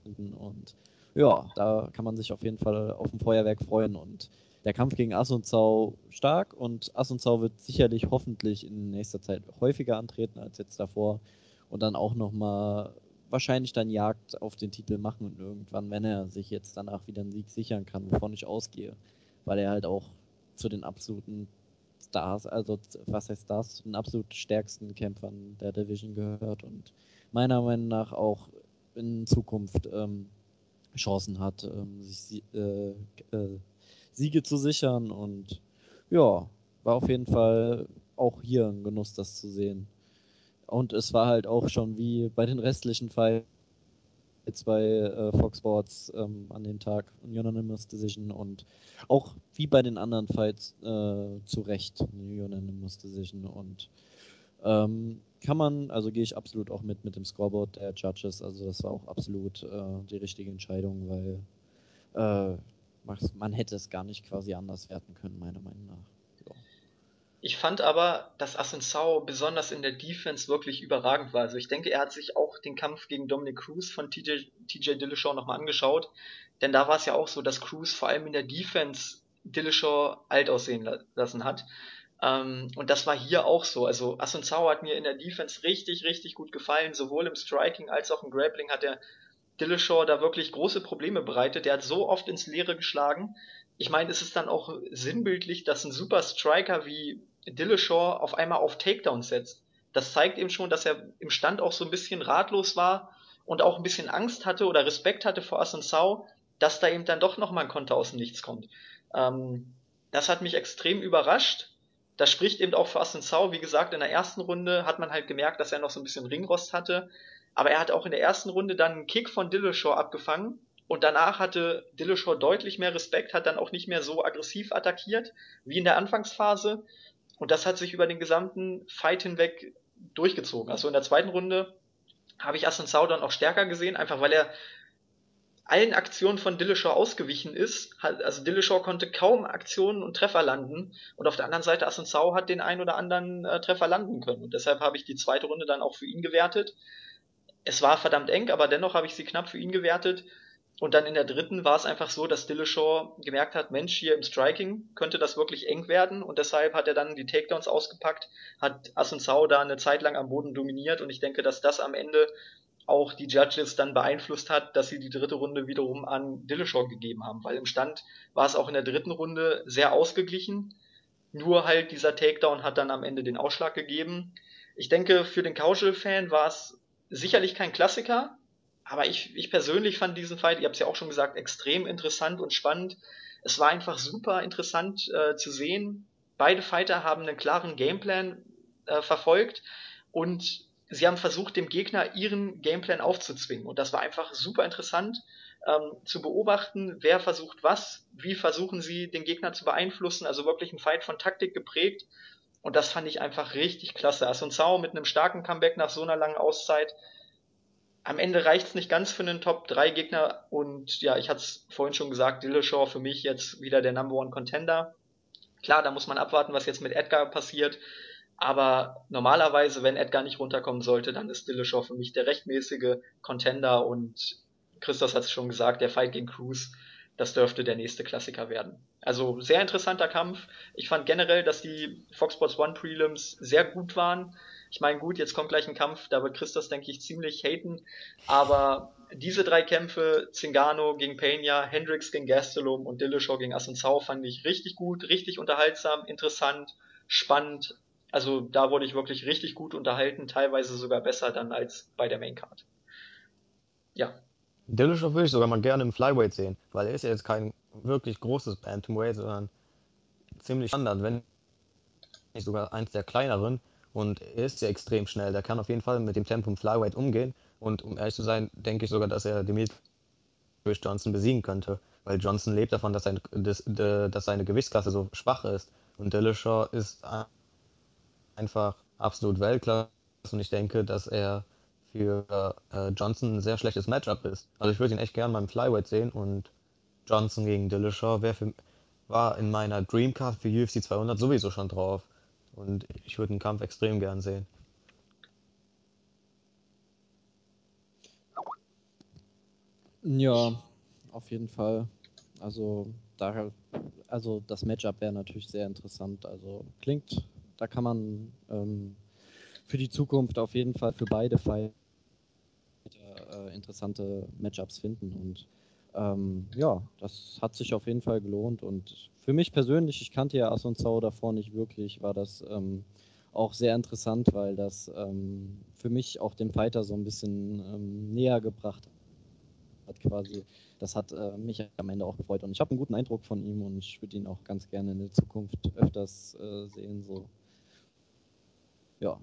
Und ja, da kann man sich auf jeden Fall auf ein Feuerwerk freuen. Und der Kampf gegen Asunzau stark. Und Asunzau wird sicherlich hoffentlich in nächster Zeit häufiger antreten als jetzt davor. Und dann auch nochmal wahrscheinlich dann Jagd auf den Titel machen und irgendwann, wenn er sich jetzt danach wieder einen Sieg sichern kann, wovon ich ausgehe, weil er halt auch zu den absoluten Stars, also was heißt zu den absolut stärksten Kämpfern der Division gehört. Und meiner Meinung nach auch in Zukunft ähm, Chancen hat, ähm, sich äh, äh, Siege zu sichern und ja, war auf jeden Fall auch hier ein Genuss, das zu sehen. Und es war halt auch schon wie bei den restlichen Fights bei äh, Fox Sports ähm, an dem Tag Unanimous Decision und auch wie bei den anderen Fights äh, zu Recht Unanimous Decision und ähm, kann man, also gehe ich absolut auch mit mit dem Scoreboard der Judges, also das war auch absolut äh, die richtige Entscheidung, weil äh, man hätte es gar nicht quasi anders werten können, meiner Meinung nach. Ich fand aber, dass Asensao besonders in der Defense wirklich überragend war. Also ich denke, er hat sich auch den Kampf gegen Dominic Cruz von TJ, TJ Dillashaw nochmal angeschaut. Denn da war es ja auch so, dass Cruz vor allem in der Defense Dillashaw alt aussehen lassen hat. Ähm, und das war hier auch so. Also Asensao hat mir in der Defense richtig, richtig gut gefallen. Sowohl im Striking als auch im Grappling hat er Dillashaw da wirklich große Probleme bereitet. Der hat so oft ins Leere geschlagen. Ich meine, es ist dann auch sinnbildlich, dass ein super Striker wie Dillashaw auf einmal auf Takedowns setzt. Das zeigt eben schon, dass er im Stand auch so ein bisschen ratlos war und auch ein bisschen Angst hatte oder Respekt hatte vor Asensau, dass da eben dann doch nochmal ein Konter aus dem Nichts kommt. Ähm, das hat mich extrem überrascht. Das spricht eben auch für Asensau. Wie gesagt, in der ersten Runde hat man halt gemerkt, dass er noch so ein bisschen Ringrost hatte. Aber er hat auch in der ersten Runde dann einen Kick von Dillashaw abgefangen. Und danach hatte Dillashaw deutlich mehr Respekt, hat dann auch nicht mehr so aggressiv attackiert wie in der Anfangsphase. Und das hat sich über den gesamten Fight hinweg durchgezogen. Also in der zweiten Runde habe ich Aslan Saudan auch stärker gesehen, einfach weil er allen Aktionen von Dillashaw ausgewichen ist. Also Dillashaw konnte kaum Aktionen und Treffer landen und auf der anderen Seite Aslan Sau hat den einen oder anderen äh, Treffer landen können und deshalb habe ich die zweite Runde dann auch für ihn gewertet. Es war verdammt eng, aber dennoch habe ich sie knapp für ihn gewertet und dann in der dritten war es einfach so, dass Dillashaw gemerkt hat, Mensch, hier im Striking könnte das wirklich eng werden und deshalb hat er dann die Takedowns ausgepackt, hat Asunsao da eine Zeit lang am Boden dominiert und ich denke, dass das am Ende auch die Judges dann beeinflusst hat, dass sie die dritte Runde wiederum an Dillashaw gegeben haben, weil im Stand war es auch in der dritten Runde sehr ausgeglichen, nur halt dieser Takedown hat dann am Ende den Ausschlag gegeben. Ich denke, für den Casual-Fan war es sicherlich kein Klassiker, aber ich, ich persönlich fand diesen Fight, ihr habt es ja auch schon gesagt, extrem interessant und spannend. Es war einfach super interessant äh, zu sehen. Beide Fighter haben einen klaren Gameplan äh, verfolgt und sie haben versucht, dem Gegner ihren Gameplan aufzuzwingen. Und das war einfach super interessant ähm, zu beobachten, wer versucht was, wie versuchen sie den Gegner zu beeinflussen. Also wirklich ein Fight von Taktik geprägt. Und das fand ich einfach richtig klasse. Asun Zhao mit einem starken Comeback nach so einer langen Auszeit am Ende reicht es nicht ganz für einen Top-3-Gegner und ja, ich hatte es vorhin schon gesagt, Dillashaw für mich jetzt wieder der Number One Contender. Klar, da muss man abwarten, was jetzt mit Edgar passiert, aber normalerweise, wenn Edgar nicht runterkommen sollte, dann ist Dillashaw für mich der rechtmäßige Contender und Christos hat es schon gesagt, der Fight gegen Cruz, das dürfte der nächste Klassiker werden. Also sehr interessanter Kampf. Ich fand generell, dass die Fox Sports One Prelims sehr gut waren. Ich meine, gut, jetzt kommt gleich ein Kampf, da wird Christos, denke ich, ziemlich haten, aber diese drei Kämpfe, Zingano gegen Peña, Hendricks gegen Gastelum und Dillashaw gegen Assunção, fand ich richtig gut, richtig unterhaltsam, interessant, spannend. Also da wurde ich wirklich richtig gut unterhalten, teilweise sogar besser dann als bei der Maincard. Ja. Dillashaw würde ich sogar mal gerne im Flyweight sehen, weil er ist ja jetzt kein wirklich großes Bantamweight, sondern ziemlich standard, wenn nicht sogar eins der kleineren. Und er ist ja extrem schnell. Der kann auf jeden Fall mit dem Tempo im Flyweight umgehen. Und um ehrlich zu sein, denke ich sogar, dass er Demetrius Johnson besiegen könnte. Weil Johnson lebt davon, dass, sein, dass, dass seine Gewichtsklasse so schwach ist. Und Dillashaw ist einfach absolut Weltklasse. Und ich denke, dass er für äh, Johnson ein sehr schlechtes Matchup ist. Also ich würde ihn echt gerne beim Flyweight sehen und Johnson gegen Dillashaw für, war in meiner Dreamcard für UFC 200 sowieso schon drauf. Und ich würde den Kampf extrem gern sehen. Ja, auf jeden Fall. Also, da, also das Matchup wäre natürlich sehr interessant. Also klingt, da kann man ähm, für die Zukunft auf jeden Fall für beide Fighter äh, interessante Matchups finden. Und ähm, ja, das hat sich auf jeden Fall gelohnt. Und für mich persönlich, ich kannte ja Assunzao davor nicht wirklich, war das ähm, auch sehr interessant, weil das ähm, für mich auch den Fighter so ein bisschen ähm, näher gebracht hat quasi. Das hat äh, mich am Ende auch gefreut und ich habe einen guten Eindruck von ihm und ich würde ihn auch ganz gerne in der Zukunft öfters äh, sehen. So. Ja,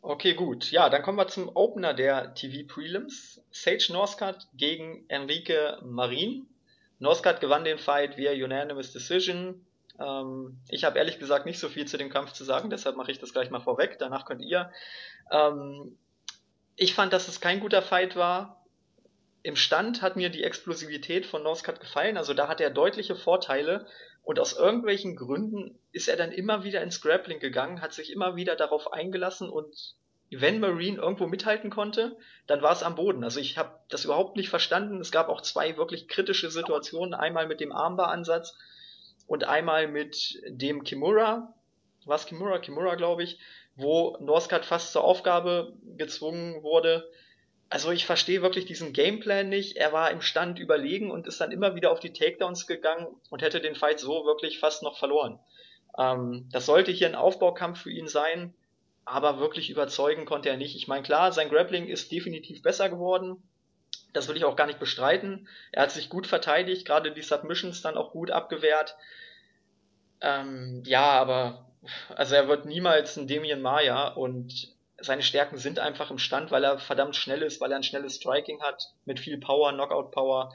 Okay, gut. Ja, dann kommen wir zum Opener der TV Prelims. Sage Northcutt gegen Enrique Marin. Northcutt gewann den Fight via Unanimous Decision. Ähm, ich habe ehrlich gesagt nicht so viel zu dem Kampf zu sagen, deshalb mache ich das gleich mal vorweg. Danach könnt ihr. Ähm, ich fand, dass es kein guter Fight war. Im Stand hat mir die Explosivität von Northcutt gefallen. Also da hat er deutliche Vorteile. Und aus irgendwelchen Gründen ist er dann immer wieder ins Grappling gegangen, hat sich immer wieder darauf eingelassen und wenn Marine irgendwo mithalten konnte, dann war es am Boden. Also ich habe das überhaupt nicht verstanden. Es gab auch zwei wirklich kritische Situationen. Einmal mit dem Armbar-Ansatz und einmal mit dem Kimura. Was Kimura? Kimura, glaube ich. Wo Northcutt fast zur Aufgabe gezwungen wurde, also ich verstehe wirklich diesen Gameplan nicht. Er war im Stand überlegen und ist dann immer wieder auf die Takedowns gegangen und hätte den Fight so wirklich fast noch verloren. Ähm, das sollte hier ein Aufbaukampf für ihn sein, aber wirklich überzeugen konnte er nicht. Ich meine, klar, sein Grappling ist definitiv besser geworden. Das will ich auch gar nicht bestreiten. Er hat sich gut verteidigt, gerade die Submissions dann auch gut abgewehrt. Ähm, ja, aber also er wird niemals ein Damien Maya und seine Stärken sind einfach im Stand, weil er verdammt schnell ist, weil er ein schnelles Striking hat, mit viel Power, Knockout-Power.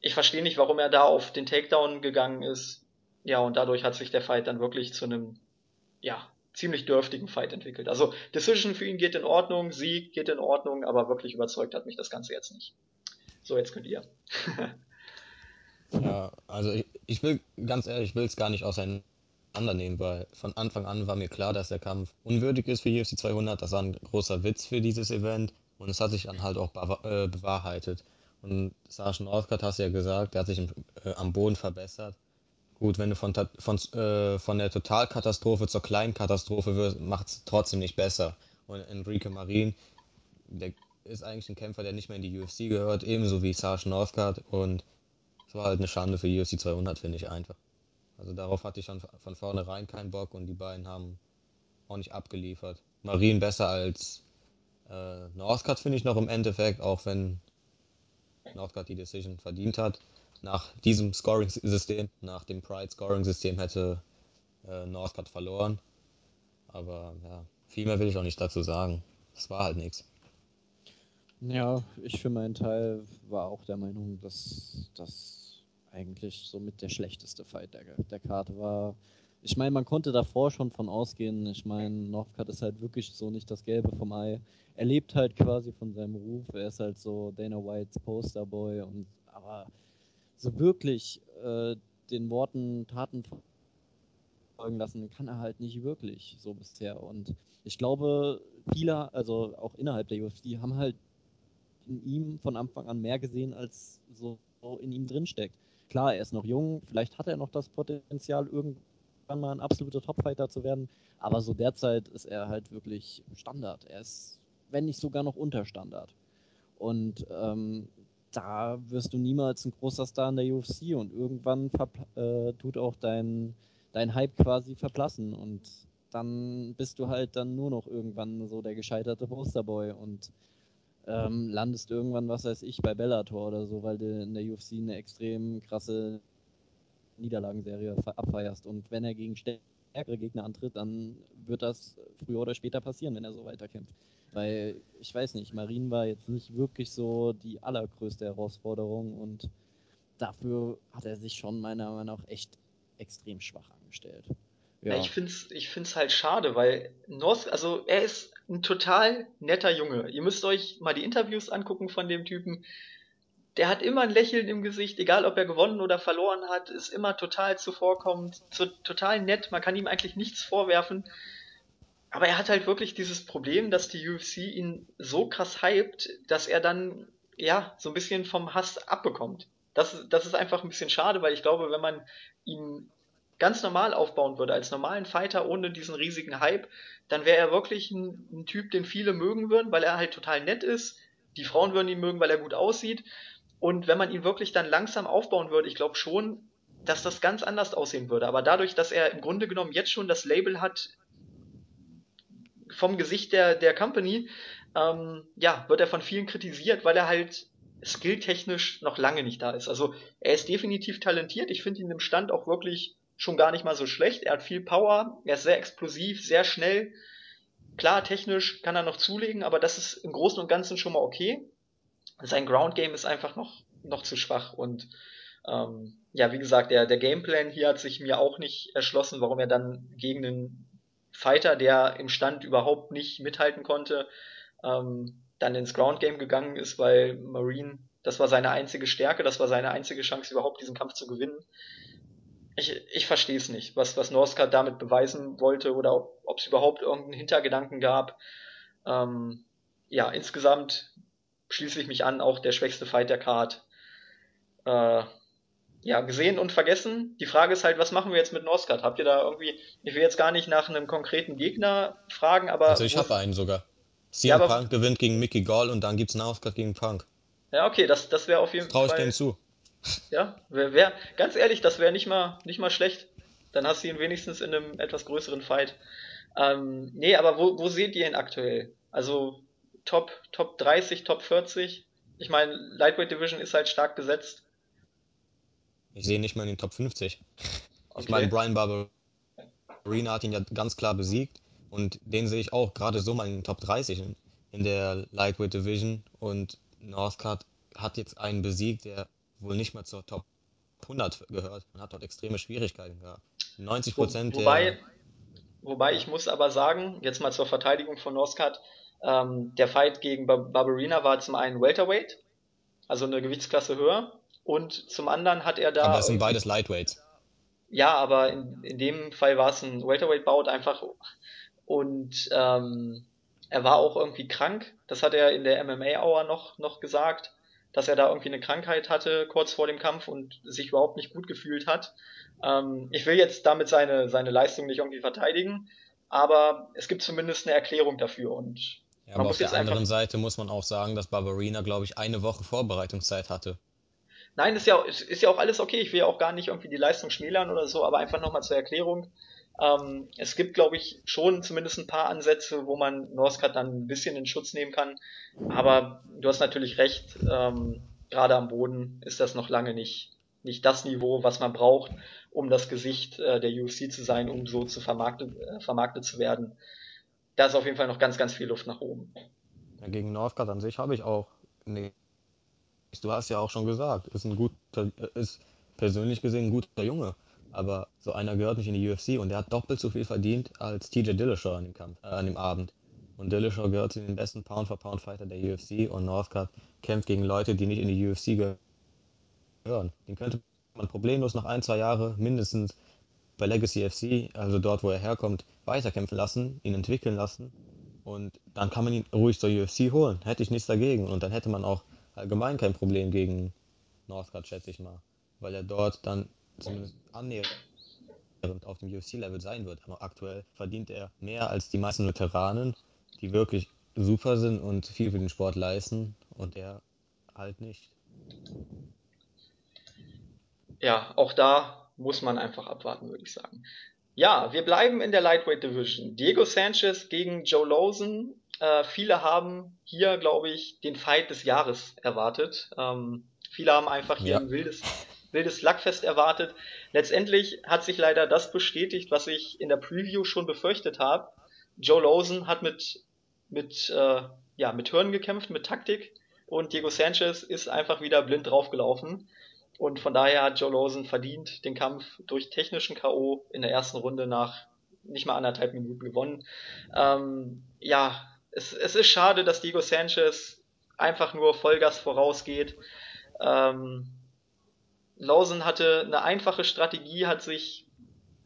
Ich verstehe nicht, warum er da auf den Takedown gegangen ist. Ja, und dadurch hat sich der Fight dann wirklich zu einem, ja, ziemlich dürftigen Fight entwickelt. Also Decision für ihn geht in Ordnung, Sieg geht in Ordnung, aber wirklich überzeugt hat mich das Ganze jetzt nicht. So, jetzt könnt ihr. ja, also ich, ich will, ganz ehrlich, ich will es gar nicht auseinander weil von Anfang an war mir klar, dass der Kampf unwürdig ist für UFC 200. Das war ein großer Witz für dieses Event und es hat sich dann halt auch äh, bewahrheitet. Und Sascha Northcutt hast ja gesagt, der hat sich im, äh, am Boden verbessert. Gut, wenn du von, von, äh, von der Totalkatastrophe zur kleinen Katastrophe wirst, macht es trotzdem nicht besser. Und Enrique Marin, der ist eigentlich ein Kämpfer, der nicht mehr in die UFC gehört, ebenso wie Sasha Northcutt. Und es war halt eine Schande für UFC 200, finde ich einfach. Also darauf hatte ich schon von vornherein keinen Bock und die beiden haben auch nicht abgeliefert. Marien besser als äh, Northcutt finde ich noch im Endeffekt, auch wenn Northcutt die Decision verdient hat. Nach diesem Scoring-System, nach dem Pride-Scoring-System hätte äh, Northcutt verloren. Aber ja, viel mehr will ich auch nicht dazu sagen. Das war halt nichts. Ja, ich für meinen Teil war auch der Meinung, dass das eigentlich somit der schlechteste Fight der, der Karte war. Ich meine, man konnte davor schon von ausgehen. Ich meine, Northcutt ist halt wirklich so nicht das Gelbe vom Ei. Er lebt halt quasi von seinem Ruf. Er ist halt so Dana Whites Posterboy und aber so wirklich äh, den Worten Taten folgen lassen kann er halt nicht wirklich so bisher. Und ich glaube, viele, also auch innerhalb der UFC, haben halt in ihm von Anfang an mehr gesehen, als so in ihm drinsteckt. Klar, er ist noch jung, vielleicht hat er noch das Potenzial, irgendwann mal ein absoluter Topfighter zu werden, aber so derzeit ist er halt wirklich Standard. Er ist, wenn nicht sogar noch unter Standard. Und ähm, da wirst du niemals ein großer Star in der UFC und irgendwann äh, tut auch dein, dein Hype quasi verblassen und dann bist du halt dann nur noch irgendwann so der gescheiterte Posterboy und ähm, landest irgendwann, was weiß ich, bei Bellator oder so, weil du in der UFC eine extrem krasse Niederlagenserie abfeierst. Und wenn er gegen stärkere Gegner antritt, dann wird das früher oder später passieren, wenn er so weiterkämpft. Weil, ich weiß nicht, Marin war jetzt nicht wirklich so die allergrößte Herausforderung und dafür hat er sich schon meiner Meinung nach echt extrem schwach angestellt. Ja. ja ich finde es ich find's halt schade, weil Nos, also er ist ein total netter Junge. Ihr müsst euch mal die Interviews angucken von dem Typen. Der hat immer ein Lächeln im Gesicht, egal ob er gewonnen oder verloren hat, ist immer total zuvorkommend, so, total nett, man kann ihm eigentlich nichts vorwerfen. Aber er hat halt wirklich dieses Problem, dass die UFC ihn so krass hypt, dass er dann, ja, so ein bisschen vom Hass abbekommt. Das, das ist einfach ein bisschen schade, weil ich glaube, wenn man ihn ganz normal aufbauen würde, als normalen Fighter ohne diesen riesigen Hype, dann wäre er wirklich ein, ein, Typ, den viele mögen würden, weil er halt total nett ist. Die Frauen würden ihn mögen, weil er gut aussieht. Und wenn man ihn wirklich dann langsam aufbauen würde, ich glaube schon, dass das ganz anders aussehen würde. Aber dadurch, dass er im Grunde genommen jetzt schon das Label hat, vom Gesicht der, der Company, ähm, ja, wird er von vielen kritisiert, weil er halt skilltechnisch noch lange nicht da ist. Also er ist definitiv talentiert. Ich finde ihn im Stand auch wirklich schon gar nicht mal so schlecht. Er hat viel Power, er ist sehr explosiv, sehr schnell. Klar, technisch kann er noch zulegen, aber das ist im Großen und Ganzen schon mal okay. Sein Ground Game ist einfach noch, noch zu schwach und ähm, ja, wie gesagt, der, der Gameplan hier hat sich mir auch nicht erschlossen, warum er dann gegen einen Fighter, der im Stand überhaupt nicht mithalten konnte, ähm, dann ins Ground Game gegangen ist, weil Marine, das war seine einzige Stärke, das war seine einzige Chance, überhaupt diesen Kampf zu gewinnen. Ich, ich verstehe es nicht, was, was Northcutt damit beweisen wollte oder ob es überhaupt irgendeinen Hintergedanken gab. Ähm, ja, insgesamt schließe ich mich an, auch der schwächste Fight der Card. Äh, ja, gesehen und vergessen. Die Frage ist halt, was machen wir jetzt mit Northcutt? Habt ihr da irgendwie, ich will jetzt gar nicht nach einem konkreten Gegner fragen, aber. Also ich habe einen sogar. CM ja, Punk gewinnt gegen Mickey Gall und dann gibt's Northcutt gegen Punk. Ja, okay, das, das wäre auf jeden Fall. Traue ich denen zu. Ja, wär, wär, ganz ehrlich, das wäre nicht mal, nicht mal schlecht. Dann hast du ihn wenigstens in einem etwas größeren Fight. Ähm, nee, aber wo, wo seht ihr ihn aktuell? Also Top, Top 30, Top 40? Ich meine, Lightweight Division ist halt stark besetzt. Ich sehe nicht mal in den Top 50. Okay. Ich meine, Brian Barberina hat ihn ja ganz klar besiegt und den sehe ich auch gerade so mal in den Top 30 in, in der Lightweight Division und Northcutt hat jetzt einen besiegt, der wohl nicht mal zur Top 100 gehört und hat dort extreme Schwierigkeiten gehabt. 90 Prozent Wo, wobei. Wobei, ich muss aber sagen, jetzt mal zur Verteidigung von Northcutt, ähm, der Fight gegen Barberina war zum einen Welterweight, also eine Gewichtsklasse höher, und zum anderen hat er da. Aber es sind beides Lightweights. Ja, aber in, in dem Fall war es ein Welterweight-Bout einfach. Und ähm, er war auch irgendwie krank. Das hat er in der MMA-Hour noch, noch gesagt, dass er da irgendwie eine Krankheit hatte kurz vor dem Kampf und sich überhaupt nicht gut gefühlt hat. Ähm, ich will jetzt damit seine, seine Leistung nicht irgendwie verteidigen, aber es gibt zumindest eine Erklärung dafür. Und ja, aber auf der anderen Seite muss man auch sagen, dass Barbarina, glaube ich, eine Woche Vorbereitungszeit hatte. Nein, ist ja, ist, ist ja auch alles okay. Ich will ja auch gar nicht irgendwie die Leistung schmälern oder so, aber einfach nochmal zur Erklärung. Ähm, es gibt, glaube ich, schon zumindest ein paar Ansätze, wo man Northcutt dann ein bisschen in Schutz nehmen kann. Aber du hast natürlich recht, ähm, gerade am Boden ist das noch lange nicht, nicht das Niveau, was man braucht, um das Gesicht äh, der UFC zu sein, um so zu vermarktet, äh, vermarktet zu werden. Da ist auf jeden Fall noch ganz, ganz viel Luft nach oben. Ja, gegen Northcutt an sich habe ich auch nee, Du hast ja auch schon gesagt, ist ein guter, ist persönlich gesehen ein guter Junge. Aber so einer gehört nicht in die UFC und der hat doppelt so viel verdient als TJ Dillashaw an dem Kampf, äh, an dem Abend. Und Dillashaw gehört zu den besten Pound-for-Pound-Fighter der UFC und Northcutt kämpft gegen Leute, die nicht in die UFC gehören. Den könnte man problemlos nach ein, zwei Jahren mindestens bei Legacy FC, also dort, wo er herkommt, weiterkämpfen lassen, ihn entwickeln lassen. Und dann kann man ihn ruhig zur UFC holen. Hätte ich nichts dagegen. Und dann hätte man auch allgemein kein Problem gegen Northcutt, schätze ich mal. Weil er dort dann zumindest annähernd auf dem UFC-Level sein wird. Aber aktuell verdient er mehr als die meisten Veteranen, die wirklich super sind und viel für den Sport leisten und er halt nicht. Ja, auch da muss man einfach abwarten, würde ich sagen. Ja, wir bleiben in der Lightweight Division. Diego Sanchez gegen Joe Lawson. Äh, viele haben hier, glaube ich, den Fight des Jahres erwartet. Ähm, viele haben einfach hier ja. ein wildes, wildes Lackfest erwartet. Letztendlich hat sich leider das bestätigt, was ich in der Preview schon befürchtet habe. Joe Lawson hat mit, mit, äh, ja, mit Hirn gekämpft, mit Taktik und Diego Sanchez ist einfach wieder blind draufgelaufen. Und von daher hat Joe Lawson verdient den Kampf durch technischen K.O. in der ersten Runde nach nicht mal anderthalb Minuten gewonnen. Ähm, ja, es, es ist schade, dass Diego Sanchez einfach nur Vollgas vorausgeht. Ähm, Lawson hatte eine einfache Strategie, hat sich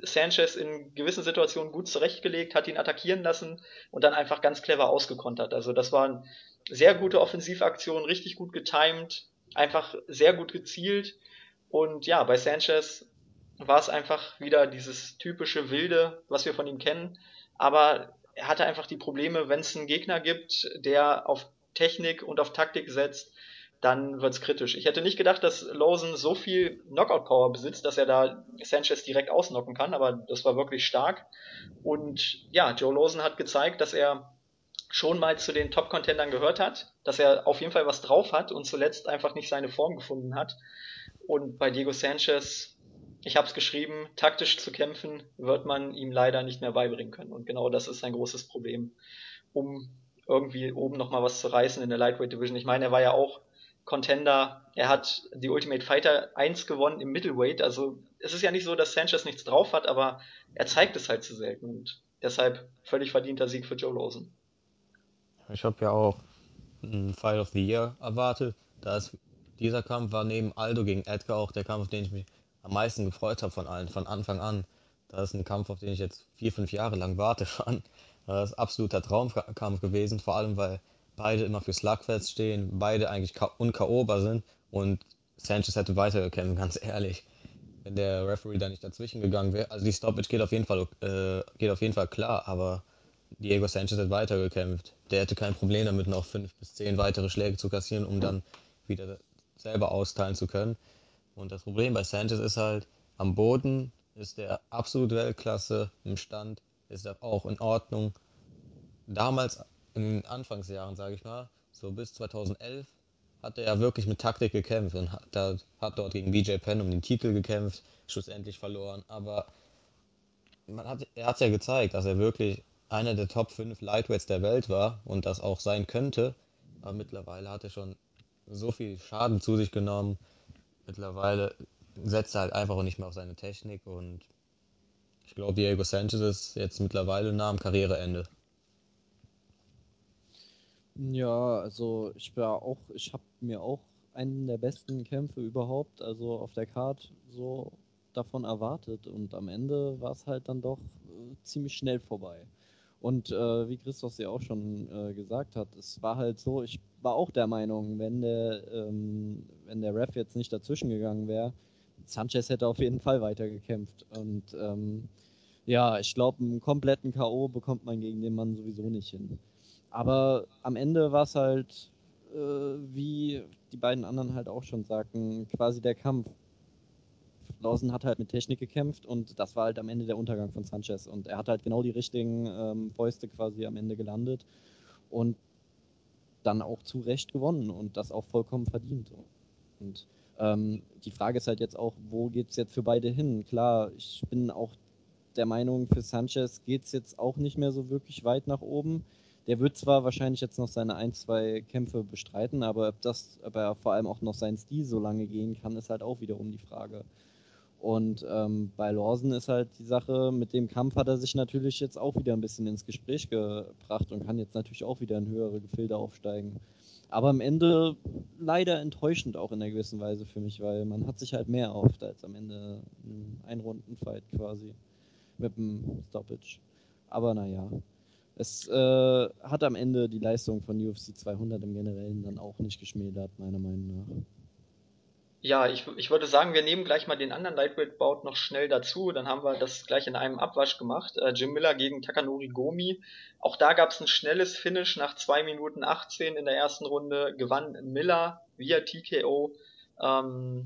Sanchez in gewissen Situationen gut zurechtgelegt, hat ihn attackieren lassen und dann einfach ganz clever ausgekontert. Also das waren sehr gute Offensivaktionen, richtig gut getimed, einfach sehr gut gezielt. Und ja, bei Sanchez war es einfach wieder dieses typische Wilde, was wir von ihm kennen. Aber er hatte einfach die Probleme, wenn es einen Gegner gibt, der auf Technik und auf Taktik setzt, dann wird's kritisch. Ich hätte nicht gedacht, dass Lawson so viel Knockout-Power besitzt, dass er da Sanchez direkt ausnocken kann, aber das war wirklich stark. Und ja, Joe Lawson hat gezeigt, dass er schon mal zu den Top-Contendern gehört hat, dass er auf jeden Fall was drauf hat und zuletzt einfach nicht seine Form gefunden hat. Und bei Diego Sanchez, ich habe es geschrieben, taktisch zu kämpfen wird man ihm leider nicht mehr beibringen können. Und genau das ist sein großes Problem, um irgendwie oben nochmal was zu reißen in der Lightweight Division. Ich meine, er war ja auch Contender. Er hat die Ultimate Fighter 1 gewonnen im Middleweight. Also es ist ja nicht so, dass Sanchez nichts drauf hat, aber er zeigt es halt zu selten. Und deshalb völlig verdienter Sieg für Joe Lawson. Ich habe ja auch einen Fight of the Year erwartet. Da ist, dieser Kampf war neben Aldo gegen Edgar auch der Kampf, auf den ich mich am meisten gefreut habe von allen, von Anfang an. Das ist ein Kampf, auf den ich jetzt vier, fünf Jahre lang warte. Das ist absoluter Traumkampf gewesen, vor allem weil beide immer für Slugfest stehen, beide eigentlich unkaober sind und Sanchez hätte weitergekämpft, ganz ehrlich. Wenn der Referee da nicht dazwischen gegangen wäre. Also die Stoppage geht auf jeden Fall, äh, geht auf jeden Fall klar, aber Diego Sanchez hat weitergekämpft. Der hätte kein Problem damit, noch fünf bis zehn weitere Schläge zu kassieren, um dann wieder selber austeilen zu können. Und das Problem bei Sanchez ist halt, am Boden ist er absolut Weltklasse, im Stand ist er auch in Ordnung. Damals, in den Anfangsjahren, sage ich mal, so bis 2011, hat er ja wirklich mit Taktik gekämpft und hat, hat dort gegen BJ Penn um den Titel gekämpft, schlussendlich verloren. Aber man hat, er hat ja gezeigt, dass er wirklich einer der Top 5 Lightweights der Welt war und das auch sein könnte. Aber mittlerweile hat er schon so viel Schaden zu sich genommen. Mittlerweile setzt er halt einfach nicht mehr auf seine Technik und ich glaube, Diego Sanchez ist jetzt mittlerweile nah am Karriereende. Ja, also ich war auch, ich habe mir auch einen der besten Kämpfe überhaupt, also auf der Card so davon erwartet und am Ende war es halt dann doch äh, ziemlich schnell vorbei. Und äh, wie Christoph ja auch schon äh, gesagt hat, es war halt so, ich war auch der Meinung, wenn der, ähm, wenn der Ref jetzt nicht dazwischen gegangen wäre, Sanchez hätte auf jeden Fall weitergekämpft. Und ähm, ja, ich glaube, einen kompletten K.O. bekommt man gegen den Mann sowieso nicht hin. Aber am Ende war es halt, äh, wie die beiden anderen halt auch schon sagten, quasi der Kampf. Lawson hat halt mit Technik gekämpft und das war halt am Ende der Untergang von Sanchez. Und er hat halt genau die richtigen ähm, Fäuste quasi am Ende gelandet und dann auch zu Recht gewonnen und das auch vollkommen verdient. Und ähm, die Frage ist halt jetzt auch, wo geht es jetzt für beide hin? Klar, ich bin auch der Meinung, für Sanchez geht es jetzt auch nicht mehr so wirklich weit nach oben. Der wird zwar wahrscheinlich jetzt noch seine ein, zwei Kämpfe bestreiten, aber ob, das, ob er vor allem auch noch seinen Stil so lange gehen kann, ist halt auch wiederum die Frage. Und ähm, bei Lawson ist halt die Sache, mit dem Kampf hat er sich natürlich jetzt auch wieder ein bisschen ins Gespräch gebracht und kann jetzt natürlich auch wieder in höhere Gefilde aufsteigen. Aber am Ende leider enttäuschend auch in einer gewissen Weise für mich, weil man hat sich halt mehr erhofft als am Ende ein Einrundenfight quasi mit dem Stoppage. Aber naja, es äh, hat am Ende die Leistung von UFC 200 im Generellen dann auch nicht geschmälert, meiner Meinung nach. Ja, ich, ich würde sagen, wir nehmen gleich mal den anderen Lightweight-Bout noch schnell dazu. Dann haben wir das gleich in einem Abwasch gemacht. Äh, Jim Miller gegen Takanori Gomi. Auch da gab es ein schnelles Finish nach 2 Minuten 18 in der ersten Runde. Gewann Miller via TKO. Ähm,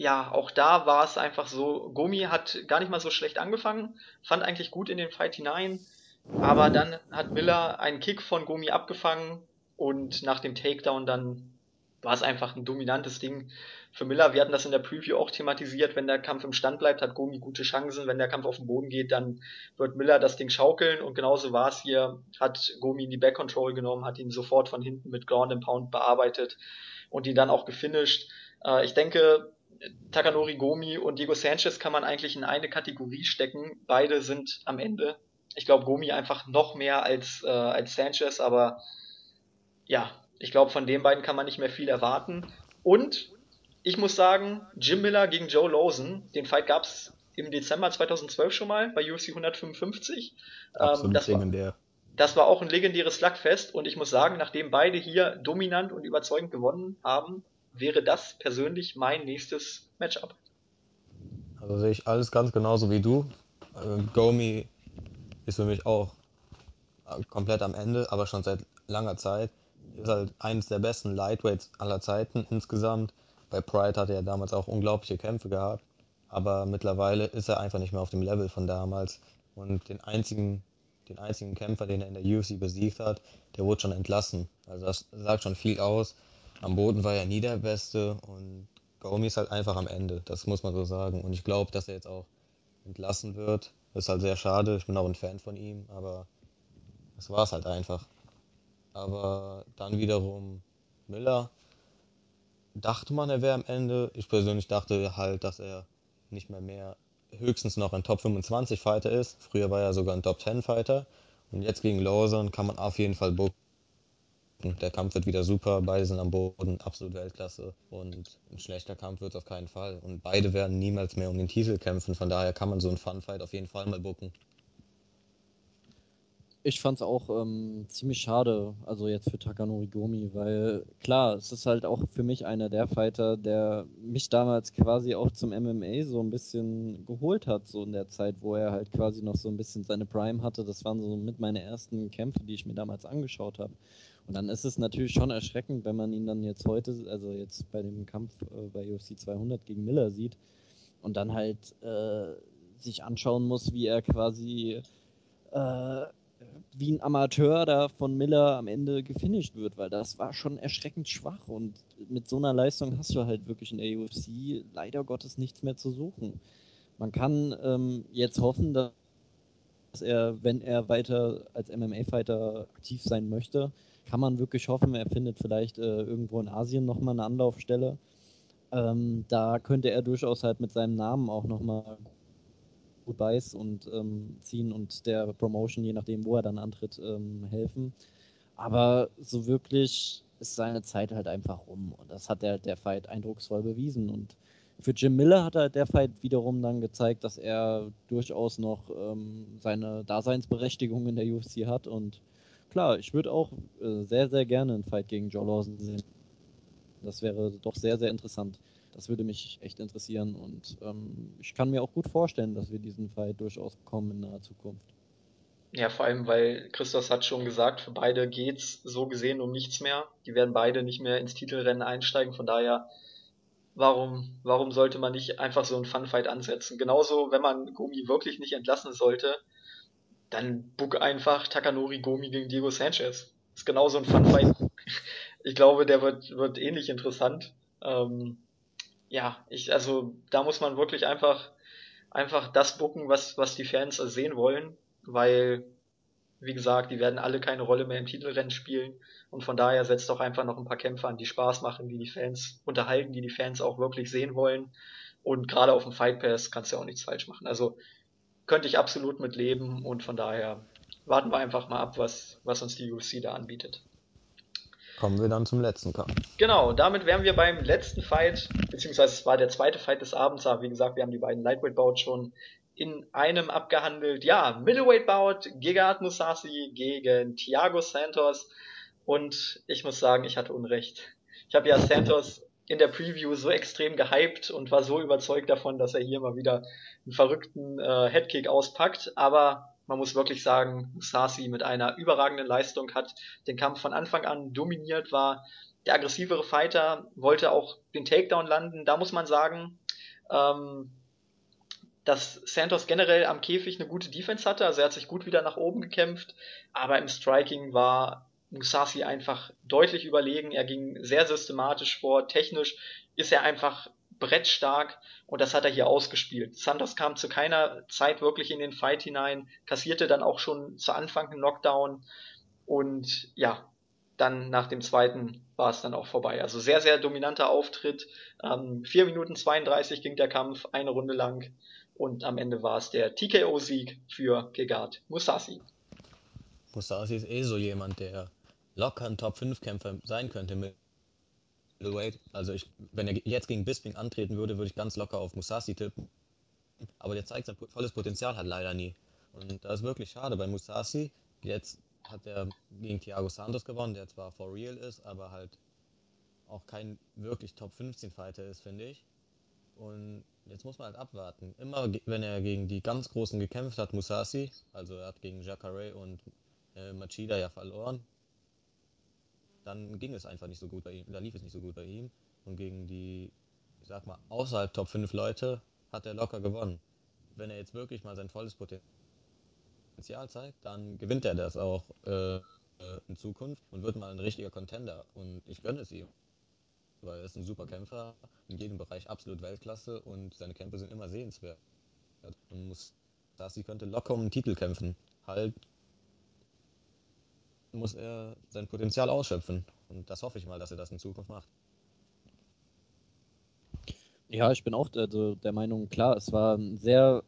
ja, auch da war es einfach so, Gomi hat gar nicht mal so schlecht angefangen, fand eigentlich gut in den Fight hinein, aber dann hat Miller einen Kick von Gomi abgefangen und nach dem Takedown dann war es einfach ein dominantes Ding für Miller. Wir hatten das in der Preview auch thematisiert. Wenn der Kampf im Stand bleibt, hat Gomi gute Chancen. Wenn der Kampf auf den Boden geht, dann wird Miller das Ding schaukeln. Und genauso war es hier. Hat Gomi in die Back Control genommen, hat ihn sofort von hinten mit Ground and Pound bearbeitet und ihn dann auch gefinisht. Äh, ich denke, Takanori Gomi und Diego Sanchez kann man eigentlich in eine Kategorie stecken. Beide sind am Ende. Ich glaube, Gomi einfach noch mehr als, äh, als Sanchez, aber ja, ich glaube, von den beiden kann man nicht mehr viel erwarten. Und ich muss sagen, Jim Miller gegen Joe Lawson, den Fight gab es im Dezember 2012 schon mal bei UFC 155. Absolut ähm, das, war, das war auch ein legendäres Slugfest und ich muss sagen, nachdem beide hier dominant und überzeugend gewonnen haben, wäre das persönlich mein nächstes Matchup. Also sehe ich alles ganz genauso wie du. Äh, Gomi ist für mich auch äh, komplett am Ende, aber schon seit langer Zeit ist halt eines der besten Lightweights aller Zeiten insgesamt. Bei Pride hatte er damals auch unglaubliche Kämpfe gehabt, aber mittlerweile ist er einfach nicht mehr auf dem Level von damals. Und den einzigen, den einzigen Kämpfer, den er in der UFC besiegt hat, der wurde schon entlassen. Also das sagt schon viel aus. Am Boden war er nie der Beste und Gomi ist halt einfach am Ende. Das muss man so sagen. Und ich glaube, dass er jetzt auch entlassen wird. Das ist halt sehr schade. Ich bin auch ein Fan von ihm, aber das war es halt einfach. Aber dann wiederum Miller dachte man, er wäre am Ende. Ich persönlich dachte halt, dass er nicht mehr mehr höchstens noch ein Top 25 Fighter ist. Früher war er sogar ein Top 10 Fighter. Und jetzt gegen Lawson kann man auf jeden Fall bucken. Der Kampf wird wieder super, beide sind am Boden, absolut Weltklasse. Und ein schlechter Kampf wird es auf keinen Fall. Und beide werden niemals mehr um den Titel kämpfen. Von daher kann man so einen Funfight auf jeden Fall mal bucken. Ich fand es auch ähm, ziemlich schade, also jetzt für Takanori Gomi, weil klar, es ist halt auch für mich einer der Fighter, der mich damals quasi auch zum MMA so ein bisschen geholt hat, so in der Zeit, wo er halt quasi noch so ein bisschen seine Prime hatte. Das waren so mit meine ersten Kämpfe, die ich mir damals angeschaut habe. Und dann ist es natürlich schon erschreckend, wenn man ihn dann jetzt heute, also jetzt bei dem Kampf äh, bei UFC 200 gegen Miller sieht und dann halt äh, sich anschauen muss, wie er quasi äh, wie ein Amateur da von Miller am Ende gefinisht wird, weil das war schon erschreckend schwach und mit so einer Leistung hast du halt wirklich in der UFC leider Gottes nichts mehr zu suchen. Man kann ähm, jetzt hoffen, dass er, wenn er weiter als MMA-Fighter aktiv sein möchte, kann man wirklich hoffen, er findet vielleicht äh, irgendwo in Asien nochmal eine Anlaufstelle. Ähm, da könnte er durchaus halt mit seinem Namen auch nochmal gut weiß und ähm, ziehen und der Promotion, je nachdem, wo er dann antritt, ähm, helfen. Aber so wirklich ist seine Zeit halt einfach rum. Und das hat der, der Fight eindrucksvoll bewiesen. Und für Jim Miller hat er der Fight wiederum dann gezeigt, dass er durchaus noch ähm, seine Daseinsberechtigung in der UFC hat. Und klar, ich würde auch äh, sehr, sehr gerne einen Fight gegen Joe Lawson sehen. Das wäre doch sehr, sehr interessant. Das würde mich echt interessieren und ähm, ich kann mir auch gut vorstellen, dass wir diesen Fight durchaus bekommen in naher Zukunft. Ja, vor allem, weil Christos hat schon gesagt, für beide geht's so gesehen um nichts mehr. Die werden beide nicht mehr ins Titelrennen einsteigen, von daher, warum, warum sollte man nicht einfach so einen Funfight ansetzen? Genauso, wenn man Gomi wirklich nicht entlassen sollte, dann book einfach Takanori Gomi gegen Diego Sanchez. ist genauso ein Funfight. Ich glaube, der wird, wird ähnlich interessant. Ähm, ja, ich, also da muss man wirklich einfach, einfach das bucken, was, was die Fans sehen wollen, weil, wie gesagt, die werden alle keine Rolle mehr im Titelrennen spielen und von daher setzt doch einfach noch ein paar Kämpfe an, die Spaß machen, die die Fans unterhalten, die die Fans auch wirklich sehen wollen und gerade auf dem Fight Pass kannst du ja auch nichts falsch machen. Also könnte ich absolut mit leben und von daher warten wir einfach mal ab, was, was uns die UFC da anbietet. Kommen wir dann zum letzten Kampf. Genau, damit wären wir beim letzten Fight, beziehungsweise es war der zweite Fight des Abends, aber wie gesagt, wir haben die beiden Lightweight-Bouts schon in einem abgehandelt. Ja, Middleweight-Bout, Gegard Musasi gegen Thiago Santos und ich muss sagen, ich hatte Unrecht. Ich habe ja Santos in der Preview so extrem gehypt und war so überzeugt davon, dass er hier mal wieder einen verrückten äh, Headkick auspackt. Aber man muss wirklich sagen, Musasi mit einer überragenden Leistung hat den Kampf von Anfang an dominiert, war der aggressivere Fighter, wollte auch den Takedown landen. Da muss man sagen, ähm, dass Santos generell am Käfig eine gute Defense hatte, also er hat sich gut wieder nach oben gekämpft, aber im Striking war Musasi einfach deutlich überlegen. Er ging sehr systematisch vor. Technisch ist er einfach brettstark und das hat er hier ausgespielt. Santos kam zu keiner Zeit wirklich in den Fight hinein, kassierte dann auch schon zu Anfang einen Knockdown und ja, dann nach dem zweiten war es dann auch vorbei. Also sehr, sehr dominanter Auftritt. Ähm, 4 Minuten 32 ging der Kampf, eine Runde lang und am Ende war es der TKO-Sieg für Gegard Musasi. Musasi ist eh so jemand, der locker ein Top-5-Kämpfer sein könnte mit Middleweight. Also ich, wenn er jetzt gegen Bisping antreten würde, würde ich ganz locker auf Musasi tippen. Aber der zeigt sein volles Potenzial hat leider nie. Und das ist wirklich schade bei Musasi. Jetzt hat er gegen Thiago Santos gewonnen, der zwar for real ist, aber halt auch kein wirklich Top 15 Fighter ist, finde ich. Und jetzt muss man halt abwarten. Immer wenn er gegen die ganz Großen gekämpft hat, Musasi, also er hat gegen Jacare und äh, Machida ja verloren, dann ging es einfach nicht so gut bei ihm, da lief es nicht so gut bei ihm. Und gegen die, ich sag mal, außerhalb Top 5 Leute hat er locker gewonnen. Wenn er jetzt wirklich mal sein volles Potenzial zeigt, dann gewinnt er das auch äh, in Zukunft und wird mal ein richtiger Contender. Und ich gönne es ihm. Weil er ist ein super Kämpfer, in jedem Bereich absolut Weltklasse und seine Kämpfe sind immer sehenswert. Und muss, Darcy könnte locker um einen Titel kämpfen. Halt muss er sein Potenzial ausschöpfen. Und das hoffe ich mal, dass er das in Zukunft macht. Ja, ich bin auch der, der Meinung, klar, es war ein sehr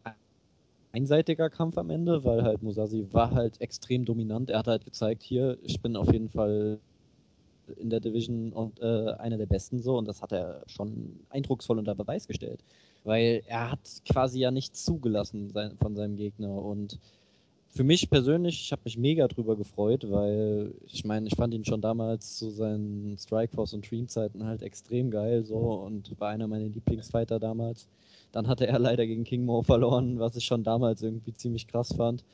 einseitiger Kampf am Ende, weil halt Musasi war halt extrem dominant. Er hat halt gezeigt, hier, ich bin auf jeden Fall in der Division und äh, einer der besten so und das hat er schon eindrucksvoll unter Beweis gestellt, weil er hat quasi ja nichts zugelassen sein, von seinem Gegner und für mich persönlich, ich habe mich mega drüber gefreut, weil ich meine, ich fand ihn schon damals zu seinen Strikeforce und Dream-Zeiten halt extrem geil so und war einer meiner Lieblingsfighter damals. Dann hatte er leider gegen King Mo verloren, was ich schon damals irgendwie ziemlich krass fand.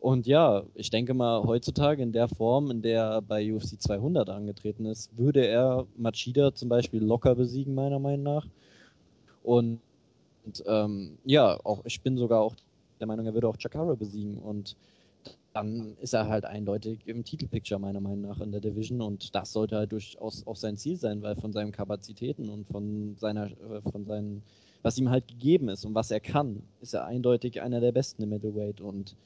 Und ja, ich denke mal, heutzutage in der Form, in der er bei UFC 200 angetreten ist, würde er Machida zum Beispiel locker besiegen, meiner Meinung nach. Und, und ähm, ja, auch ich bin sogar auch der Meinung, er würde auch Chakara besiegen und dann ist er halt eindeutig im Titelpicture meiner Meinung nach in der Division und das sollte halt durchaus auch sein Ziel sein, weil von seinen Kapazitäten und von seiner, äh, von seinen, was ihm halt gegeben ist und was er kann, ist er eindeutig einer der Besten im Middleweight und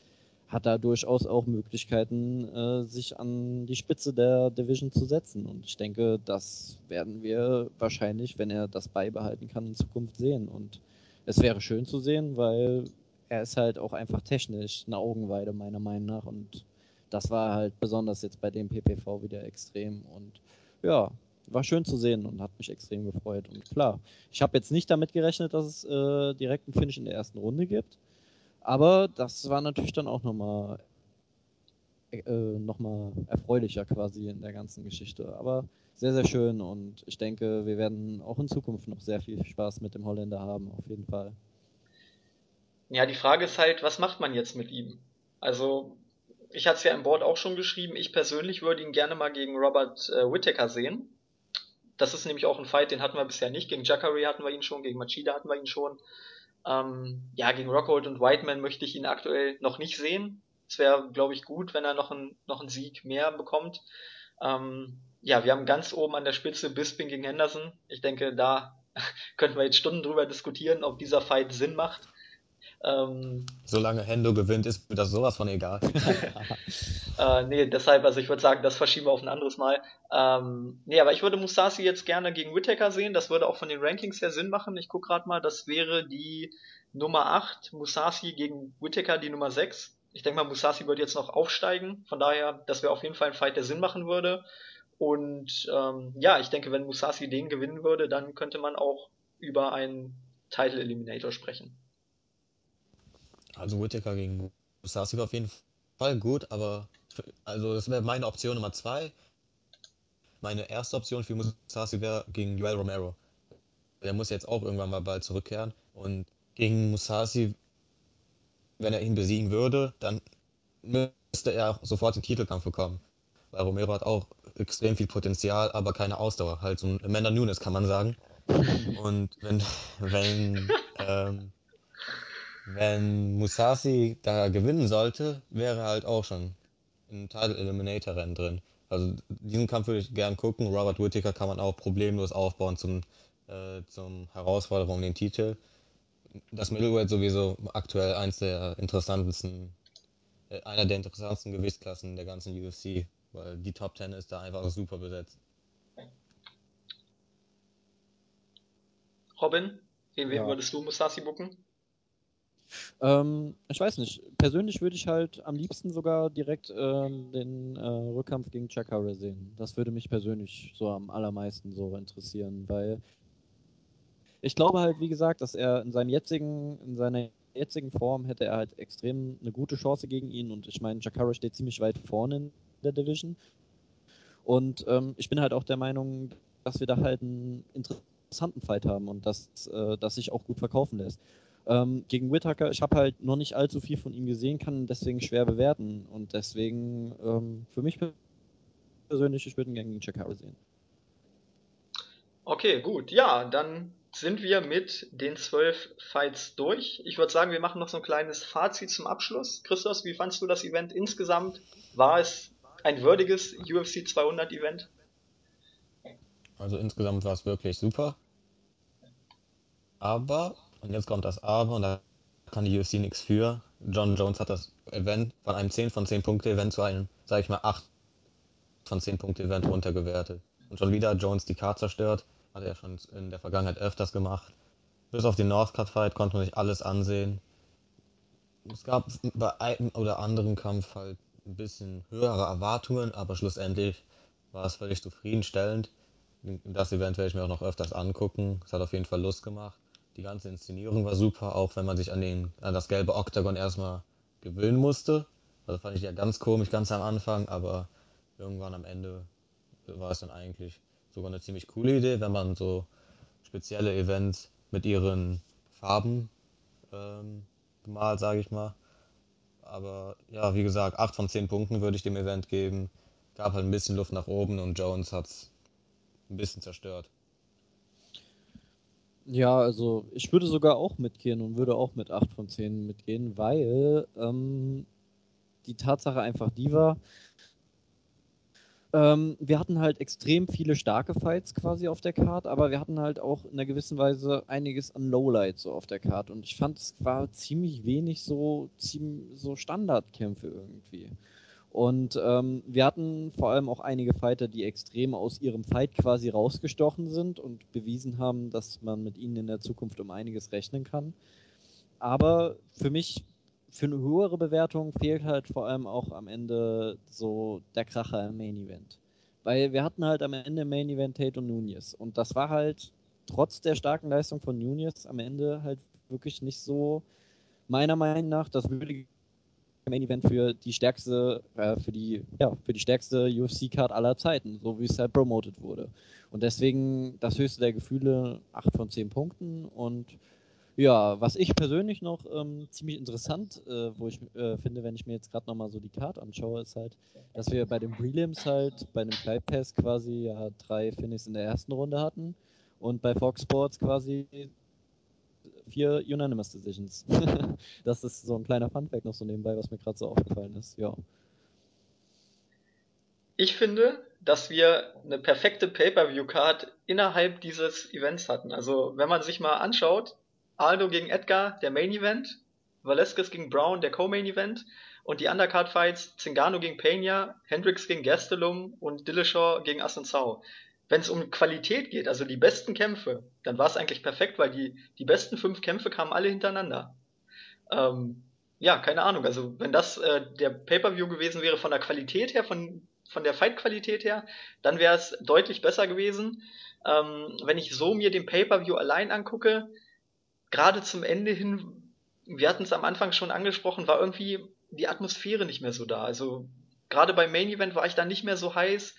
hat da durchaus auch Möglichkeiten, äh, sich an die Spitze der Division zu setzen. Und ich denke, das werden wir wahrscheinlich, wenn er das beibehalten kann, in Zukunft sehen. Und es wäre schön zu sehen, weil er ist halt auch einfach technisch eine Augenweide, meiner Meinung nach. Und das war halt besonders jetzt bei dem PPV wieder extrem. Und ja, war schön zu sehen und hat mich extrem gefreut. Und klar, ich habe jetzt nicht damit gerechnet, dass es äh, direkt einen Finish in der ersten Runde gibt. Aber das war natürlich dann auch nochmal äh, noch erfreulicher quasi in der ganzen Geschichte. Aber sehr, sehr schön und ich denke, wir werden auch in Zukunft noch sehr viel Spaß mit dem Holländer haben, auf jeden Fall. Ja, die Frage ist halt, was macht man jetzt mit ihm? Also, ich hatte es ja im Board auch schon geschrieben, ich persönlich würde ihn gerne mal gegen Robert äh, Whittaker sehen. Das ist nämlich auch ein Fight, den hatten wir bisher nicht. Gegen Jacare hatten wir ihn schon, gegen Machida hatten wir ihn schon. Ähm, ja, gegen Rockhold und Whiteman möchte ich ihn aktuell noch nicht sehen. Es wäre, glaube ich, gut, wenn er noch, ein, noch einen Sieg mehr bekommt. Ähm, ja, wir haben ganz oben an der Spitze Bisping gegen Henderson. Ich denke, da könnten wir jetzt Stunden drüber diskutieren, ob dieser Fight Sinn macht. Ähm, Solange Hendo gewinnt, ist mir das sowas von egal. äh, nee, deshalb, also ich würde sagen, das verschieben wir auf ein anderes Mal. Ähm, nee, aber ich würde Musasi jetzt gerne gegen Whittaker sehen. Das würde auch von den Rankings her Sinn machen. Ich gucke gerade mal, das wäre die Nummer 8, Musasi gegen Whittaker die Nummer 6. Ich denke mal, Musasi wird jetzt noch aufsteigen. Von daher, das wäre auf jeden Fall ein Fight, der Sinn machen würde. Und ähm, ja, ich denke, wenn Musasi den gewinnen würde, dann könnte man auch über einen Title Eliminator sprechen. Also Whittaker gegen Musasi war auf jeden Fall gut, aber also das wäre meine Option Nummer zwei. meine erste Option für Musashi wäre gegen Joel Romero. Der muss jetzt auch irgendwann mal bald zurückkehren. Und gegen Musashi, wenn er ihn besiegen würde, dann müsste er sofort den Titelkampf bekommen. Weil Romero hat auch extrem viel Potenzial, aber keine Ausdauer. Halt so ein Amanda Nunes, kann man sagen. Und wenn, wenn, ähm, wenn Musashi da gewinnen sollte, wäre halt auch schon ein Title Eliminator Rennen drin. Also diesen Kampf würde ich gern gucken. Robert Whittaker kann man auch problemlos aufbauen zum, äh, zum Herausforderer um den Titel. Das Middleweight sowieso aktuell eins der interessantesten, äh, einer der interessantesten Gewichtsklassen der ganzen UFC, weil die Top Ten ist da einfach super besetzt. Robin, wen ja. würdest du Musashi bucken? Ähm, ich weiß nicht. Persönlich würde ich halt am liebsten sogar direkt ähm, den äh, Rückkampf gegen Chakara sehen. Das würde mich persönlich so am allermeisten so interessieren, weil ich glaube halt, wie gesagt, dass er in seinem jetzigen, in seiner jetzigen Form hätte er halt extrem eine gute Chance gegen ihn und ich meine, Jakara steht ziemlich weit vorne in der Division. Und ähm, ich bin halt auch der Meinung, dass wir da halt einen interessanten Fight haben und dass äh, das sich auch gut verkaufen lässt. Ähm, gegen Whittaker, ich habe halt noch nicht allzu viel von ihm gesehen, kann deswegen schwer bewerten. Und deswegen, ähm, für mich persönlich, ich würde ihn gerne gegen Chakara sehen. Okay, gut. Ja, dann sind wir mit den zwölf Fights durch. Ich würde sagen, wir machen noch so ein kleines Fazit zum Abschluss. Christos, wie fandst du das Event insgesamt? War es ein würdiges UFC 200 Event? Also insgesamt war es wirklich super. Aber und jetzt kommt das Aber und da kann die UFC nichts für. John Jones hat das Event von einem 10 von 10 Punkte Event zu einem, sag ich mal, 8 von 10 Punkte Event runtergewertet. Und schon wieder hat Jones die Card zerstört. Hat er schon in der Vergangenheit öfters gemacht. Bis auf den Northcard Fight konnte man sich alles ansehen. Es gab bei einem oder anderen Kampf halt ein bisschen höhere Erwartungen, aber schlussendlich war es völlig zufriedenstellend. Das Event werde ich mir auch noch öfters angucken. Es hat auf jeden Fall Lust gemacht. Die ganze Inszenierung war super, auch wenn man sich an, den, an das gelbe Oktagon erstmal gewöhnen musste. Also fand ich ja ganz komisch, ganz am Anfang, aber irgendwann am Ende war es dann eigentlich sogar eine ziemlich coole Idee, wenn man so spezielle Events mit ihren Farben ähm, bemalt, sage ich mal. Aber ja, wie gesagt, 8 von 10 Punkten würde ich dem Event geben. Gab halt ein bisschen Luft nach oben und Jones hat es ein bisschen zerstört. Ja, also ich würde sogar auch mitgehen und würde auch mit 8 von 10 mitgehen, weil ähm, die Tatsache einfach die war, ähm, wir hatten halt extrem viele starke Fights quasi auf der Card, aber wir hatten halt auch in einer gewissen Weise einiges an Lowlights so auf der Card und ich fand es war ziemlich wenig so, ziemlich, so Standardkämpfe irgendwie. Und ähm, wir hatten vor allem auch einige Fighter, die extrem aus ihrem Fight quasi rausgestochen sind und bewiesen haben, dass man mit ihnen in der Zukunft um einiges rechnen kann. Aber für mich, für eine höhere Bewertung fehlt halt vor allem auch am Ende so der Kracher im Main Event. Weil wir hatten halt am Ende im Main Event Tate und Nunez. Und das war halt trotz der starken Leistung von Nunez am Ende halt wirklich nicht so, meiner Meinung nach, das würdige Main Event für die stärkste, äh, für die, ja, für die stärkste UFC-Card aller Zeiten, so wie es halt promoted wurde. Und deswegen das höchste der Gefühle, 8 von 10 Punkten. Und ja, was ich persönlich noch ähm, ziemlich interessant, äh, wo ich äh, finde, wenn ich mir jetzt gerade nochmal so die Card anschaue, ist halt, dass wir bei den Prelims halt, bei dem Flight Pass quasi ja drei Finishes in der ersten Runde hatten und bei Fox Sports quasi vier Unanimous Decisions. das ist so ein kleiner Funfact noch so nebenbei, was mir gerade so aufgefallen ist. Ja. Ich finde, dass wir eine perfekte Pay-per-view-Card innerhalb dieses Events hatten. Also wenn man sich mal anschaut, Aldo gegen Edgar, der Main Event, Velasquez gegen Brown, der Co-Main Event und die Undercard-Fights Zingano gegen Pena, Hendricks gegen Gastelum und Dillashaw gegen Assunção wenn es um Qualität geht, also die besten Kämpfe, dann war es eigentlich perfekt, weil die, die besten fünf Kämpfe kamen alle hintereinander. Ähm, ja, keine Ahnung. Also wenn das äh, der Pay-per-View gewesen wäre von der Qualität her, von, von der Fight-Qualität her, dann wäre es deutlich besser gewesen. Ähm, wenn ich so mir den Pay-per-View allein angucke, gerade zum Ende hin, wir hatten es am Anfang schon angesprochen, war irgendwie die Atmosphäre nicht mehr so da. Also gerade beim Main Event war ich da nicht mehr so heiß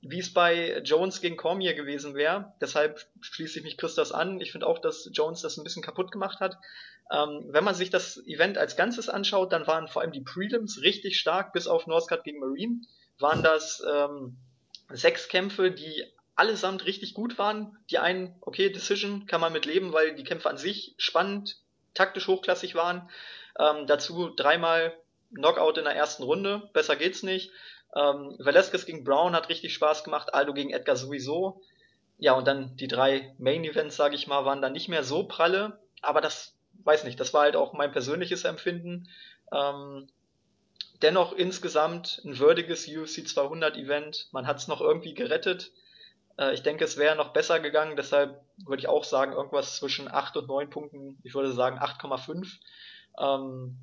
wie es bei Jones gegen Cormier gewesen wäre. Deshalb schließe ich mich Christos an. Ich finde auch, dass Jones das ein bisschen kaputt gemacht hat. Ähm, wenn man sich das Event als Ganzes anschaut, dann waren vor allem die Prelims richtig stark, bis auf Northcutt gegen Marine. Waren das ähm, sechs Kämpfe, die allesamt richtig gut waren. Die einen, okay, Decision kann man mit leben, weil die Kämpfe an sich spannend, taktisch hochklassig waren. Ähm, dazu dreimal Knockout in der ersten Runde, besser geht's nicht. Ähm, Velasquez gegen Brown hat richtig Spaß gemacht, Aldo gegen Edgar sowieso. Ja, und dann die drei Main Events, sage ich mal, waren dann nicht mehr so pralle, aber das, weiß nicht, das war halt auch mein persönliches Empfinden. Ähm, dennoch insgesamt ein würdiges UFC 200 Event. Man hat es noch irgendwie gerettet. Äh, ich denke, es wäre noch besser gegangen, deshalb würde ich auch sagen, irgendwas zwischen 8 und 9 Punkten. Ich würde sagen 8,5. Ähm,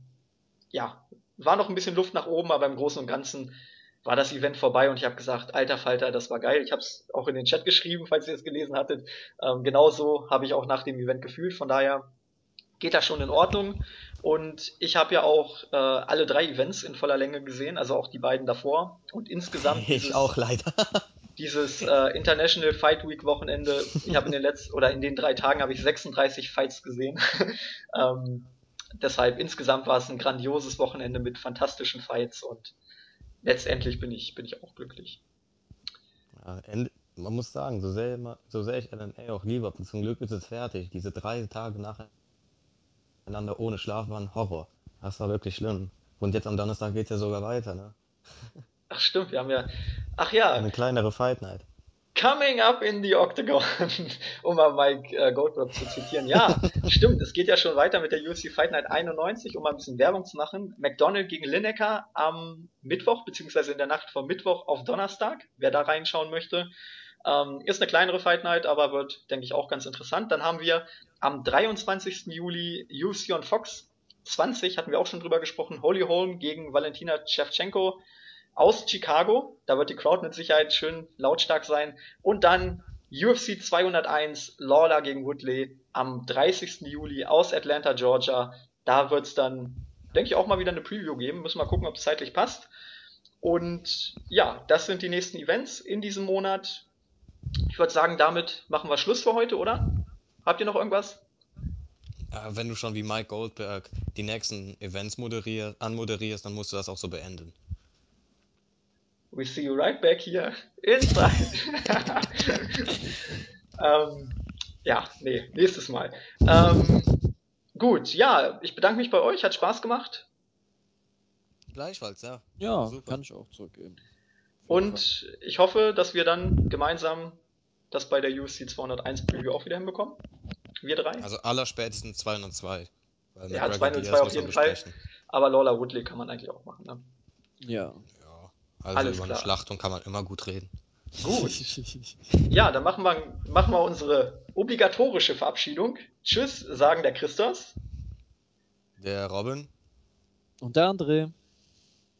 ja, war noch ein bisschen Luft nach oben, aber im Großen und Ganzen war das Event vorbei und ich habe gesagt, alter Falter, das war geil. Ich habe es auch in den Chat geschrieben, falls ihr es gelesen hattet. Ähm, genauso habe ich auch nach dem Event gefühlt. Von daher geht das schon in Ordnung. Und ich habe ja auch äh, alle drei Events in voller Länge gesehen, also auch die beiden davor. Und insgesamt ich auch leider. dieses äh, International Fight Week Wochenende. Ich habe in den letzten oder in den drei Tagen habe ich 36 Fights gesehen. ähm, deshalb insgesamt war es ein grandioses Wochenende mit fantastischen Fights und letztendlich bin ich, bin ich auch glücklich. Ja, man muss sagen, so sehr, so sehr ich LNA auch liebe, zum Glück ist es fertig. Diese drei Tage nacheinander ohne Schlaf waren Horror. Das war wirklich schlimm. Und jetzt am Donnerstag geht es ja sogar weiter, ne? Ach stimmt, wir haben ja. Ach ja. Eine kleinere Fight Night. Coming up in the Octagon, um mal Mike äh, Goldberg zu zitieren. Ja, stimmt, es geht ja schon weiter mit der UFC Fight Night 91, um mal ein bisschen Werbung zu machen. McDonald gegen Lineker am Mittwoch, beziehungsweise in der Nacht vom Mittwoch auf Donnerstag, wer da reinschauen möchte. Ähm, ist eine kleinere Fight Night, aber wird, denke ich, auch ganz interessant. Dann haben wir am 23. Juli UFC on Fox 20, hatten wir auch schon drüber gesprochen, Holy Holm gegen Valentina Shevchenko aus Chicago. Da wird die Crowd mit Sicherheit schön lautstark sein. Und dann UFC 201 Lawler gegen Woodley am 30. Juli aus Atlanta, Georgia. Da wird es dann, denke ich, auch mal wieder eine Preview geben. Müssen wir mal gucken, ob es zeitlich passt. Und ja, das sind die nächsten Events in diesem Monat. Ich würde sagen, damit machen wir Schluss für heute, oder? Habt ihr noch irgendwas? Ja, wenn du schon wie Mike Goldberg die nächsten Events moderier anmoderierst, dann musst du das auch so beenden. We see you right back here inside. ähm, ja, nee, nächstes Mal. Ähm, gut, ja, ich bedanke mich bei euch, hat Spaß gemacht. Gleichfalls, ja. Ja, Super. kann ich auch zurückgeben. Und ich hoffe, dass wir dann gemeinsam das bei der UFC 201 Preview auch wieder hinbekommen. Wir drei. Also allerspätestens 202. Ja, 202 auf jeden Fall. Aber Lola Woodley kann man eigentlich auch machen, ne? Ja. Also Alles über klar. eine Schlachtung kann man immer gut reden. Gut. Ja, dann machen wir, machen wir unsere obligatorische Verabschiedung. Tschüss, sagen der Christos. Der Robin. Und der André.